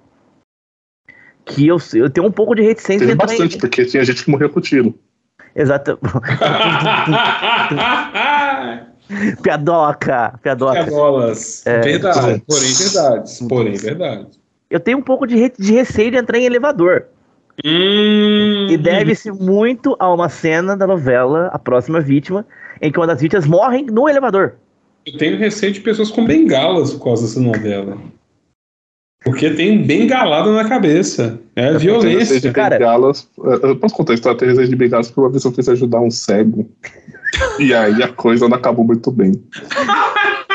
que eu, eu tenho um pouco de reticência. Teve bastante, porque tinha gente que morreu com tiro. Exato. piadoca, piadoca. Piadolas. É, verdade, porém verdades. Porém verdade. Eu tenho um pouco de, re de receio de entrar em elevador. Hum, e deve-se muito a uma cena da novela A Próxima Vítima, em que uma das vítimas morrem no elevador. Eu tenho receio de pessoas com bengalas por causa dessa novela. Porque tem bengalada na cabeça. É eu violência. De cara. Bengalas, eu posso contar a história? Eu tenho de bengalas porque uma vez eu quis ajudar um cego. e aí a coisa não acabou muito bem.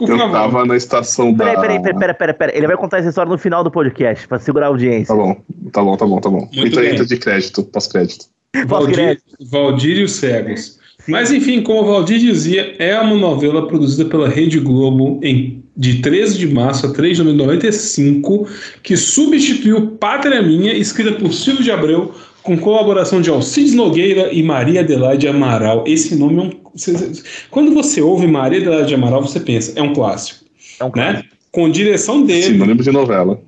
Por eu favor. tava na estação peraí, da. Peraí, peraí, peraí, peraí, Ele vai contar essa história no final do podcast, pra segurar a audiência. Tá bom, tá bom, tá bom, tá bom. Entra, entra de crédito, pós-crédito. Valdir, Valdir e os Cegos. Sim. Mas enfim, como o Valdir dizia, é uma novela produzida pela Rede Globo em, de 13 de março a 3 de 1995, que substituiu Pátria Minha, escrita por Silvio de Abreu, com colaboração de Alcides Nogueira e Maria Adelaide Amaral. Esse nome é um. Quando você ouve Maria Adelaide Amaral, você pensa, é um clássico. É um né? clássico. Né? Com direção dele. Lembro de novela.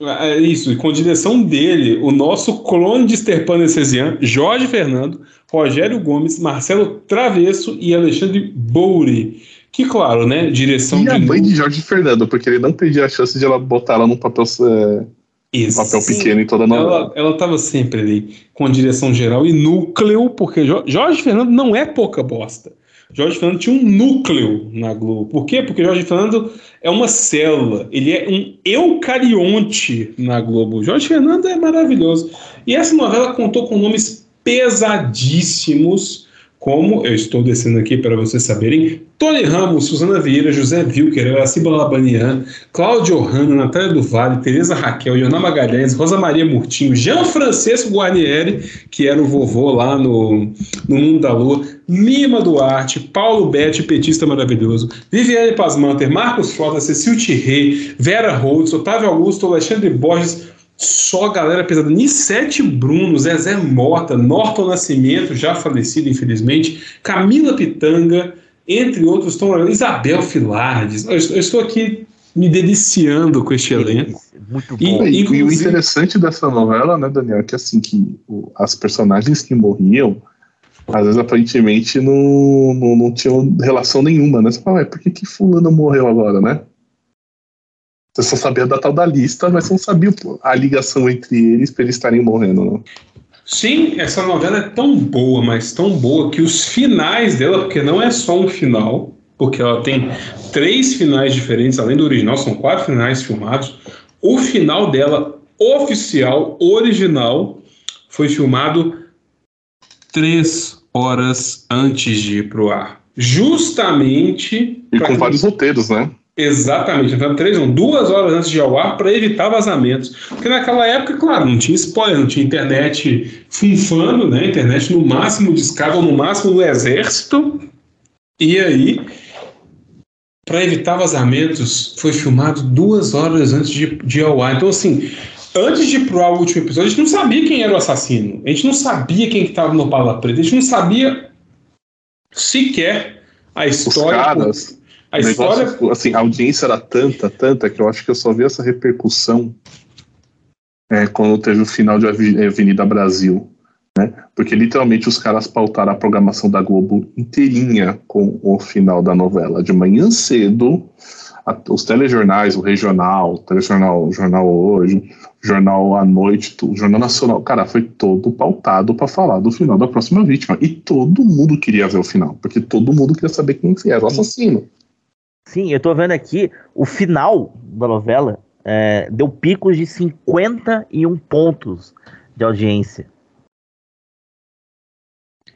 É isso, com direção dele, o nosso clone de Sterpan Essesian, Jorge Fernando, Rogério Gomes, Marcelo Travesso e Alexandre Bouri. Que, claro, né? Direção e de. a mãe de Jorge Fernando, porque ele não perdia a chance de ela botar ela num papel. É isso. Um papel Sim. pequeno em toda a novela. Ela estava sempre ali com a direção geral e núcleo, porque Jorge Fernando não é pouca bosta. Jorge Fernando tinha um núcleo na Globo. Por quê? Porque Jorge Fernando é uma célula, ele é um eucarionte na Globo. Jorge Fernando é maravilhoso. E essa novela contou com nomes pesadíssimos, como? Eu estou descendo aqui para vocês saberem, Tony Ramos, Suzana Vieira, José Wilker, Araciba Labanian, Cláudio Hanna, Natália do Tereza Raquel, Ioná Magalhães, Rosa Maria Murtinho, Jean Francisco Guarnieri, que era o vovô lá no, no Mundo da Lua, Lima Duarte, Paulo Betti, petista maravilhoso, Viviane Pasmanter, Marcos Frota, Cecil Tirrey, Vera Holtz, Otávio Augusto, Alexandre Borges, só galera pesada. Nissete Bruno, Zezé Mota, Norton Nascimento, já falecido, infelizmente, Camila Pitanga, entre outros, estão Isabel Filardes. Eu, eu, estou aqui me deliciando com este elenco. Muito bom. E, e, o interessante dessa novela, né, Daniel, é que assim, que o, as personagens que morriam, às vezes aparentemente não, não, não tinham relação nenhuma, né? Você fala, por que, que fulano morreu agora, né? Você só sabia da tal da lista, mas você não sabia a ligação entre eles para eles estarem morrendo, não. Sim, essa novela é tão boa, mas tão boa, que os finais dela, porque não é só um final, porque ela tem três finais diferentes, além do original, são quatro finais filmados. O final dela, oficial, original, foi filmado três horas antes de ir pro ar. Justamente. E com vários roteiros, né? Exatamente, então três, não, duas horas antes de ao ar para evitar vazamentos. Porque naquela época, claro, não tinha spoiler, não tinha internet funfando, né? Internet no máximo de escada, no máximo do exército. E aí, para evitar vazamentos, foi filmado duas horas antes de, de ao ar. Então, assim, antes de ir pro último episódio, a gente não sabia quem era o assassino. A gente não sabia quem estava que no Pala Preta. A gente não sabia sequer a história. Os caras a história. Negócio, assim, a audiência era tanta, tanta, que eu acho que eu só vi essa repercussão é, quando teve o final de Avenida Brasil. Né? Porque literalmente os caras pautaram a programação da Globo inteirinha com o final da novela. De manhã cedo, a, os telejornais, o regional, o telejornal, o jornal hoje, o jornal à noite, o jornal nacional, cara, foi todo pautado para falar do final da próxima vítima. E todo mundo queria ver o final, porque todo mundo queria saber quem era o assassino. Sim, eu tô vendo aqui o final da novela é, deu picos de 51 pontos de audiência.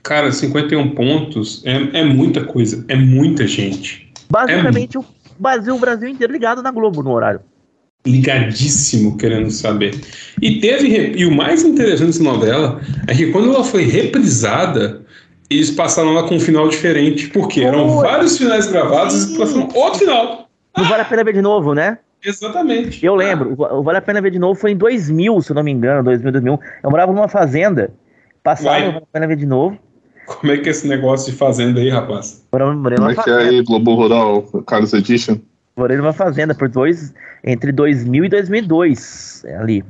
Cara, 51 pontos é, é muita coisa, é muita gente. Basicamente, é o Brasil, o Brasil inteiro ligado na Globo no horário. Ligadíssimo, querendo saber. E teve. E o mais interessante dessa novela é que quando ela foi reprisada, eles passaram lá com um final diferente, porque eram vários finais gravados e passaram outro final. Não vale a pena ver de novo, né? Exatamente. Eu lembro, o Vale a Pena Ver de Novo foi em 2000, se eu não me engano, 2000, 2001. Eu morava numa fazenda, passava o Vale a Pena Ver de Novo. Como é que é esse negócio de fazenda aí, rapaz? Como é que é aí, Globo Rural, Carlos Edition? Morei numa fazenda por dois, entre 2000 e 2002, ali.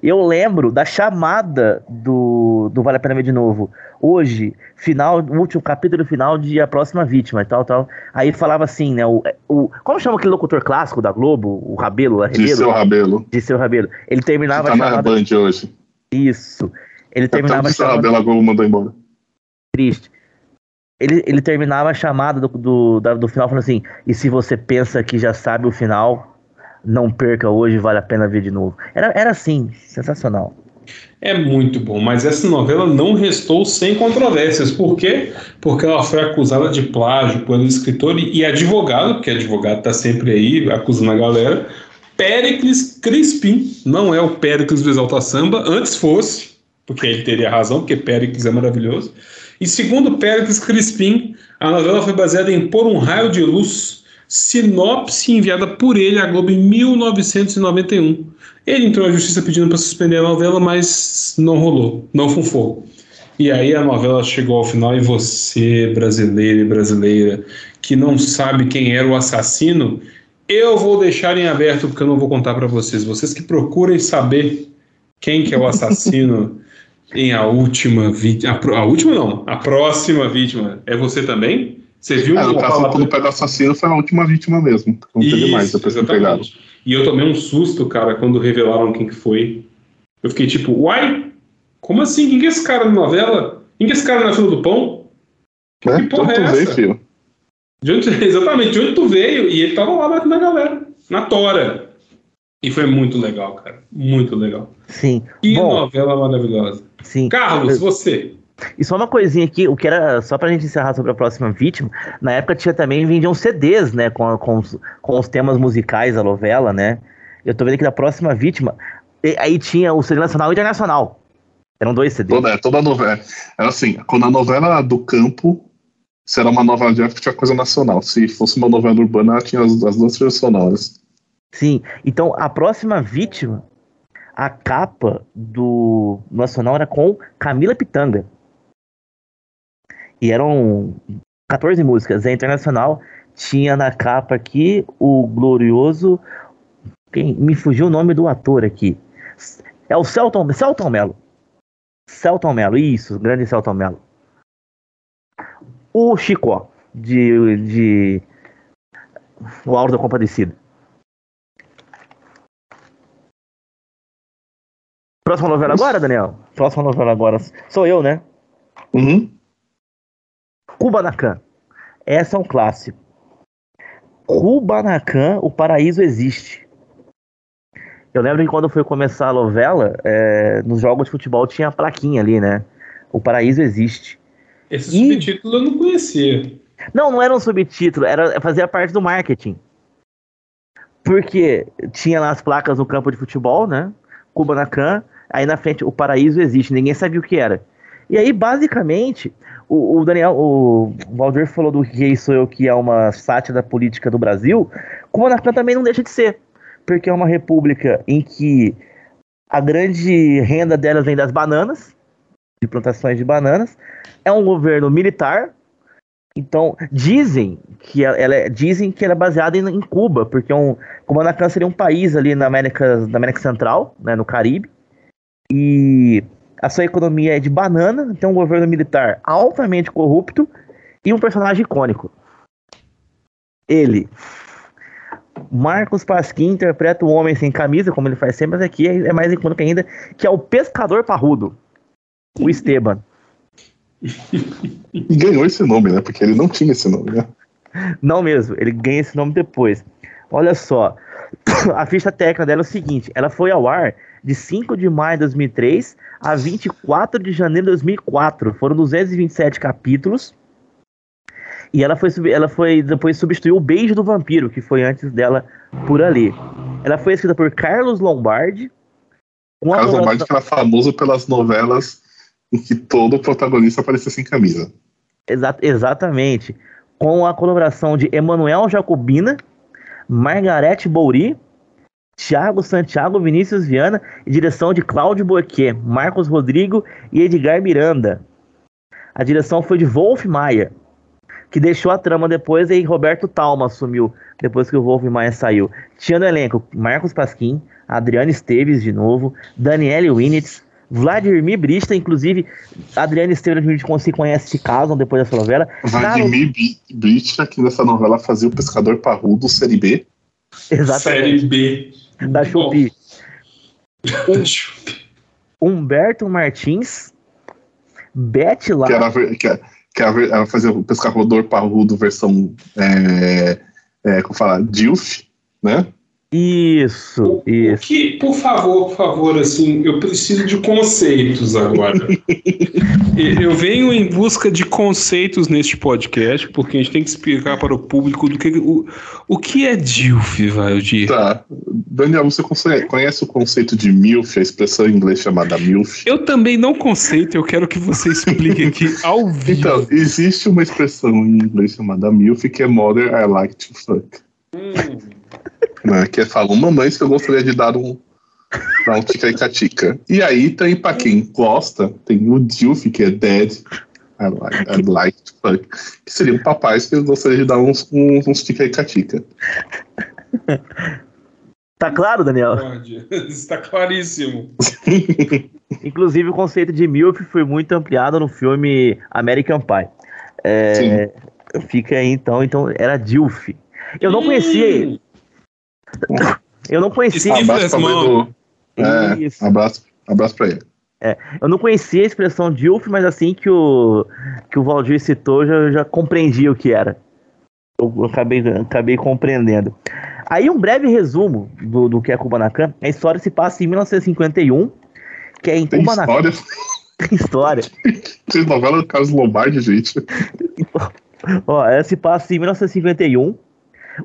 Eu lembro da chamada do, do Vale a Pena Ver de Novo. Hoje, final, último capítulo final de A Próxima Vítima e tal, tal. Aí falava assim, né, o, o como chama aquele locutor clássico da Globo, o Rabelo? De seu Rabelo. De seu Rabelo. Ele terminava tá a chamada... Band hoje. Isso. Ele terminava Até a chamada... Rabelo, a Globo mandou embora. Triste ele, ele terminava a chamada do, do, do final falando assim: e se você pensa que já sabe o final, não perca hoje, vale a pena ver de novo. Era, era assim, sensacional. É muito bom, mas essa novela não restou sem controvérsias. Por quê? Porque ela foi acusada de plágio pelo escritor e advogado, porque advogado está sempre aí acusando a galera. Péricles Crispim, não é o Péricles do Exalta Samba, antes fosse, porque ele teria razão, porque Péricles é maravilhoso. E segundo Péricles Crispim, a novela foi baseada em Por um Raio de Luz, sinopse enviada por ele à Globo em 1991. Ele entrou na justiça pedindo para suspender a novela, mas não rolou, não fufou. E aí a novela chegou ao final e você, brasileiro e brasileira, que não sabe quem era o assassino, eu vou deixar em aberto porque eu não vou contar para vocês. Vocês que procurem saber quem que é o assassino em a última vítima. A, última não, a próxima vítima é você também? Você viu é, no caso, quando pega o assassino foi a última vítima mesmo. Não teve mais depois. E eu tomei um susto, cara, quando revelaram quem que foi. Eu fiquei tipo, uai? Como assim? Quem que é esse cara na novela? Quem que é esse cara na fila do pão? Que, é, que porra é essa? Veio, filho. De onde, exatamente, de onde tu veio? E ele tava lá na, na galera, na tora. E foi muito legal, cara. Muito legal. Sim. Que Bom, novela maravilhosa. Sim. Carlos, você. E só uma coisinha aqui, o que era, só pra gente encerrar sobre a próxima vítima, na época tinha também, vendiam CDs, né, com, com, os, com os temas musicais da novela, né? Eu tô vendo aqui da próxima vítima, aí tinha o CD nacional e internacional. Eram dois CDs. Toda, toda a novela. Era assim, quando a novela do campo, se era uma novela de época, tinha coisa nacional. Se fosse uma novela urbana, tinha as, as duas trilhas sonoras. Sim, então a próxima vítima, a capa do Nacional era com Camila Pitanga. E eram 14 músicas. A Internacional tinha na capa aqui o glorioso. Quem, me fugiu o nome do ator aqui. É o Celton, Celton Mello. Celton Mello, isso, grande Celton Mello. O Chico, de, de O Auro da Compadecida. Próxima novela agora, Daniel? Próxima novela agora. Sou eu, né? Uhum. Kubanacan. Essa é um clássico. Kubanacan, o paraíso existe. Eu lembro que quando foi começar a novela, é, nos jogos de futebol tinha a plaquinha ali, né? O paraíso existe. Esse e... subtítulo eu não conhecia. Não, não era um subtítulo, era fazia parte do marketing. Porque tinha lá as placas no campo de futebol, né? Kubanacan, aí na frente o paraíso existe, ninguém sabia o que era. E aí, basicamente, o, o Daniel, o Valdir falou do Rei Sou Eu, que é uma sátira política do Brasil, Kubanacan também não deixa de ser porque é uma república em que a grande renda delas vem das bananas, de plantações de bananas. É um governo militar. Então, dizem que ela é, dizem que ela é baseada em, em Cuba, porque é um, Kubanacan seria um país ali na América, na América Central, né, no Caribe. E a sua economia é de banana, tem um governo militar altamente corrupto e um personagem icônico. Ele, Marcos Pasquim interpreta o homem sem camisa, como ele faz sempre, mas aqui é, é mais icônico ainda, que é o pescador parrudo, o Esteban. E ganhou esse nome, né? Porque ele não tinha esse nome, né? Não mesmo, ele ganha esse nome depois. Olha só, a ficha técnica dela é o seguinte: ela foi ao ar de 5 de maio de 2003 a 24 de janeiro de 2004. Foram 227 capítulos. E ela foi, ela foi depois substituiu o Beijo do Vampiro, que foi antes dela por ali. Ela foi escrita por Carlos Lombardi. Carlos Lombardi que era famoso pelas novelas em que todo protagonista aparecia sem camisa. Exa exatamente. Com a colaboração de Emanuel Jacobina, Margarete Bouri, Thiago Santiago Vinícius Viana e direção de Cláudio Boquet, Marcos Rodrigo e Edgar Miranda. A direção foi de Wolf Maia que deixou a trama depois e Roberto Talma assumiu depois que o Wolf Maia saiu. Tinha no elenco Marcos Pasquim, Adriano Esteves de novo, Daniele Winitz, Vladimir Brista, inclusive Adriano Esteves a gente se conhece, se casam depois dessa novela. Vladimir Brista, que nessa novela fazia o pescador parrudo, série B. Exatamente. Série B. Da. Um, Humberto Martins, Beth Lá. Que era, que, fazia o pescador parrudo versão, é, é, como falar, DILF, né? Isso, o, isso. O que, por favor, por favor, assim, eu preciso de conceitos agora. eu venho em busca de conceitos neste podcast, porque a gente tem que explicar para o público do que o, o que é DILF, Valdir. Tá. Daniel, você conhece o conceito de MILF, a expressão em inglês chamada MILF? Eu também não conceito, eu quero que você explique aqui ao vivo. Então, existe uma expressão em inglês chamada MILF que é Mother I Like to Fuck. Hum né, que é falam, mamãe, se eu gostaria de dar um, dar um tica e aí tem, pra quem gosta, tem o Dilf, que é Dead, I like, I'd like to fuck, que seria um papai que eu gostaria de dar uns, uns, uns tica Tá claro, Daniel? Está claríssimo. Inclusive, o conceito de MILF foi muito ampliado no filme American Pie. É, fica aí, então, então era DILF. Eu não conhecia. Eu não conhecia. Abraço pra É, abraço, abraço pra ele. É, eu não conhecia a expressão DILF, mas assim que o, que o Valdir citou, já, já compreendi o que era. Eu, eu acabei, acabei compreendendo. Aí um breve resumo do, do que é Kubanacan. A história se passa em 1951, que é em Tem Kubanacan. História? História. Que novela do Carlos Lombardi, gente. Ó, ela se passa em 1951.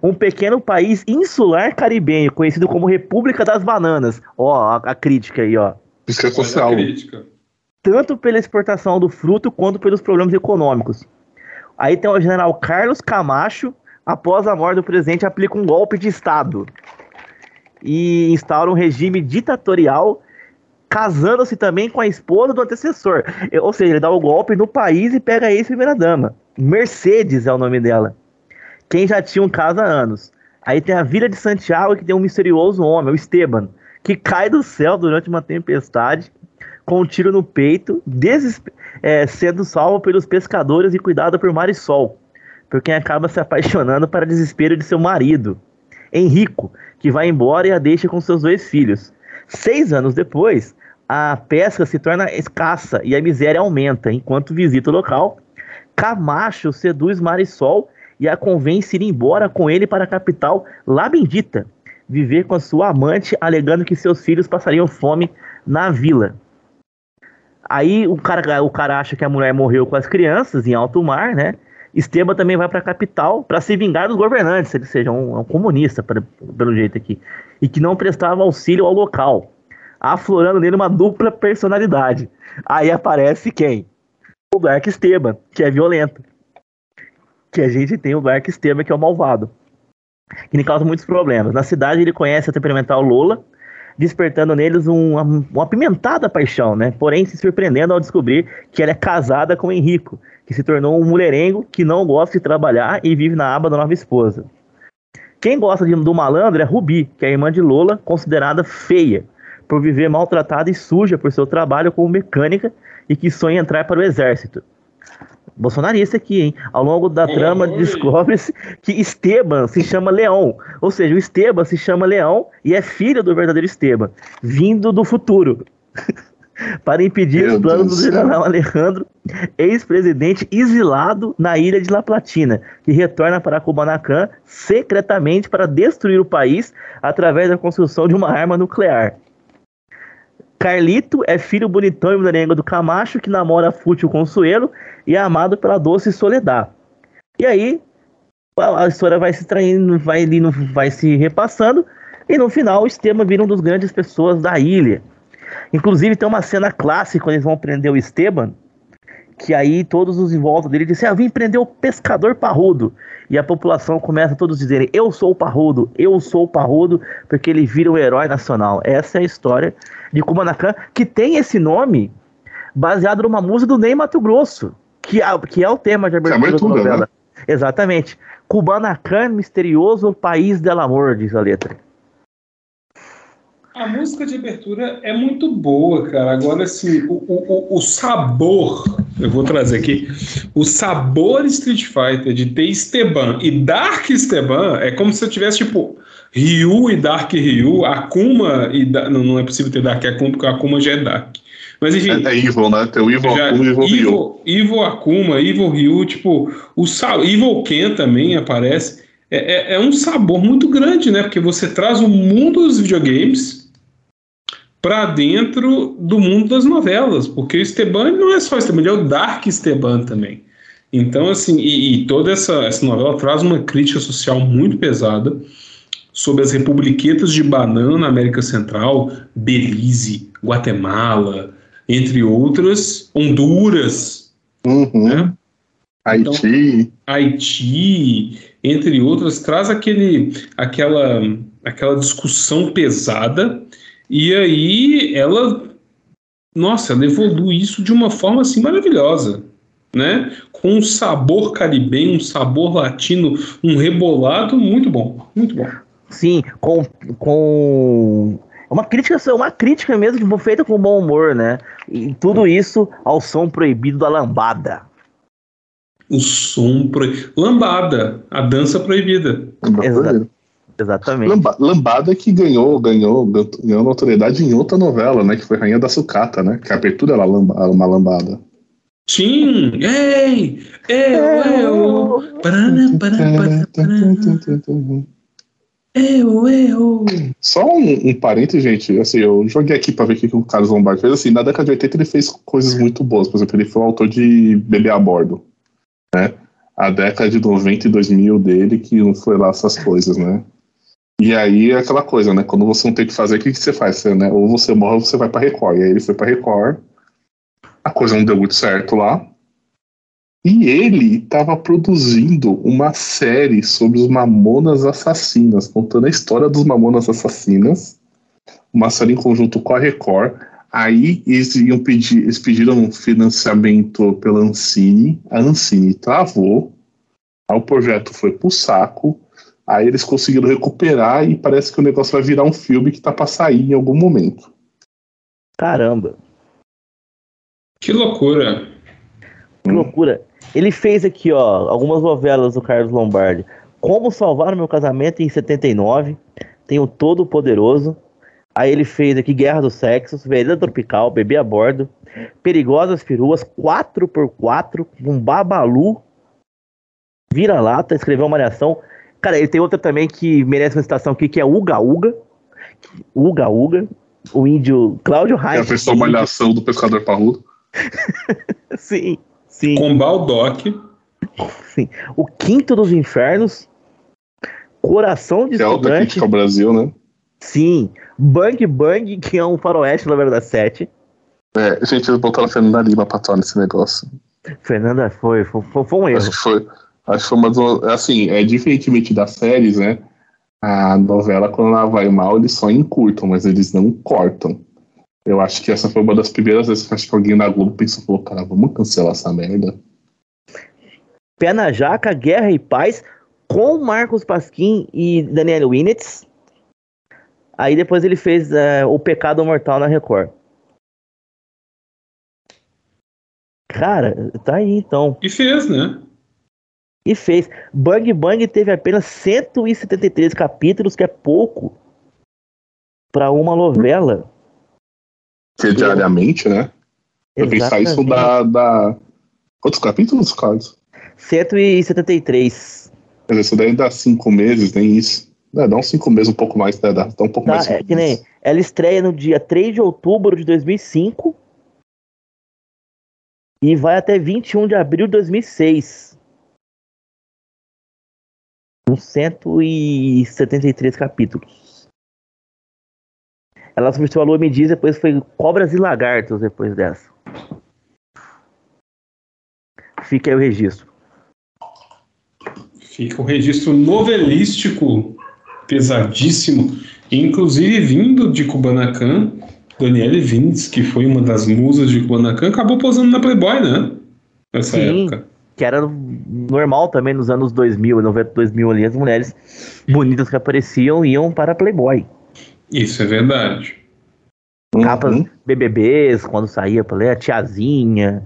Um pequeno país insular caribenho, conhecido como República das Bananas. Ó, a, a crítica aí, ó. Isso é Olha a social. crítica. Tanto pela exportação do fruto quanto pelos problemas econômicos. Aí tem o general Carlos Camacho, após a morte do presidente, aplica um golpe de Estado e instaura um regime ditatorial, casando-se também com a esposa do antecessor. Ou seja, ele dá o golpe no país e pega a ex-primeira-dama. Mercedes é o nome dela. Quem já tinha um caso há anos. Aí tem a Vila de Santiago, que tem um misterioso homem, o Esteban, que cai do céu durante uma tempestade com um tiro no peito, é, sendo salvo pelos pescadores e cuidado por Marisol, por quem acaba se apaixonando para desespero de seu marido, Henrico, que vai embora e a deixa com seus dois filhos. Seis anos depois, a pesca se torna escassa e a miséria aumenta. Enquanto visita o local, Camacho seduz Marisol e a convence ir embora com ele para a capital La Bendita, viver com a sua amante, alegando que seus filhos passariam fome na vila. Aí o cara, o cara acha que a mulher morreu com as crianças em alto mar, né? Esteban também vai para a capital para se vingar dos governantes, ele seja um, um comunista, pra- pelo jeito aqui, e que não prestava auxílio ao local, aflorando nele uma dupla personalidade. Aí aparece quem? O Dark Esteban, que é violento. Que a gente tem o Dark Esteban, que é o malvado. Que lhe causa muitos problemas. Na cidade ele conhece a temperamental Lola, despertando neles um- uma, uma apimentada paixão, né? Porém, se surpreendendo ao descobrir que ela é casada com Henrico, que se tornou um mulherengo que não gosta de trabalhar e vive na aba da nova esposa. Quem gosta de- do malandro é Rubi, que é a irmã de Lola, considerada feia, por viver maltratada e suja por seu trabalho como mecânica e que sonha entrar para o exército. Bolsonarista aqui, hein? Ao longo da Oi, trama, descobre-se que Esteban se chama Leão. Ou seja, o Esteban se chama Leão e é filho do verdadeiro Esteban, vindo do futuro. para impedir Meu os planos Deus do general Alejandro, ex-presidente exilado na ilha de La Platina, que retorna para Kubanacan secretamente para destruir o país através da construção de uma arma nuclear. Carlito é filho bonitão e mulherengo do Camacho, que namora fútil Consuelo e é amado pela doce Soledad. E aí, a história vai se traindo, vai, vai se repassando, e no final o Esteban vira um dos grandes pessoas da ilha. Inclusive tem uma cena clássica quando eles vão prender o Esteban, que aí todos os em volta dele dizem, ah, vim prender o pescador parrudo. E a população começa a todos dizerem, eu sou o parrudo, eu sou o parrudo, porque ele vira o herói nacional. Essa é a história de Kubanacan, que tem esse nome baseado numa música do Ney Mato Grosso, que é, que é o tema de abertura, da novela. Exatamente. Kubanacan, misterioso país del amor, diz a letra. A música de abertura é muito boa, cara. Agora, assim, o, o, o- sabor, eu vou trazer aqui, o sabor Street Fighter de ter Esteban e Dark Esteban é como se eu tivesse, tipo, Ryu e Dark Ryu, Akuma e. Da- Não, não é possível ter Dark Akuma, porque o Akuma já é Dark. Mas enfim. É, é Evil, né? Tem o Evil Já, Akuma e Evil Ryu. Evil, Evil Akuma, Evil Ryu, tipo, o Sa Evil Ken também aparece. É, é- é um sabor muito grande, né? Porque você traz o mundo dos videogames para dentro do mundo das novelas. Porque o Esteban não é só Esteban, ele é o Dark Esteban também. Então, assim, e, e toda essa, essa novela traz uma crítica social muito pesada sobre as republiquetas de banana na América Central, Belize, Guatemala, entre outras, Honduras, Uhum. né? Haiti. Haiti, entre outras, traz aquele, aquela, aquela discussão pesada e aí ela, nossa, ela evolui isso de uma forma assim maravilhosa, né? Com um sabor caribenho, um sabor latino, um rebolado muito bom, muito bom. Sim, com. com... é Uma crítica, uma crítica mesmo tipo, feita com bom humor, né? E tudo isso ao som proibido da lambada. O som pro... lambada, a dança proibida. Exato. Exatamente. Lamba- Lambada que ganhou, ganhou, ganhou notoriedade em outra novela, né? Que foi Rainha da Sucata, né? Que a abertura era lamba- uma lambada. Tim, ei, eu, eu, parana, parana, parana, parana. Eu, eu. Só um, um parênteses, gente. Assim, eu joguei aqui pra ver o que, que o Carlos Lombardi fez. Assim, na década de 80 ele fez coisas muito boas. Por exemplo, ele foi o autor de Bebê a Bordo. Né? A década de 90 e 2000 dele, que não foi lá essas coisas, né? E aí é aquela coisa, né? Quando você não tem o que fazer, o que, que você faz? Você, né? Ou você morre ou você vai pra Record. E aí ele foi pra Record. A coisa não deu muito certo lá. E ele estava produzindo uma série sobre os Mamonas Assassinas, contando a história dos Mamonas Assassinas, uma série em conjunto com a Record. Aí eles, iam pedir, eles pediram financiamento pela Ancine, a Ancine travou, aí o projeto foi pro saco, aí eles conseguiram recuperar e parece que o negócio vai virar um filme que tá para sair em algum momento. Caramba. Que loucura. Que loucura. Ele fez aqui, ó, algumas novelas do Carlos Lombardi. Como Salvar o Meu Casamento em 79. Tem o Todo Poderoso. Aí ele fez aqui Guerra dos Sexos, Vereda Tropical, Bebê a Bordo, Perigosas Peruas, 4x4, um Babalu, Vira-Lata, escreveu uma reação. Cara, ele tem outra também que merece uma citação aqui, que é Uga Uga. Uga Uga. O índio Cláudio Reis. É a versão malhação do pescador parrudo. Sim. Sim. Com Baldock. Sim. O Quinto dos Infernos. Coração de que é outra Estudante. crítica ao Brasil, né? Sim. Bang Bang, que é um faroeste novela das sete. É, gente, eles botaram a Fernanda Lima pra atuar nesse negócio. Fernanda foi, foi, foi, foi um erro. Acho que foi, acho que foi uma das, assim, é diferentemente das séries, né? A novela, quando ela vai mal, eles só encurtam, mas eles não cortam. Eu acho que essa foi uma das primeiras vezes que acho que alguém na Globo pensou, falou, cara, vamos cancelar essa merda. Pé na Jaca, Guerra e Paz, com Marcos Pasquim e Daniel Winitz. Aí depois ele fez é, O Pecado Mortal na Record. Cara, tá aí então. E fez, né? E fez. Bang Bang teve apenas 173 capítulos, que é pouco para uma novela. Que diariamente, né? Eu pensar isso da, da. Quantos capítulos, Carlos? 173. Quer dizer, isso daí dá cinco meses, nem isso. É, dá uns cinco meses, um pouco mais, né? Dá, dá um pouco Tá, mais. é que nem, ela estreia no dia 3 de outubro de 2005 e vai até 21 de abril de 2006. Com 173 capítulos. Ela substituiu a Lua Me Diz, depois foi Cobras e Lagartos depois dessa. Fica aí o registro. Fica o registro novelístico pesadíssimo, inclusive vindo de Kubanacan, Daniele Vindes, que foi uma das musas de Kubanacan, acabou posando na Playboy, né? Nessa Sim. época. Que era normal também nos anos 2000, 90, 2000 ali, as mulheres bonitas que apareciam iam para Playboy. Isso é verdade. capas Uhum. BBBs, quando saía pra ler, a tiazinha,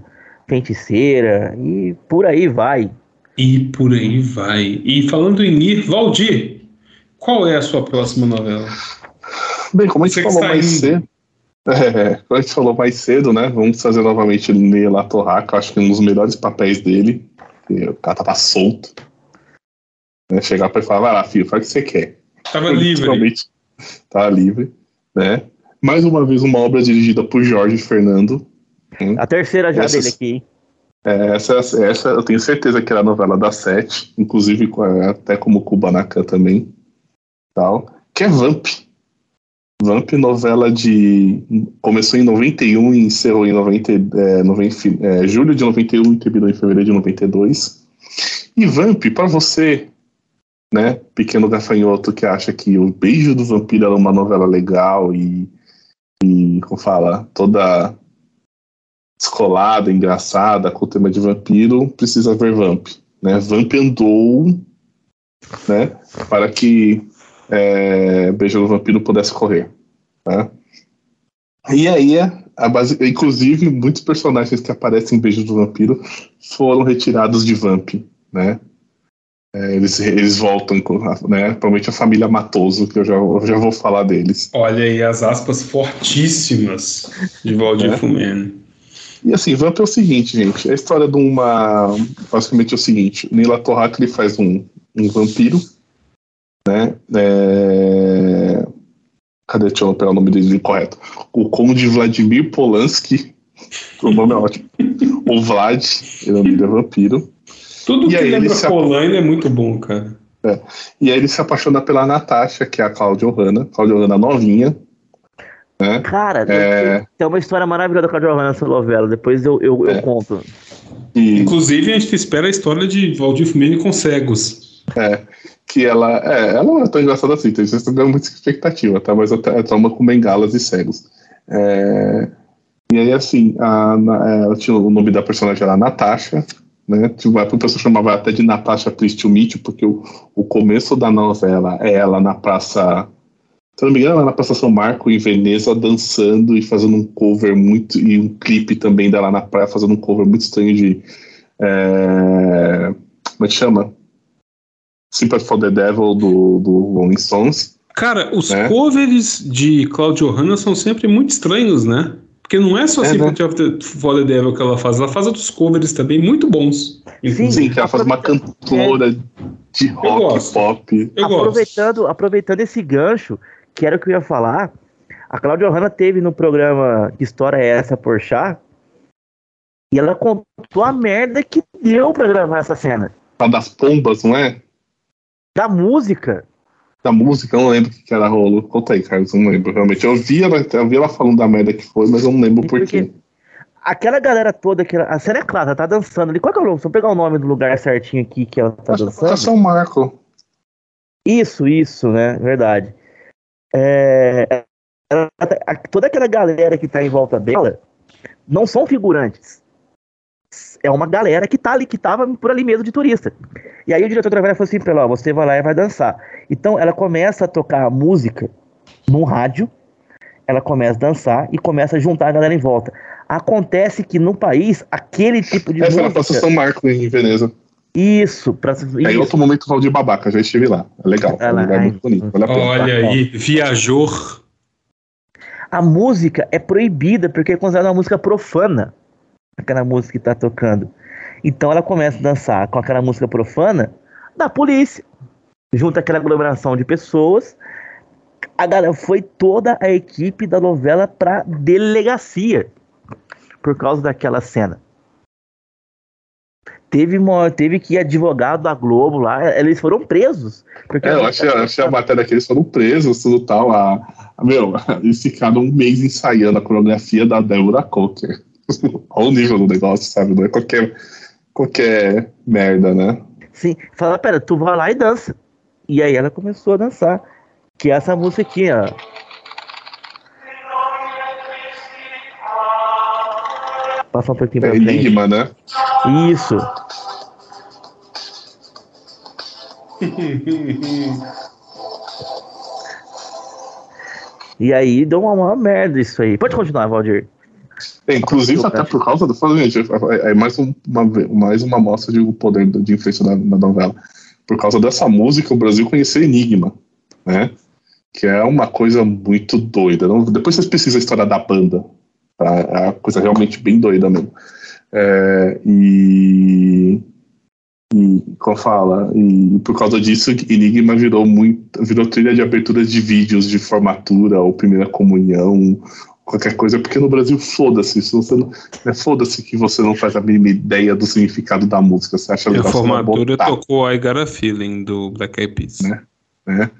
feiticeira, e por aí vai. E por aí vai. E falando em ir, Valdir, qual é a sua próxima novela? Bem, como a gente falou mais indo. cedo. É, como a gente falou mais cedo, né? Vamos fazer novamente Neila Torraca, acho que é um dos melhores papéis dele. Que O cara tava solto. Né? Chegar pra ele falar, vai lá, filho, faz o que você quer. Tava livre. Literalmente, Tá livre, né? Mais uma vez, uma obra dirigida por Jorge Fernando. A terceira já Essas- dele aqui. hein? É, essa, essa eu tenho certeza que era a novela da Sete, inclusive até como Kubanacan também. Tal, que é Vamp. Vamp, novela de. Começou em 91 e encerrou em 90, é, 90, é, julho de 91 e terminou em fevereiro de 92. E Vamp, pra você, né, pequeno gafanhoto que acha que o Beijo do Vampiro era uma novela legal e. e como fala? Toda descolada, engraçada, com o tema de vampiro, precisa ver Vamp. Né? Vamp andou né, para que é, Beijo do Vampiro pudesse correr. Né? E aí, a base, inclusive, muitos personagens que aparecem em Beijo do Vampiro foram retirados de Vamp. Né? É, eles, eles voltam, com, né? Provavelmente a família Matoso, que eu já, eu já vou falar deles. Olha aí as aspas fortíssimas de Valdir É. Fumeno. E assim, Vamp é o seguinte, gente. É a história de uma. Basicamente é o seguinte: Neila Torraca ele faz um, um vampiro, né? É... Cadê? Deixa eu pegar o nome dele correto. O Conde Vladimir Polanski. o nome é ótimo. O Vlad, ele é um vampiro. Tudo E que lembra se- Polanyi é muito bom, cara. E aí ele se apaixona pela Natasha, que é a Cláudia Hanna. Cláudia novinha. Né? Cara, É. tem uma história maravilhosa da Claudia Hanna nessa novela. Depois eu, eu, eu É. conto. E Inclusive, a gente espera a história de Valdir Fumene com cegos. Que ela. É, ela não é tão engraçada assim, então estão dando muita expectativa, tá? Mas até é trauma com bengalas e cegos. É, e aí, assim, a, é, ela tinha o nome da personagem era Natasha, né? Tipo, a pessoa chamava até de Natasha Please to porque o, o começo da novela é ela na praça. Se eu não me engano, ela na Praça São Marco, em Veneza, dançando e fazendo um cover muito. E um clipe também dela na praia, fazendo um cover muito estranho de. é, como é que chama? Sympathy for the Devil do, do Rolling Stones. Cara, os É. covers de Claudio Hanna são sempre muito estranhos, né? Porque não é só É, Sympathy of the for the Devil que ela faz, ela faz outros covers também muito bons. inclusive. Sim, que ela faz uma cantora de rock gosto. pop. Eu gosto. aproveitando, aproveitando esse gancho, que era o que eu ia falar, a Claudia Hanna teve no programa Que História é Essa, Porchat? E ela contou a merda que deu pra gravar essa cena. A das pombas, não é? Da música. Da música, eu não lembro o que era rolo. Conta aí, Carlos, eu não lembro realmente. Eu vi ela, eu vi ela falando da merda que foi, mas eu não lembro por Porque- quê. Aquela galera toda, que a cena é clara, ela tá dançando ali. Qual que é o nome? Se eu pegar o nome do lugar certinho aqui que ela tá Acho que é dançando. São Marco. Isso, isso, né? Verdade. É, ela tá- toda aquela galera que tá em volta dela não são figurantes. É uma galera que tá ali, que tava por ali mesmo de turista. E aí o diretor da novela falou assim pra ela, ó, você vai lá e vai dançar. Então ela começa a tocar a música num rádio, ela começa a dançar e começa a juntar a galera em volta. Acontece que no país, aquele tipo de Essa era a Praça música... São Marco em Veneza. Isso, pra, Aí isso. outro momento Valdir Babaca, já estive lá. É legal, é um Ela- lugar ai, muito bonito. Vale. Olha aí, viajor. a música é proibida porque é considerada uma música profana. Aquela música que tá tocando. Então ela começa a dançar com aquela música profana da polícia. Junta aquela aglomeração de pessoas. A galera, foi toda a equipe da novela pra delegacia. Por causa daquela cena. Teve, teve que advogado da Globo lá. Eles foram presos. Porque É, eu achei, eu achei a matéria que eles foram presos, tudo tal. A- meu, eles ficaram um mês ensaiando a coreografia da Débora Cocker. Olha o nível do negócio, sabe? Não é qualquer, qualquer merda, né? Sim, fala, pera, tu vai lá e dança. E aí ela começou a dançar. Que é essa música aqui, ó. Passa um pouquinho É pra enigma, né? Isso. E aí deu uma, uma merda isso aí. Pode continuar, Valdir. É, inclusive, até por causa do. É é mais um- uma, mais uma amostra de poder de influência da, da novela. Por causa dessa música, o Brasil conheceu Enigma, né? Que é uma coisa muito doida. Não- depois vocês pesquisam a história da banda. Tá? É uma coisa realmente bem doida mesmo. É, e. E, como fala, e por causa disso, Enigma virou muito, virou trilha de abertura de vídeos de formatura ou primeira comunhão, qualquer coisa, porque no Brasil, foda-se, se você não, né, foda-se que você não faz a mínima ideia do significado da música, você acha E a legal, você vai formatura tocou I Got a Feeling do Black Eyed Peas. Né? né?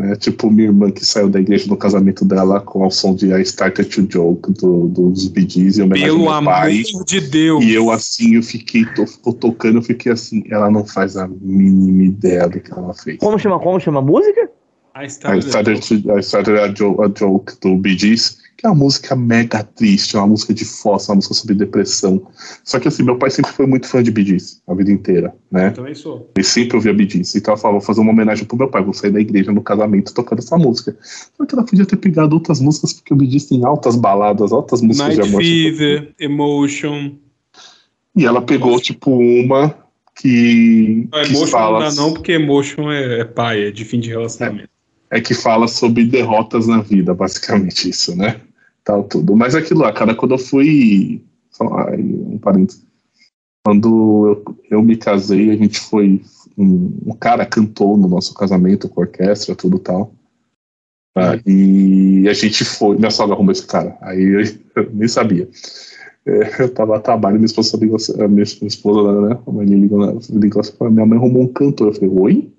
Né, Tipo minha irmã que saiu da igreja no casamento dela com o som de I Started to Joke do, dos Bee Gees ao Pelo meu amor pai. de Deus. E eu assim, eu fiquei, tô, ficou tocando, eu fiquei assim, ela não faz a mínima ideia do que ela fez. Como chama, como chama a música? I I started started, to, I started a, jo a Joke do Bee Gees, que é uma música mega triste, é uma música de fossa, uma música sobre depressão. Só que assim, meu pai sempre foi muito fã de Gees, a vida inteira, né? Eu também sou. Ele sempre ouvia Gees. Então ela falou, vou fazer uma homenagem pro meu pai, vou sair da igreja no casamento tocando essa música. Só que ela podia ter pegado outras músicas, porque o Gees tem altas baladas, altas músicas Night de amor. Fever, Emotion. E ela pegou, tipo, uma que, Não, que emotion fala... não dá não, porque Emotion é, é pai, é de fim de relacionamento. é que fala sobre derrotas na vida, basicamente isso, né? Tal tudo. Mas aquilo lá, cara, quando eu fui. Só, ai, um parênteses. Quando eu, eu me casei, a gente foi. Um, um, cara cantou no nosso casamento com orquestra, tudo tal. Tá? E a gente foi. Minha sogra arrumou esse cara. Aí eu, eu nem sabia. É, eu tava a trabalho, minha esposa ligou, minha, minha esposa, né? A mãe ligou, ligou assim, minha mãe arrumou um cantor. Eu falei, oi?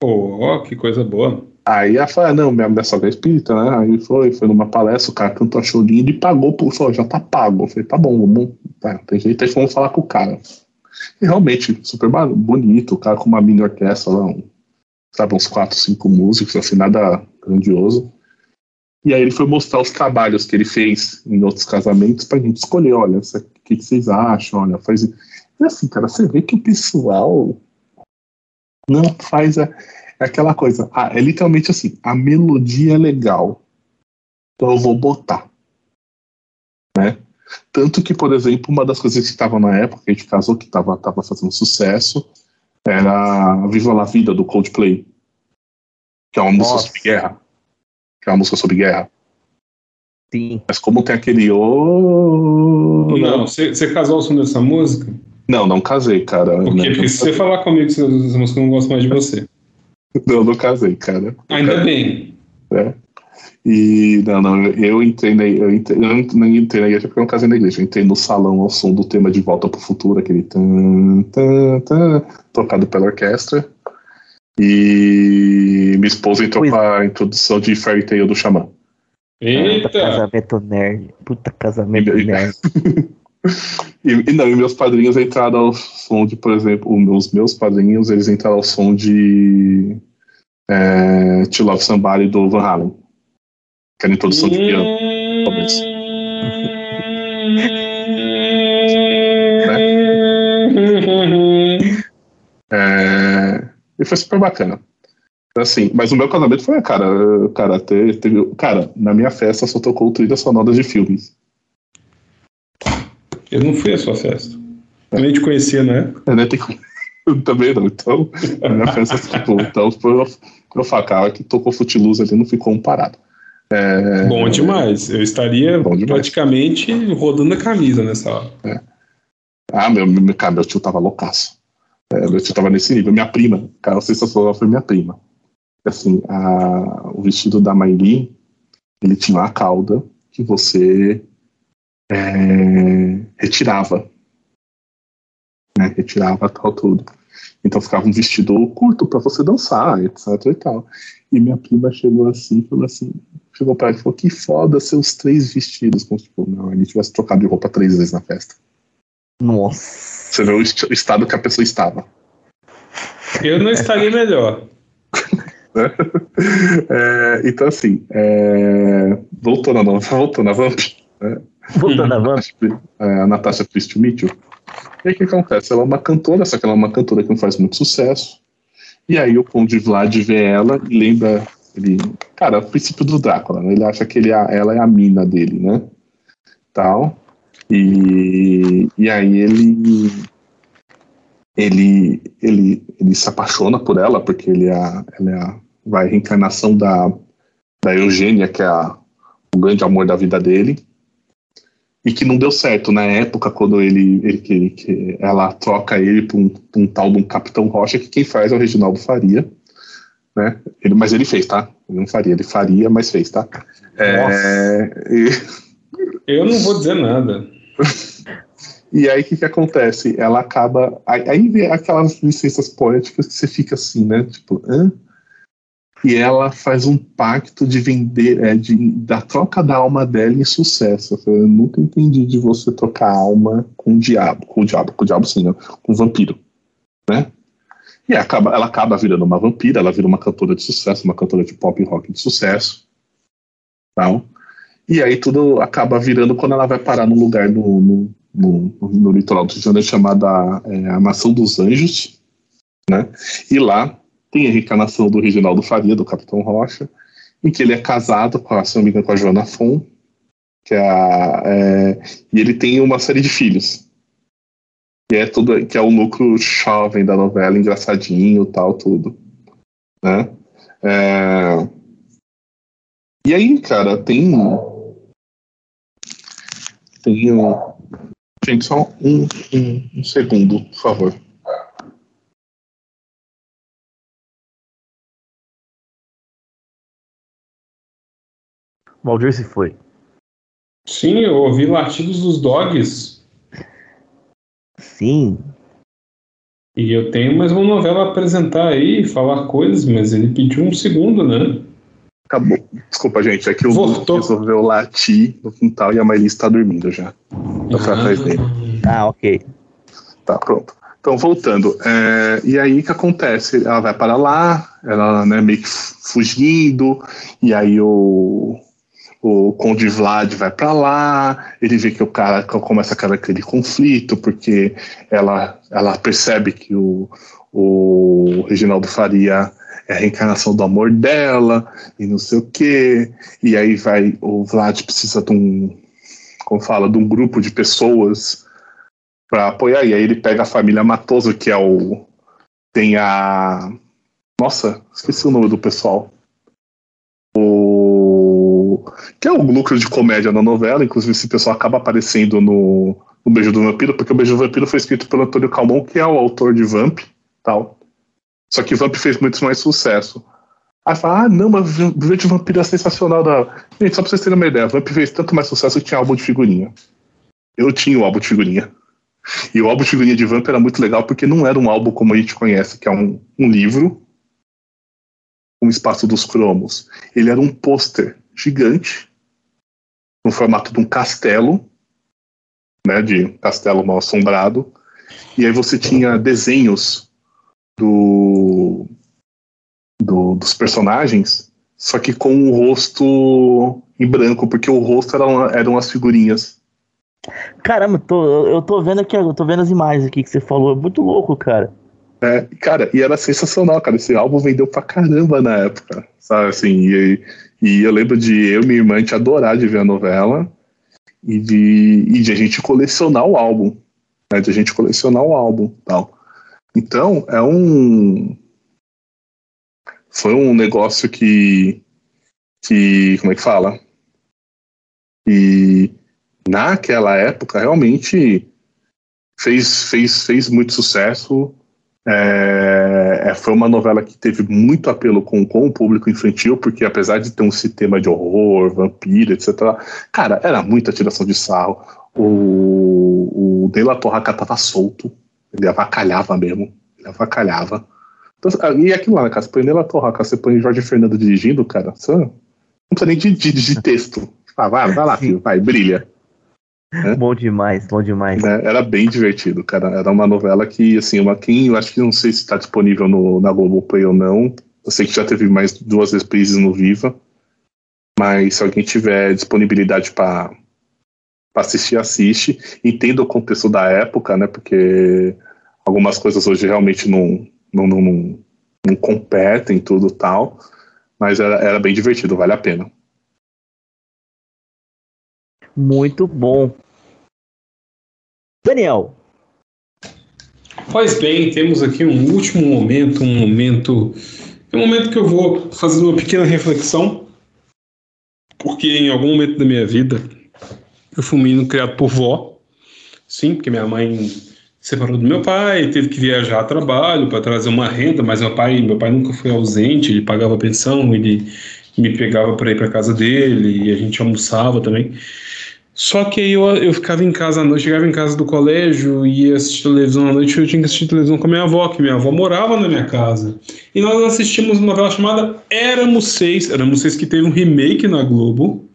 Oh, que coisa boa. Aí ela falou, ah, não, minha, sogra é espírita, né? Aí foi, foi numa palestra, o cara cantou a chorinha e pagou por falou, já tá pago. Eu falei, tá bom, vamos, tá, tem jeito, aí vamos falar com o cara. E realmente, super bonito, o cara com uma mini orquestra lá, um, sabe, uns quatro, cinco músicos, assim, nada grandioso. E aí ele foi mostrar os trabalhos que ele fez em outros casamentos pra gente escolher, olha, o que, que vocês acham, olha, faz. E assim, cara, você vê que o pessoal não faz a é aquela coisa, ah, é literalmente assim, a melodia é legal, então eu vou botar. Né? Tanto que, por exemplo, uma das coisas que estava na época, que a gente casou, que estava tava fazendo sucesso, era Viva la Vida, do Coldplay. Que é uma Nossa. música sobre guerra. Que é uma música sobre guerra. Sim. Mas como tem aquele. Oh, não, você, você casou ao som dessa música? Não, não casei, cara. Por quê? Porque se você falar comigo que essa música eu não gosto mais de você. Não, não casei, cara. Ainda bem. É. E não, não, eu entrei na, eu entrei, eu não entrei na igreja porque eu não casei na igreja. Eu entrei no salão ao som do tema de Volta pro Futuro, aquele tan, tan, tan, tocado pela orquestra. E minha esposa entrou pois. pra introdução de Fairy Tail do Xamã. Eita! Puta casamento nerd. Puta casamento nerd. e, e, não, e meus padrinhos entraram ao som de, por exemplo, os meus padrinhos, eles entraram ao som de é, To Love Somebody do Van Halen. Que era a introdução de piano, talvez. é, e foi super bacana. Assim, mas o meu casamento foi, cara, cara, teve, teve, cara, na minha festa só tocou trilha sonora de filmes. Eu não fui à sua festa. Eu nem te conhecia, né? Eu nem tenho... também não. Então, na minha festa, tipo, então foi falo, cara, que tocou Footloose ali não ficou um parado. É... Bom demais. Eu estaria demais. praticamente rodando a camisa nessa hora. É. Ah, meu, meu, cara, meu tio tava loucaço. É, meu tio tava nesse nível. Minha prima, cara, a sensacional foi minha prima. Assim, a, o vestido da Mairi, ele tinha uma cauda que você é, retirava. Né, retirava tal tudo. Então ficava um vestido curto para você dançar, etc e tal. E minha prima chegou assim, falou assim, chegou para ela e falou, que foda seus três vestidos. Como tipo, não, a gente tivesse trocado de roupa três vezes na festa. Nossa. Você vê o, o estado que a pessoa estava. Eu não estaria melhor. é, então assim, é, voltando, na, voltando na Vamp, né? Voltando Vamp. É, a Natasha Priest Mitchell, e aí o que acontece? Ela é uma cantora, só que ela é uma cantora que não faz muito sucesso. E aí o Conde Vlad vê ela e lembra. Ele, cara, é o princípio do Drácula, né? Ele acha que ele, é ela é a mina dele, né? Tal. E, e aí ele, ele, ele, ele se apaixona por ela, porque ele é a, ela é a, vai, a reencarnação da, da Eugênia, que é a, o grande amor da vida dele e que não deu certo na época quando ele, ele que, que ela troca ele para um, um, tal de um Capitão Rocha que quem faz é o Reginaldo Faria, né? Ele, mas ele fez, tá? Ele não faria, ele faria, mas fez, tá? É, e... Eu não vou dizer nada. e aí o que, que acontece? Ela acaba. Aí, aí vem aquelas licenças poéticas que você fica assim, né? Tipo, hã? E ela faz um pacto de vender, é, de, da troca da alma dela em sucesso. Eu, nunca entendi de você trocar alma com o diabo, com o diabo, com o diabo sim, não, com o vampiro, né? E acaba, ela acaba virando uma vampira, ela vira uma cantora de sucesso, uma cantora de pop rock de sucesso, tal. E aí tudo acaba virando quando ela vai parar num lugar no, no, no, no litoral do Rio de Janeiro chamada é, a Nação dos Anjos, né? E lá tem a reencarnação do Reginaldo Faria, do Capitão Rocha, em que ele é casado com a, se não me engano, com a Joana Fon, que é, a, é, e ele tem uma série de filhos. Que é, tudo, que é o núcleo jovem da novela, engraçadinho tal, tudo. Né? É, e aí, cara, tem. Tem Gente, só um, um, um segundo, por favor. Valdir se foi. Sim, eu ouvi latidos dos dogs. Sim. E eu tenho mais uma novela a apresentar aí, falar coisas, mas ele pediu um segundo, né? Acabou. Desculpa, gente. É que o Voltou. resolveu latir no quintal e a Maílis está dormindo já. Eu fui atrás dele. Ah, ok. Tá, pronto. Então, voltando. é, e aí, o que acontece? Ela vai para lá, ela né, meio que fugindo, e aí o, o Conde Vlad vai para lá, ele vê que o cara começa aquele conflito, porque ela, ela percebe que o, o Reginaldo Faria é a reencarnação do amor dela, e não sei o quê, e aí vai, o Vlad precisa de um, como fala, de um grupo de pessoas para apoiar. E aí ele pega a família Matoso, que é o. Tem a. Nossa, esqueci o nome do pessoal. O. Que é o núcleo de comédia na novela. Inclusive, esse pessoal acaba aparecendo no, no Beijo do Vampiro, porque o Beijo do Vampiro foi escrito pelo Antônio Calmon, que é o autor de Vamp tal. Só que Vamp fez muito mais sucesso. Aí fala, ah, não, mas o Beijo do Vampiro é sensacional. Da... Gente, só pra vocês terem uma ideia, Vamp fez tanto mais sucesso que tinha álbum de figurinha. Eu tinha o álbum de figurinha. E o álbum de figurinha de Vamp era muito legal porque não era um álbum como a gente conhece, que é um, um livro, um espaço dos cromos. Ele era um pôster gigante, no formato de um castelo, né, de castelo mal assombrado. E aí você tinha desenhos do, do- dos personagens, só que com o rosto em branco, porque o rosto eram, eram as figurinhas. Caramba, tô, eu- tô vendo aqui, eu tô vendo as imagens aqui que você falou. É muito louco, cara. É, cara, e era sensacional, cara. Esse álbum vendeu pra caramba na época, sabe? Assim, e, e eu lembro de eu e minha irmã te adorar de ver a novela e de, e de a gente colecionar o álbum, né? De a gente colecionar o álbum tal. Então, é um. Foi um negócio que. que como é que fala? E naquela época realmente fez, fez, fez muito sucesso. É, é, foi uma novela que teve muito apelo com, com o público infantil, porque apesar de ter um sistema de horror, vampiro, etc., cara, era muita tiração de sarro. O, o De La Torraca tava solto, ele avacalhava mesmo, ele avacalhava. Então, e aquilo lá, né, cara, você põe De La Torraca, você põe Jorge Fernando dirigindo, cara, você não precisa nem de, de, de texto. Ah, vai, vai lá, filho, vai, brilha. É? Bom demais, bom demais. né? Era bem divertido, cara. Era uma novela que, assim, uma quem eu acho que não sei se está disponível no, na Globoplay ou não. Eu sei que já teve mais duas reprises no Viva. Mas se alguém tiver disponibilidade para assistir, assiste. Entenda o contexto da época, né? Porque algumas coisas hoje realmente não, não, não, não, não competem tudo tal. Mas era, era bem divertido, vale a pena. Muito bom. Daniel, Pois bem, temos aqui um último momento, um momento. É um momento que eu vou fazer uma pequena reflexão, porque em algum momento da minha vida eu fui um menino criado por vó, sim, porque minha mãe separou do meu pai, teve que viajar a trabalho para trazer uma renda, mas meu pai, meu pai nunca foi ausente, ele pagava pensão, ele me pegava para ir para casa dele e a gente almoçava também. Só que aí eu, eu ficava em casa à noite, chegava em casa do colégio, ia assistir televisão à noite, eu tinha que assistir televisão com a minha avó, que minha avó morava na minha casa. E nós assistimos uma novela chamada Éramos Seis, Éramos Seis que teve um remake na Globo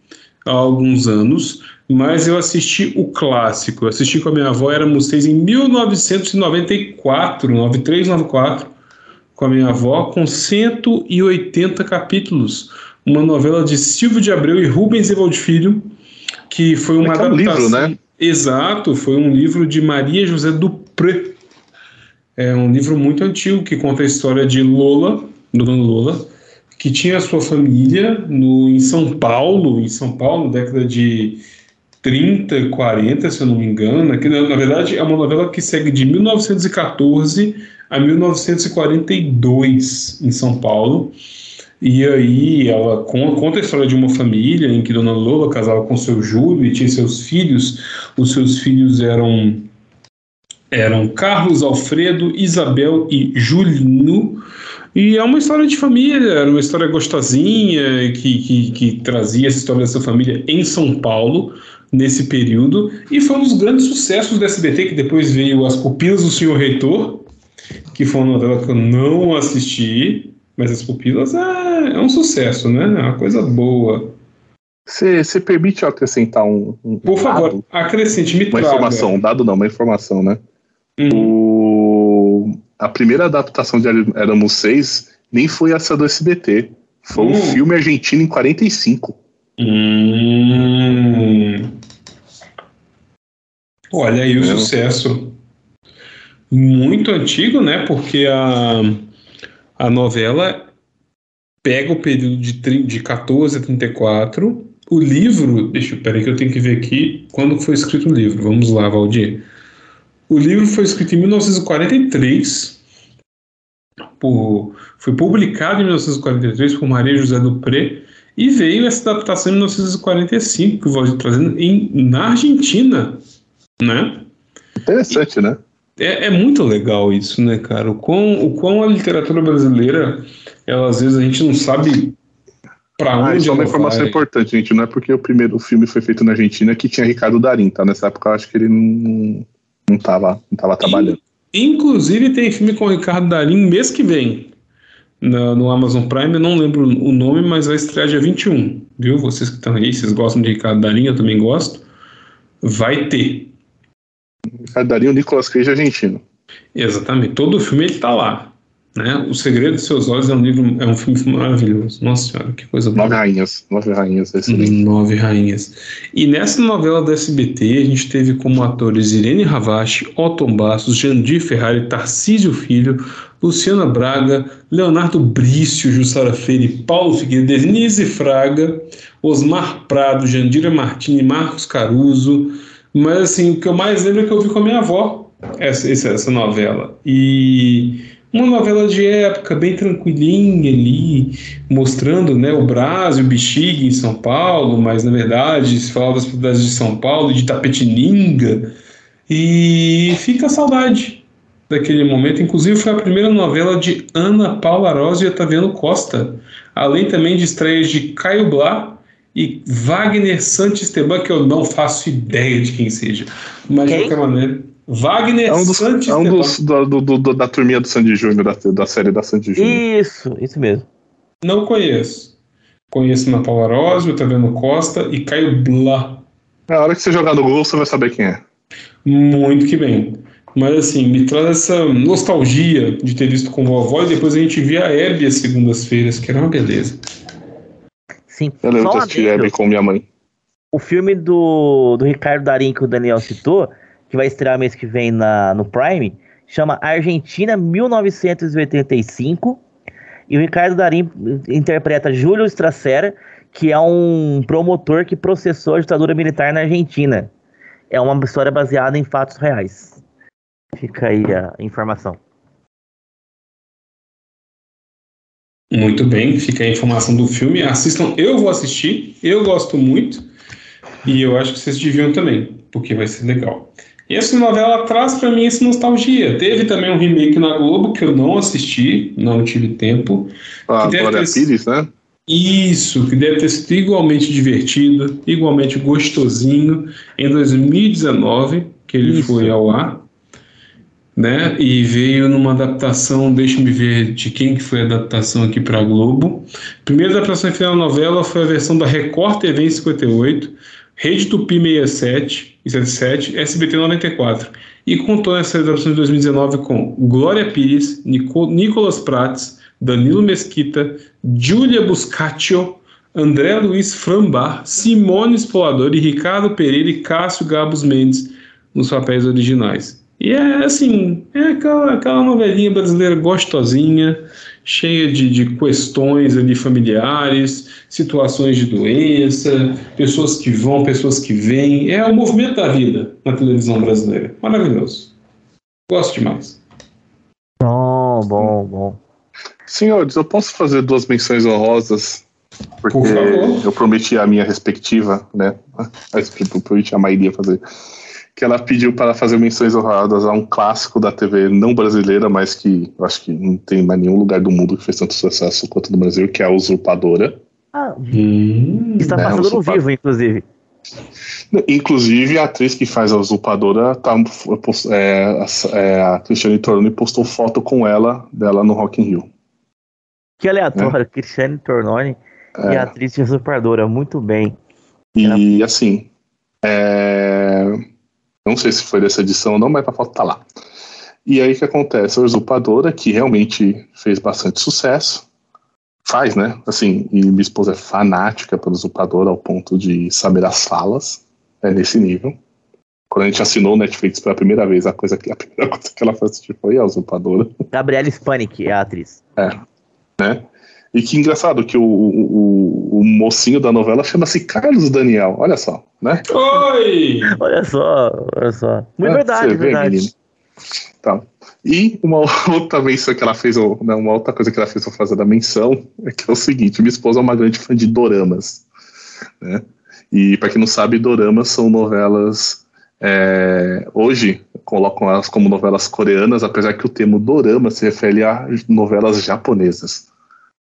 há alguns anos, mas eu assisti o clássico, eu assisti com a minha avó Éramos Seis em 1994, 93, 94, com a minha avó, com 180 capítulos. Uma novela de Silvio de Abreu e Rubens Evald Filho, que foi uma É que é um adaptação. livro, né? Exato, foi um livro de Maria José Dupré. É um livro muito antigo que conta a história de Lola, Dona Lola, que tinha sua família no, em São Paulo, em São Paulo, década de 30, 40, se eu não me engano. Que, na, na verdade, é uma novela que segue de 1914 a 1942 em São Paulo. E aí ela conta a história de uma família em que Dona Lola casava com seu Júlio e tinha seus filhos. Os seus filhos eram eram Carlos, Alfredo, Isabel e Julino. E é uma história de família, era uma história gostosinha que, que, que trazia essa história dessa família em São Paulo nesse período. E foi um dos grandes sucessos do SBT, que depois veio As Pupilas do Senhor Reitor, que foi uma novela que eu não assisti, mas As Pupilas é, é um sucesso, né? É uma coisa boa. Você permite acrescentar um. um Por favor, dado? acrescente, me Uma traga. informação, um dado não, uma informação, né? Hum. O, a primeira adaptação de Éramos Seis nem foi essa do SBT. Foi hum. um filme argentino em 45. Hum. Olha aí o é. sucesso. Muito antigo, né? Porque a, a novela pega o período de, de 14 a 34. O livro, deixa eu, peraí que eu tenho que ver aqui quando foi escrito o livro. Vamos lá, Valdir. O livro foi escrito em 1943, por, foi publicado em 1943 por Maria José Dupré e veio essa adaptação em 1945 que o Valdir trazendo em, na Argentina, né? Interessante, e, né? É, é, muito legal isso, né, cara? O quão, o quão a literatura brasileira, ela, às vezes a gente não sabe para ah, onde. Isso é uma informação vai. importante, gente. Não é porque o primeiro filme foi feito na Argentina que tinha Ricardo Darim, tá? Nessa época eu acho que ele não não tava, não tava trabalhando. Inclusive tem filme com o Ricardo Darim mês que vem. No, no, Amazon Prime, eu não lembro o nome, mas vai estrear dia 21, viu? Vocês que estão aí, vocês gostam de Ricardo Darim, eu também gosto. Vai ter. Darim, o Nicolas Cage argentino. Exatamente, todo o filme ele tá lá. Né? O Segredo dos Seus Olhos é um livro, é um filme maravilhoso. Nossa senhora, que coisa boa. Nove rainhas, nove rainhas. Nove rainhas. E nessa novela do SBT, a gente teve como atores Irene Ravache, Otton Bastos, Jandir Ferrari, Tarcísio Filho, Luciana Braga, Leonardo Brício, Jussara Freire, Paulo Figueiredo, Denise Fraga, Osmar Prado, Jandira Martini, Marcos Caruso. Mas assim, o que eu mais lembro é que eu vi com a minha avó essa, essa novela. E uma novela de época bem tranquilinha ali, mostrando né, o Brás e o Bexiga em São Paulo, mas na verdade se falava das propriedades de São Paulo, de Tapetininga, e fica a saudade daquele momento. Inclusive foi a primeira novela de Ana Paula Rosa e Otaviano Costa, além também de estreias de Caio Blá e Wagner Santisteban, que eu não faço ideia de quem seja, mas quem? de qualquer maneira. Wagner é um dos. É um dos do, do, do, da turminha do Sandy Júnior, da, da série da Sandy Júnior. Isso, isso mesmo. Não conheço. Conheço na Paula Rosio, Otaviano Costa e Caio Blá. Na hora que você jogar no Google, você vai saber quem é. Muito que bem. Mas assim, me traz essa nostalgia de ter visto com vovó e depois a gente via a Hebe às segundas-feiras, que era uma beleza. Sim. Eu lembro de assistir Hebe com minha mãe. O filme do, do Ricardo Darim que o Daniel citou que vai estrear mês que vem na, no Prime, chama Argentina 1985. E o Ricardo Darim interpreta Júlio Stracera, que é um promotor que processou a ditadura militar na Argentina. É uma história baseada em fatos reais. Fica aí a informação. Muito bem, fica a informação do filme. Assistam, eu vou assistir, eu gosto muito. E eu acho que vocês deviam também, porque vai ser legal. E essa novela traz para mim essa nostalgia. Teve também um remake na Globo que eu não assisti, não tive tempo. Ah, Glória ter... Pires, né? Isso, que deve ter sido igualmente divertido, igualmente gostosinho, em 2019, que ele Isso. foi ao ar, né? E veio numa adaptação, deixa-me ver de quem que foi a adaptação aqui para a Globo. Primeira adaptação fez na novela foi a versão da Record TV em 58, Rede Tupi 67 e 77, SBT 94. E contou nessa adaptação de 2019 com Glória Pires, Nico, Nicolas Prates, Danilo Mesquita, Giulia Buscaccio, André Luiz Frambar, Simone Espolador e Ricardo Pereira e Cássio Gabos Mendes nos papéis originais. E é assim, é aquela, aquela novelinha brasileira gostosinha, cheia de, de questões ali familiares, situações de doença, pessoas que vão, pessoas que vêm. É o movimento da vida na televisão brasileira. Maravilhoso. Gosto demais. Bom, bom, bom. Senhores, eu posso fazer duas menções honrosas? Porque eu prometi a minha respectiva, né? Eu prometi a Maíria fazer. Que ela pediu para fazer menções honradas a um clássico da TV não brasileira, mas que eu acho que não tem mais nenhum lugar do mundo que fez tanto sucesso quanto no Brasil, que é a Usurpadora. Ah, hum, está né, passando no vivo, inclusive. Inclusive, a atriz que faz a usurpadora tá, é, é, a Cristiane Tornoni postou foto com ela, dela no Rock in Rio. Que aleatório, é. Cristiane Tornoni é. e a atriz de usurpadora, muito bem. E Ela... assim, é... não sei se foi dessa edição ou não, mas a foto tá lá. E aí o que acontece? A usurpadora, que realmente fez bastante sucesso, faz, né? Assim, e minha esposa é fanática pelo usurpador ao ponto de saber as falas, é nesse nível. Quando a gente assinou o Netflix pela primeira vez, a, coisa que, a primeira coisa que ela fez foi a usurpadora. Gabriela Spanik é a atriz. É, né? E que engraçado que o, o, o mocinho da novela chama-se Carlos Daniel, olha só, né? Oi! olha só, olha só. Muito é, verdade, verdade. Tá. E uma outra menção que ela fez, né, uma outra coisa que ela fez pra fazer da menção é que é o seguinte: minha esposa é uma grande fã de doramas. Né? E para quem não sabe, doramas são novelas. É, hoje colocam elas como novelas coreanas, apesar que o termo dorama se refere a novelas japonesas.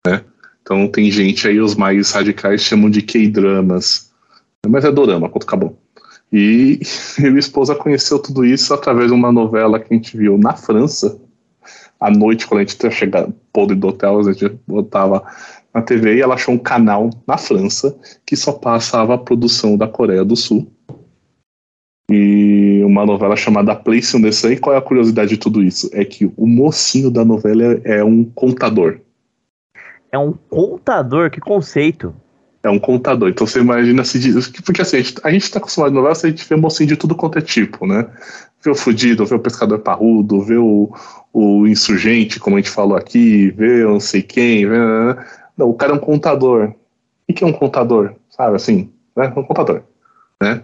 Né? Então tem gente aí, os mais radicais chamam de K-dramas. Mas é dorama, quanto acabou. E minha esposa conheceu tudo isso através de uma novela que a gente viu na França. À noite, quando a gente tinha chegado podre do hotel, a gente botava na TV e ela achou um canal na França que só passava a produção da Coreia do Sul. E uma novela chamada Place on the Sun. E qual é a curiosidade de tudo isso? É que o mocinho da novela é um contador. É um contador? Que conceito? É um contador. Então você imagina se diz. Porque assim, a gente, a gente tá acostumado em novela, a gente vê mocinho de tudo quanto é tipo, né? Vê o fudido, vê o pescador parrudo, vê o, o insurgente, como a gente falou aqui, vê não sei quem. Vê... Não, o cara é um contador. O que é um contador? Sabe assim? Né? Um contador. Né?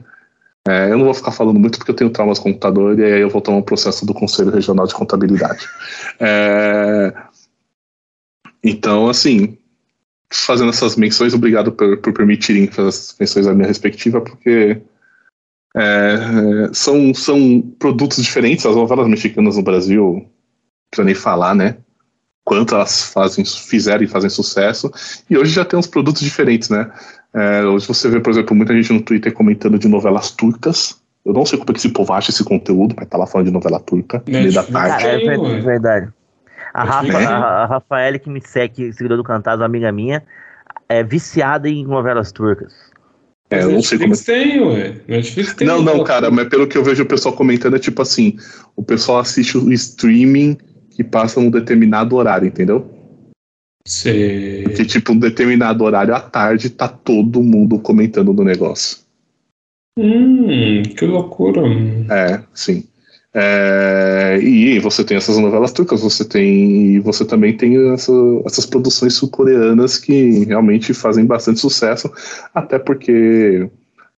É, eu não vou ficar falando muito porque eu tenho traumas com computador e aí eu vou tomar um processo do Conselho Regional de Contabilidade. É, então, assim, fazendo essas menções, obrigado por, por permitirem fazer essas menções à minha respectiva, porque é, são, são produtos diferentes. As novelas mexicanas no Brasil, para nem falar, né? Quanto elas fazem, fizeram e fazem sucesso. E hoje já tem uns produtos diferentes, né? É, hoje você vê, por exemplo, muita gente no Twitter comentando de novelas turcas. Eu não sei como é que esse povo acha esse conteúdo, mas tá lá falando de novela turca, meio da tarde. é verdade. A, Rafa, a, a Rafael, que me segue, seguidor do Cantado, amiga minha, é viciada em novelas turcas. É, eu não sei como. É tem, ué. Netflix tem. Não, não, cara, mas pelo que eu vejo o pessoal comentando é tipo assim: o pessoal assiste o streaming que passa num determinado horário, entendeu? Sei. Que tipo, um determinado horário à tarde tá todo mundo comentando do negócio. Hum, que loucura. É, sim. É, e você tem essas novelas turcas, você tem você também tem essa, essas produções sul-coreanas que realmente fazem bastante sucesso, até porque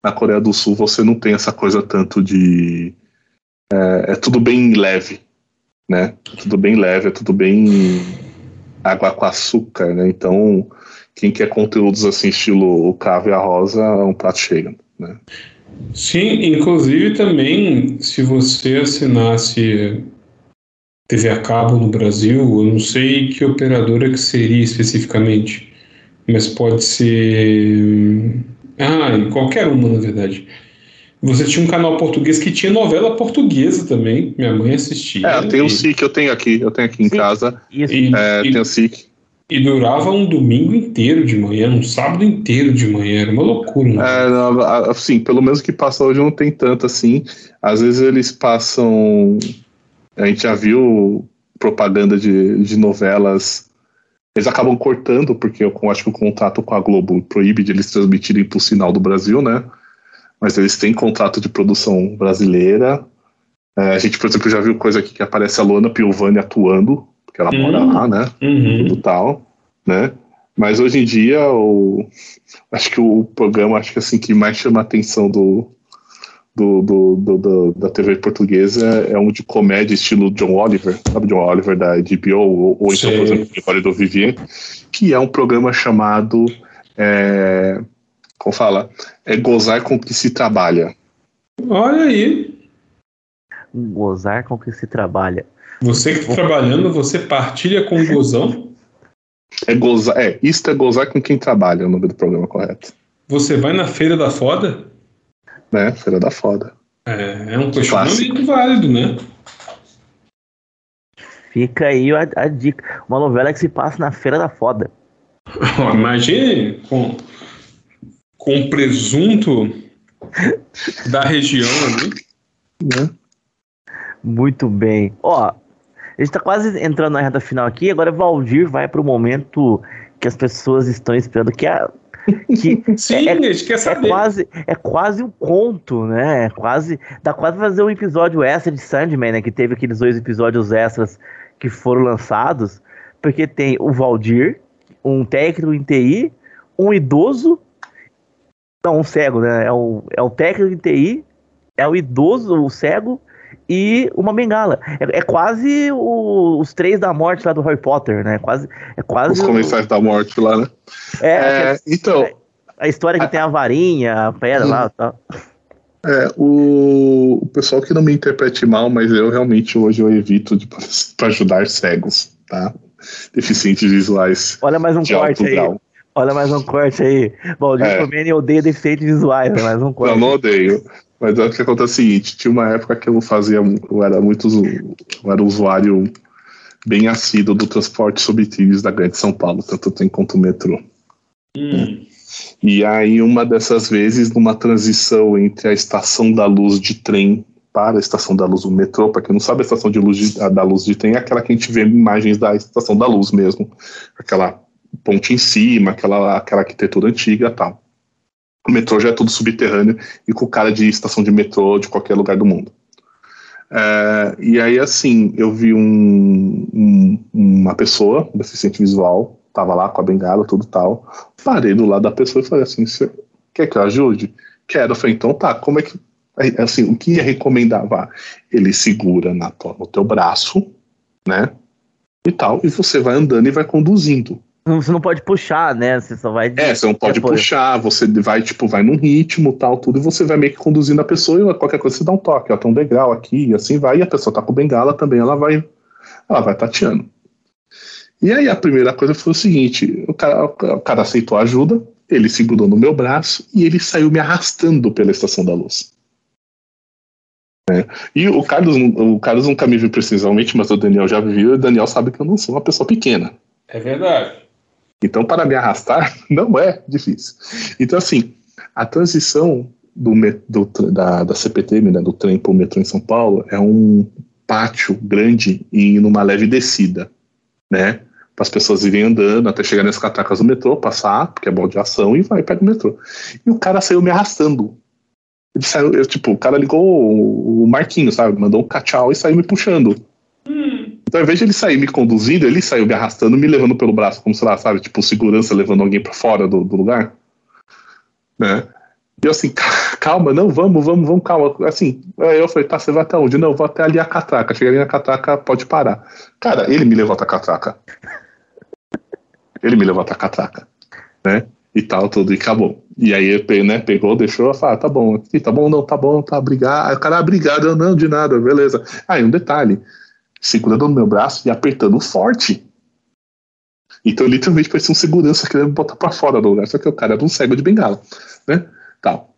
na Coreia do Sul você não tem essa coisa tanto de é, é tudo bem leve, né? É tudo bem leve, é tudo bem água com açúcar, né? Então quem quer conteúdos assim estilo o Cavo e a Rosa é um prato cheio, né? Sim, inclusive também, se você assinasse TV a cabo no Brasil, eu não sei que operadora que seria especificamente, mas pode ser. Ah, qualquer uma, na verdade. Você tinha um canal português que tinha novela portuguesa também. Minha mãe assistia. É, tem o SIC, eu tenho aqui, eu tenho aqui em Sim. casa. E, é, e, tem o SIC. E durava um domingo inteiro de manhã, um sábado inteiro de manhã, era uma loucura. Né? É, assim, pelo menos que passa hoje não tem tanto assim. Às vezes eles passam. A gente já viu propaganda de, de novelas. Eles acabam cortando, porque eu acho que o contrato com a Globo proíbe de eles transmitirem para o sinal do Brasil, né? Mas eles têm contrato de produção brasileira. É, a gente, por exemplo, já viu coisa aqui que aparece a Luana Piovani atuando porque ela mora uhum. lá, né? Uhum. Tudo tal, né? Mas hoje em dia, o, acho que o programa acho que assim que mais chama a atenção do, do, do, do, do, da TV portuguesa é um de comédia estilo John Oliver, sabe John Oliver da HBO, ou, ou então, por exemplo, Memória do Vivier, que é um programa chamado, é, como fala, é Gozar com que se trabalha. Olha aí. Gozar com que se trabalha. Você que está trabalhando, você partilha com o gozão? É gozar, é, isto é gozar com quem trabalha, é o nome do programa correto. Você vai na Feira da Foda? Né, Feira da Foda. É, é um questionamento válido, né? Fica aí a, a, dica. Uma novela que se passa na Feira da Foda. Imagine com, com presunto da região ali. Né? Muito bem. Ó, a gente tá quase entrando na reta final aqui. Agora Valdir vai pro momento que as pessoas estão esperando, que é que Sim, é, a gente quer é saber. É quase, é quase um conto, né? É quase, dá quase fazer um episódio extra de Sandman, né? Que teve aqueles dois episódios extras que foram lançados, porque tem o Valdir, um técnico em TI, um idoso, não, um cego, né? É o, é o técnico em TI, é o idoso, o cego, e uma bengala. É, é quase o, os três da morte lá do Harry Potter, né? Quase, é quase os comensais da morte lá, né? É, é então. A história que a, tem a varinha, a pedra lá e tal. É, o, o, pessoal que não me interprete mal, mas eu realmente hoje eu evito para ajudar cegos, tá? Deficientes visuais. Olha mais um corte aí. Grau. Olha mais um corte aí. Valdir é. Comene odeia deficientes visuais, mais um corte. Não, não odeio. Mas o que acontece é o seguinte, tinha uma época que eu fazia, eu era muito, eu era usuário bem assíduo do transporte sobre trilhos da Grande São Paulo, tanto tem quanto o metrô. Hum. E aí, uma dessas vezes, numa transição entre a estação da luz de trem para a estação da luz do metrô, para quem não sabe, a estação de luz de, da luz de trem é aquela que a gente vê imagens da estação da luz mesmo, aquela ponte em cima, aquela, aquela arquitetura antiga tal. O metrô já é tudo subterrâneo e com cara de estação de metrô de qualquer lugar do mundo. É, e aí, assim, eu vi um, um, uma pessoa, deficiente visual, tava lá com a bengala, tudo tal. Parei do lado da pessoa e falei assim: Você quer que eu ajude? Quero. Eu falei: então tá, como é que. Assim, o que ia recomendar? Ele segura na no teu braço, né? E tal, e você vai andando e vai conduzindo. Você não pode puxar, né? Você só vai. É, você não pode puxar, você vai, tipo, vai num ritmo tal, tudo, e você vai meio que conduzindo a pessoa e qualquer coisa você dá um toque, ó, tem um degrau aqui, e assim vai, e a pessoa tá com bengala também, ela vai. Ela vai tateando. E aí a primeira coisa foi o seguinte: o cara, o cara aceitou a ajuda, ele segurou no meu braço e ele saiu me arrastando pela estação da luz. É. E o Carlos, o Carlos nunca me viu precisamente, mas o Daniel já viu, e o Daniel sabe que eu não sou uma pessoa pequena. É verdade. Então, para me arrastar, não é difícil. Então, assim, a transição do, do da, da CPTM, né, do trem para o metrô em São Paulo, é um pátio grande e numa leve descida, né? Para as pessoas irem andando até chegar nas catracas do metrô, passar, porque é bom de ação, e vai para o metrô. E o cara saiu me arrastando. Ele saiu, eu, tipo, o cara ligou o, o Marquinho, sabe? Mandou um cachau e saiu me puxando. Então, ao invés de ele sair me conduzindo, ele saiu me arrastando, me levando pelo braço, como sei lá, sabe? Tipo, segurança levando alguém para fora do, do, lugar. Né? E eu assim, calma, não, vamos, vamos, vamos, calma. Assim, aí eu falei, tá, você vai até onde? Não, eu vou até ali a catraca. Cheguei ali na catraca, pode parar. Cara, ele me levou até a catraca. Ele me levou até a catraca. Né? E tal, tudo, e acabou. E aí né, pegou, deixou, falou, ah, tá bom, aqui, tá bom, não, tá bom, tá, obrigado. Aí o cara, ah, obrigado, eu não, de nada, beleza. Aí um detalhe, segurando no meu braço e apertando forte. Então, literalmente, parecia um segurança querendo botar pra fora do lugar. Só que o cara era um cego de bengala, né? Tal.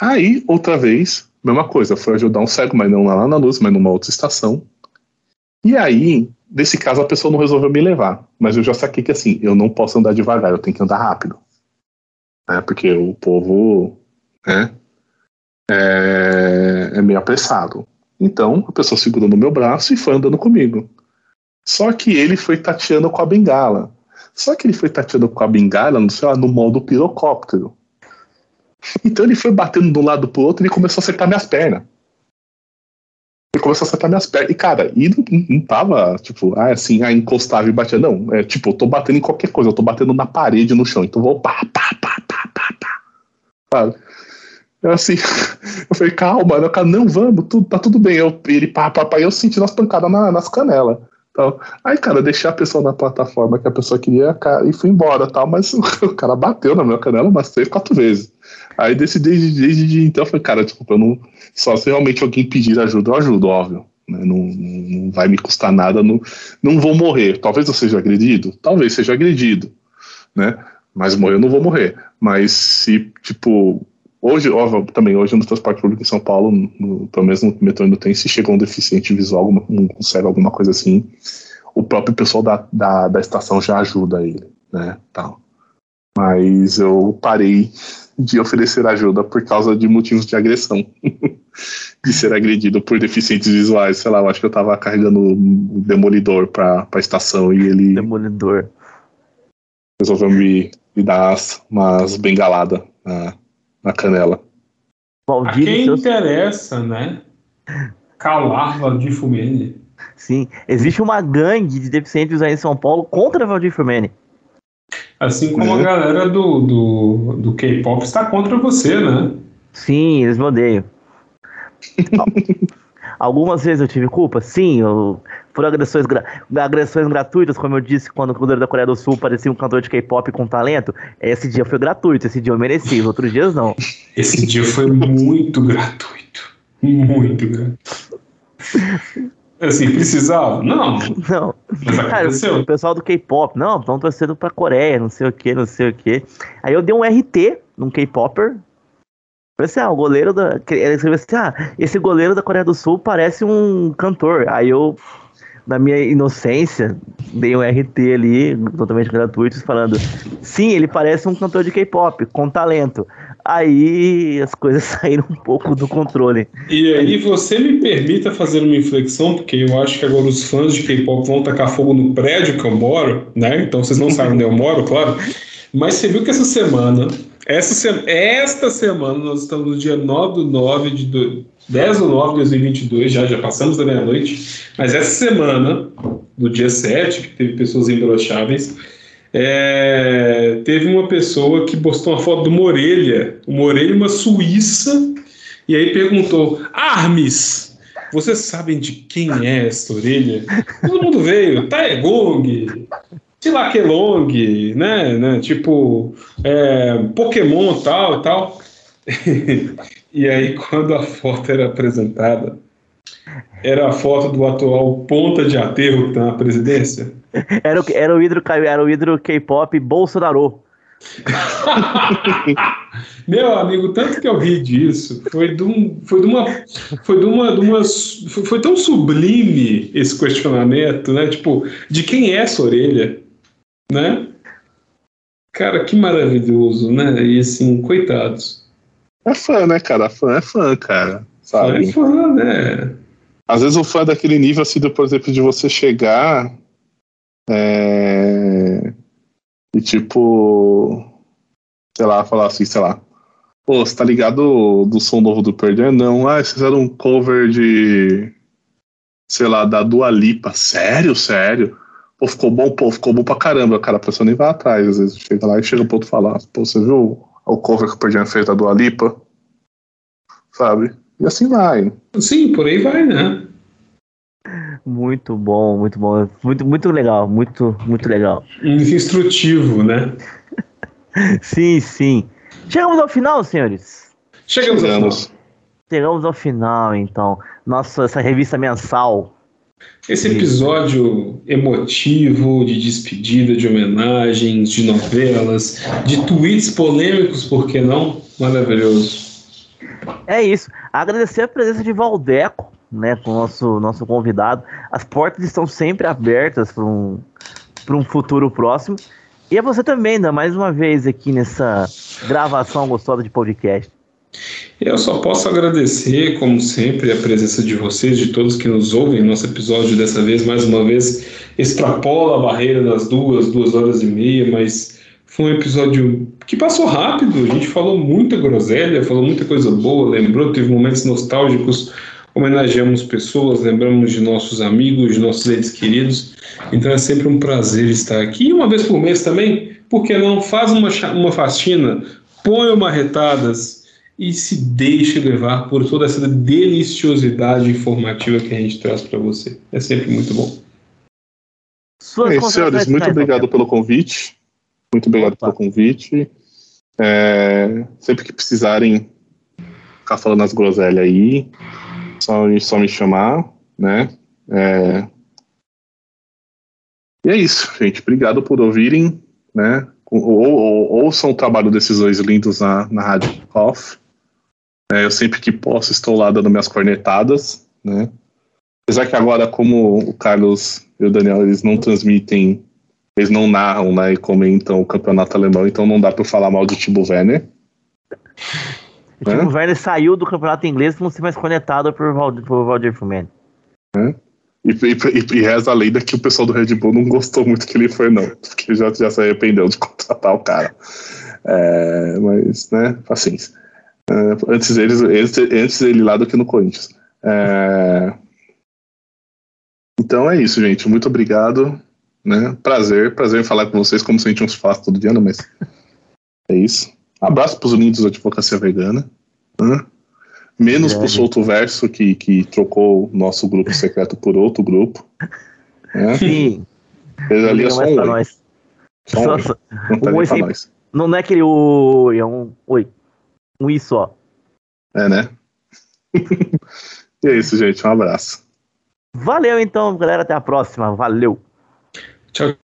Aí, outra vez, mesma coisa. Foi ajudar um cego, mas não lá na luz, mas numa outra estação. E aí, nesse caso, a pessoa não resolveu me levar. Mas eu já saquei que, assim, eu não posso andar devagar, eu tenho que andar rápido. Né? Porque o povo, né? É, é meio apressado. Então, a pessoa segurou no meu braço e foi andando comigo. Só que ele foi tateando com a bengala. Só que ele foi tateando com a bengala, no, sei lá, no modo pirocóptero. Então ele foi batendo de um lado pro outro e começou a acertar minhas pernas. Ele começou a acertar minhas pernas. E, cara, e não, não tava, tipo, ah, assim, ah, encostava e batia. Não, é tipo, eu tô batendo em qualquer coisa, eu tô batendo na parede, no chão. Então vou pá, pá, pá, pá, pá, pá. Sabe? Eu assim, eu falei, calma, o cara, não, vamos, tudo, tá tudo bem. Eu, ele, pá, pá, pá, eu senti as pancadas na, nas canelas. Então, aí, cara, deixei a pessoa na plataforma que a pessoa queria e fui embora, tal, mas o cara bateu na minha canela umas três, quatro vezes. Aí decidi desde, desde então, eu falei, cara, desculpa, eu não, só se realmente alguém pedir ajuda, eu ajudo, óbvio. Né? Não, não vai me custar nada, não, não vou morrer. Talvez eu seja agredido, talvez seja agredido, né? Mas morrer eu não vou morrer. Mas se, tipo, Hoje, ó, também, hoje no transporte público em São Paulo, no, pelo menos no metrô ainda tem, se chega um deficiente visual, alguma, um consegue alguma coisa assim, o próprio pessoal da, da, da estação já ajuda ele, né, tal. Mas eu parei de oferecer ajuda por causa de motivos de agressão. de ser agredido por deficientes visuais, sei lá, eu acho que eu tava carregando o demolidor pra, pra estação e ele... Demolidor. Resolveu me, me dar umas bengaladas, né? Na canela. A quem seus... interessa, né? Calar Valdir Fumene. Sim, existe uma gangue de deficientes aí em São Paulo contra Valdir Fumene. Assim como a galera do, do, do K-pop está contra você, né? Sim, eles me odeiam. Algumas vezes eu tive culpa? Sim, eu, por agressões, gra, agressões gratuitas, como eu disse, quando o goleiro da Coreia do Sul parecia um cantor de K-pop com talento. Esse dia foi gratuito, esse dia eu mereci, os outros dias não. Esse dia foi muito gratuito. Muito gratuito. Assim, precisava? Não. Não. Mas aconteceu. Cara, o pessoal do K-pop, não, estão torcendo pra Coreia, não sei o que, não sei o que. Aí eu dei um RT num K-Popper, Falei assim, ah, o goleiro da. Ele escreveu assim, ah, esse goleiro da Coreia do Sul parece um cantor. Aí eu, na minha inocência, dei um RT ali, totalmente gratuito, falando, sim, ele parece um cantor de K-pop, com talento. Aí as coisas saíram um pouco do controle. E aí você me permita fazer uma inflexão, porque eu acho que agora os fãs de K-pop vão tacar fogo no prédio que eu moro, né? Então vocês não sabem onde eu moro, claro. Mas você viu que essa semana essa, esta semana, nós estamos no dia 9 do 9 de do, 10 do 9 de 2022, já, já passamos da meia-noite, mas essa semana, do dia 7, que teve pessoas imbrocháveis, é, teve uma pessoa que postou uma foto de uma orelha, uma orelha, uma suíça, e aí perguntou: Armes, vocês sabem de quem é essa orelha? Todo mundo veio, Taegong, Tilaquelong, né, né? Tipo, é, Pokémon tal e tal. e aí, quando a foto era apresentada, era a foto do atual ponta de aterro que está na presidência. Era o, era o hidro, era o hidro K-pop Bolsonaro. Meu amigo, tanto que eu ri disso, foi de, um, foi de uma. Foi de uma. De uma foi tão sublime esse questionamento, né? Tipo, de quem é essa orelha? Né? Cara, que maravilhoso, né? E assim, coitados. É fã, né, cara? Fã é fã, cara. Sabe? É fã, né? Às vezes o fã é daquele nível, assim, por exemplo, de você chegar. É... E tipo. Sei lá, falar assim, sei lá. Pô, você tá ligado do som novo do Perder? Não. Ah, vocês fizeram um cover de. Sei lá, da Dua Lipa. Sério, sério? Pô, ficou bom, pô, ficou bom pra caramba. Cara, a pessoa nem vai atrás, às vezes chega lá e chega pro outro falar, pô, você viu o cover que o Perdian fez da Dua Lipa? Sabe? E assim vai. Sim, por aí vai, né? Muito bom, muito bom. Muito, muito legal, muito, muito legal. Instrutivo, né? sim, sim. Chegamos ao final, senhores. Chegamos, Chegamos. ao final. Chegamos ao final, então. Nossa, essa revista mensal esse episódio emotivo de despedida, de homenagens, de novelas, de tweets polêmicos, por que não? Maravilhoso. É isso. Agradecer a presença de Valdeco, né, com o nosso, nosso convidado. As portas estão sempre abertas para um, um futuro próximo. E a você também, ainda mais uma vez aqui nessa gravação gostosa de podcast. Eu só posso agradecer, como sempre, a presença de vocês, de todos que nos ouvem. Nosso episódio dessa vez, mais uma vez, extrapola a barreira das duas, duas horas e meia, mas foi um episódio que passou rápido. A gente falou muita groselha, falou muita coisa boa, lembrou, teve momentos nostálgicos, homenageamos pessoas, lembramos de nossos amigos, de nossos entes queridos. Então é sempre um prazer estar aqui. E uma vez por mês também, por que não? Faz uma, uma faxina, põe uma retadas e se deixe levar por toda essa deliciosidade informativa que a gente traz para você. É sempre muito bom. Suas é, senhores, muito obrigado pelo convite. Muito obrigado Opa. pelo convite. É, sempre que precisarem ficar falando as groselhas aí, só, só me chamar, né? É... E é isso, gente. Obrigado por ouvirem, né? Ou, ou, ouçam o trabalho desses dois lindos na, na Rádio Off. É, eu sempre que posso estou lá dando minhas cornetadas, né? Apesar que agora, como o Carlos e o Daniel, eles não transmitem, eles não narram, né, e comentam o campeonato alemão, então não dá para falar mal do Timo Werner. O Timo é? Werner saiu do campeonato inglês não ser mais conectado por, Valdir, por Valdir Fumene. É? E, e, e, reza a lenda que o pessoal do Red Bull não gostou muito que ele foi, não. Porque já, já se arrependeu de contratar o cara. É, mas, né, paciência. Uh, antes, eles, antes, antes ele lá do que no Corinthians. É... Então é isso, gente. Muito obrigado. Né? Prazer, prazer em falar com vocês, como se a gente se falasse todo dia, mas é isso. Abraço para os Unidos da Advocacia Vegana. Né? Menos é, para o Solto Verso, que, que trocou o nosso grupo secreto por outro grupo. Né? Sim. Ele ali é só um oi. Nós. Só um tá um oi sem... não é aquele oi, é um oi. Um i só. É, né? e é isso, gente. Um abraço. Valeu então, galera. Até a próxima. Valeu. Tchau.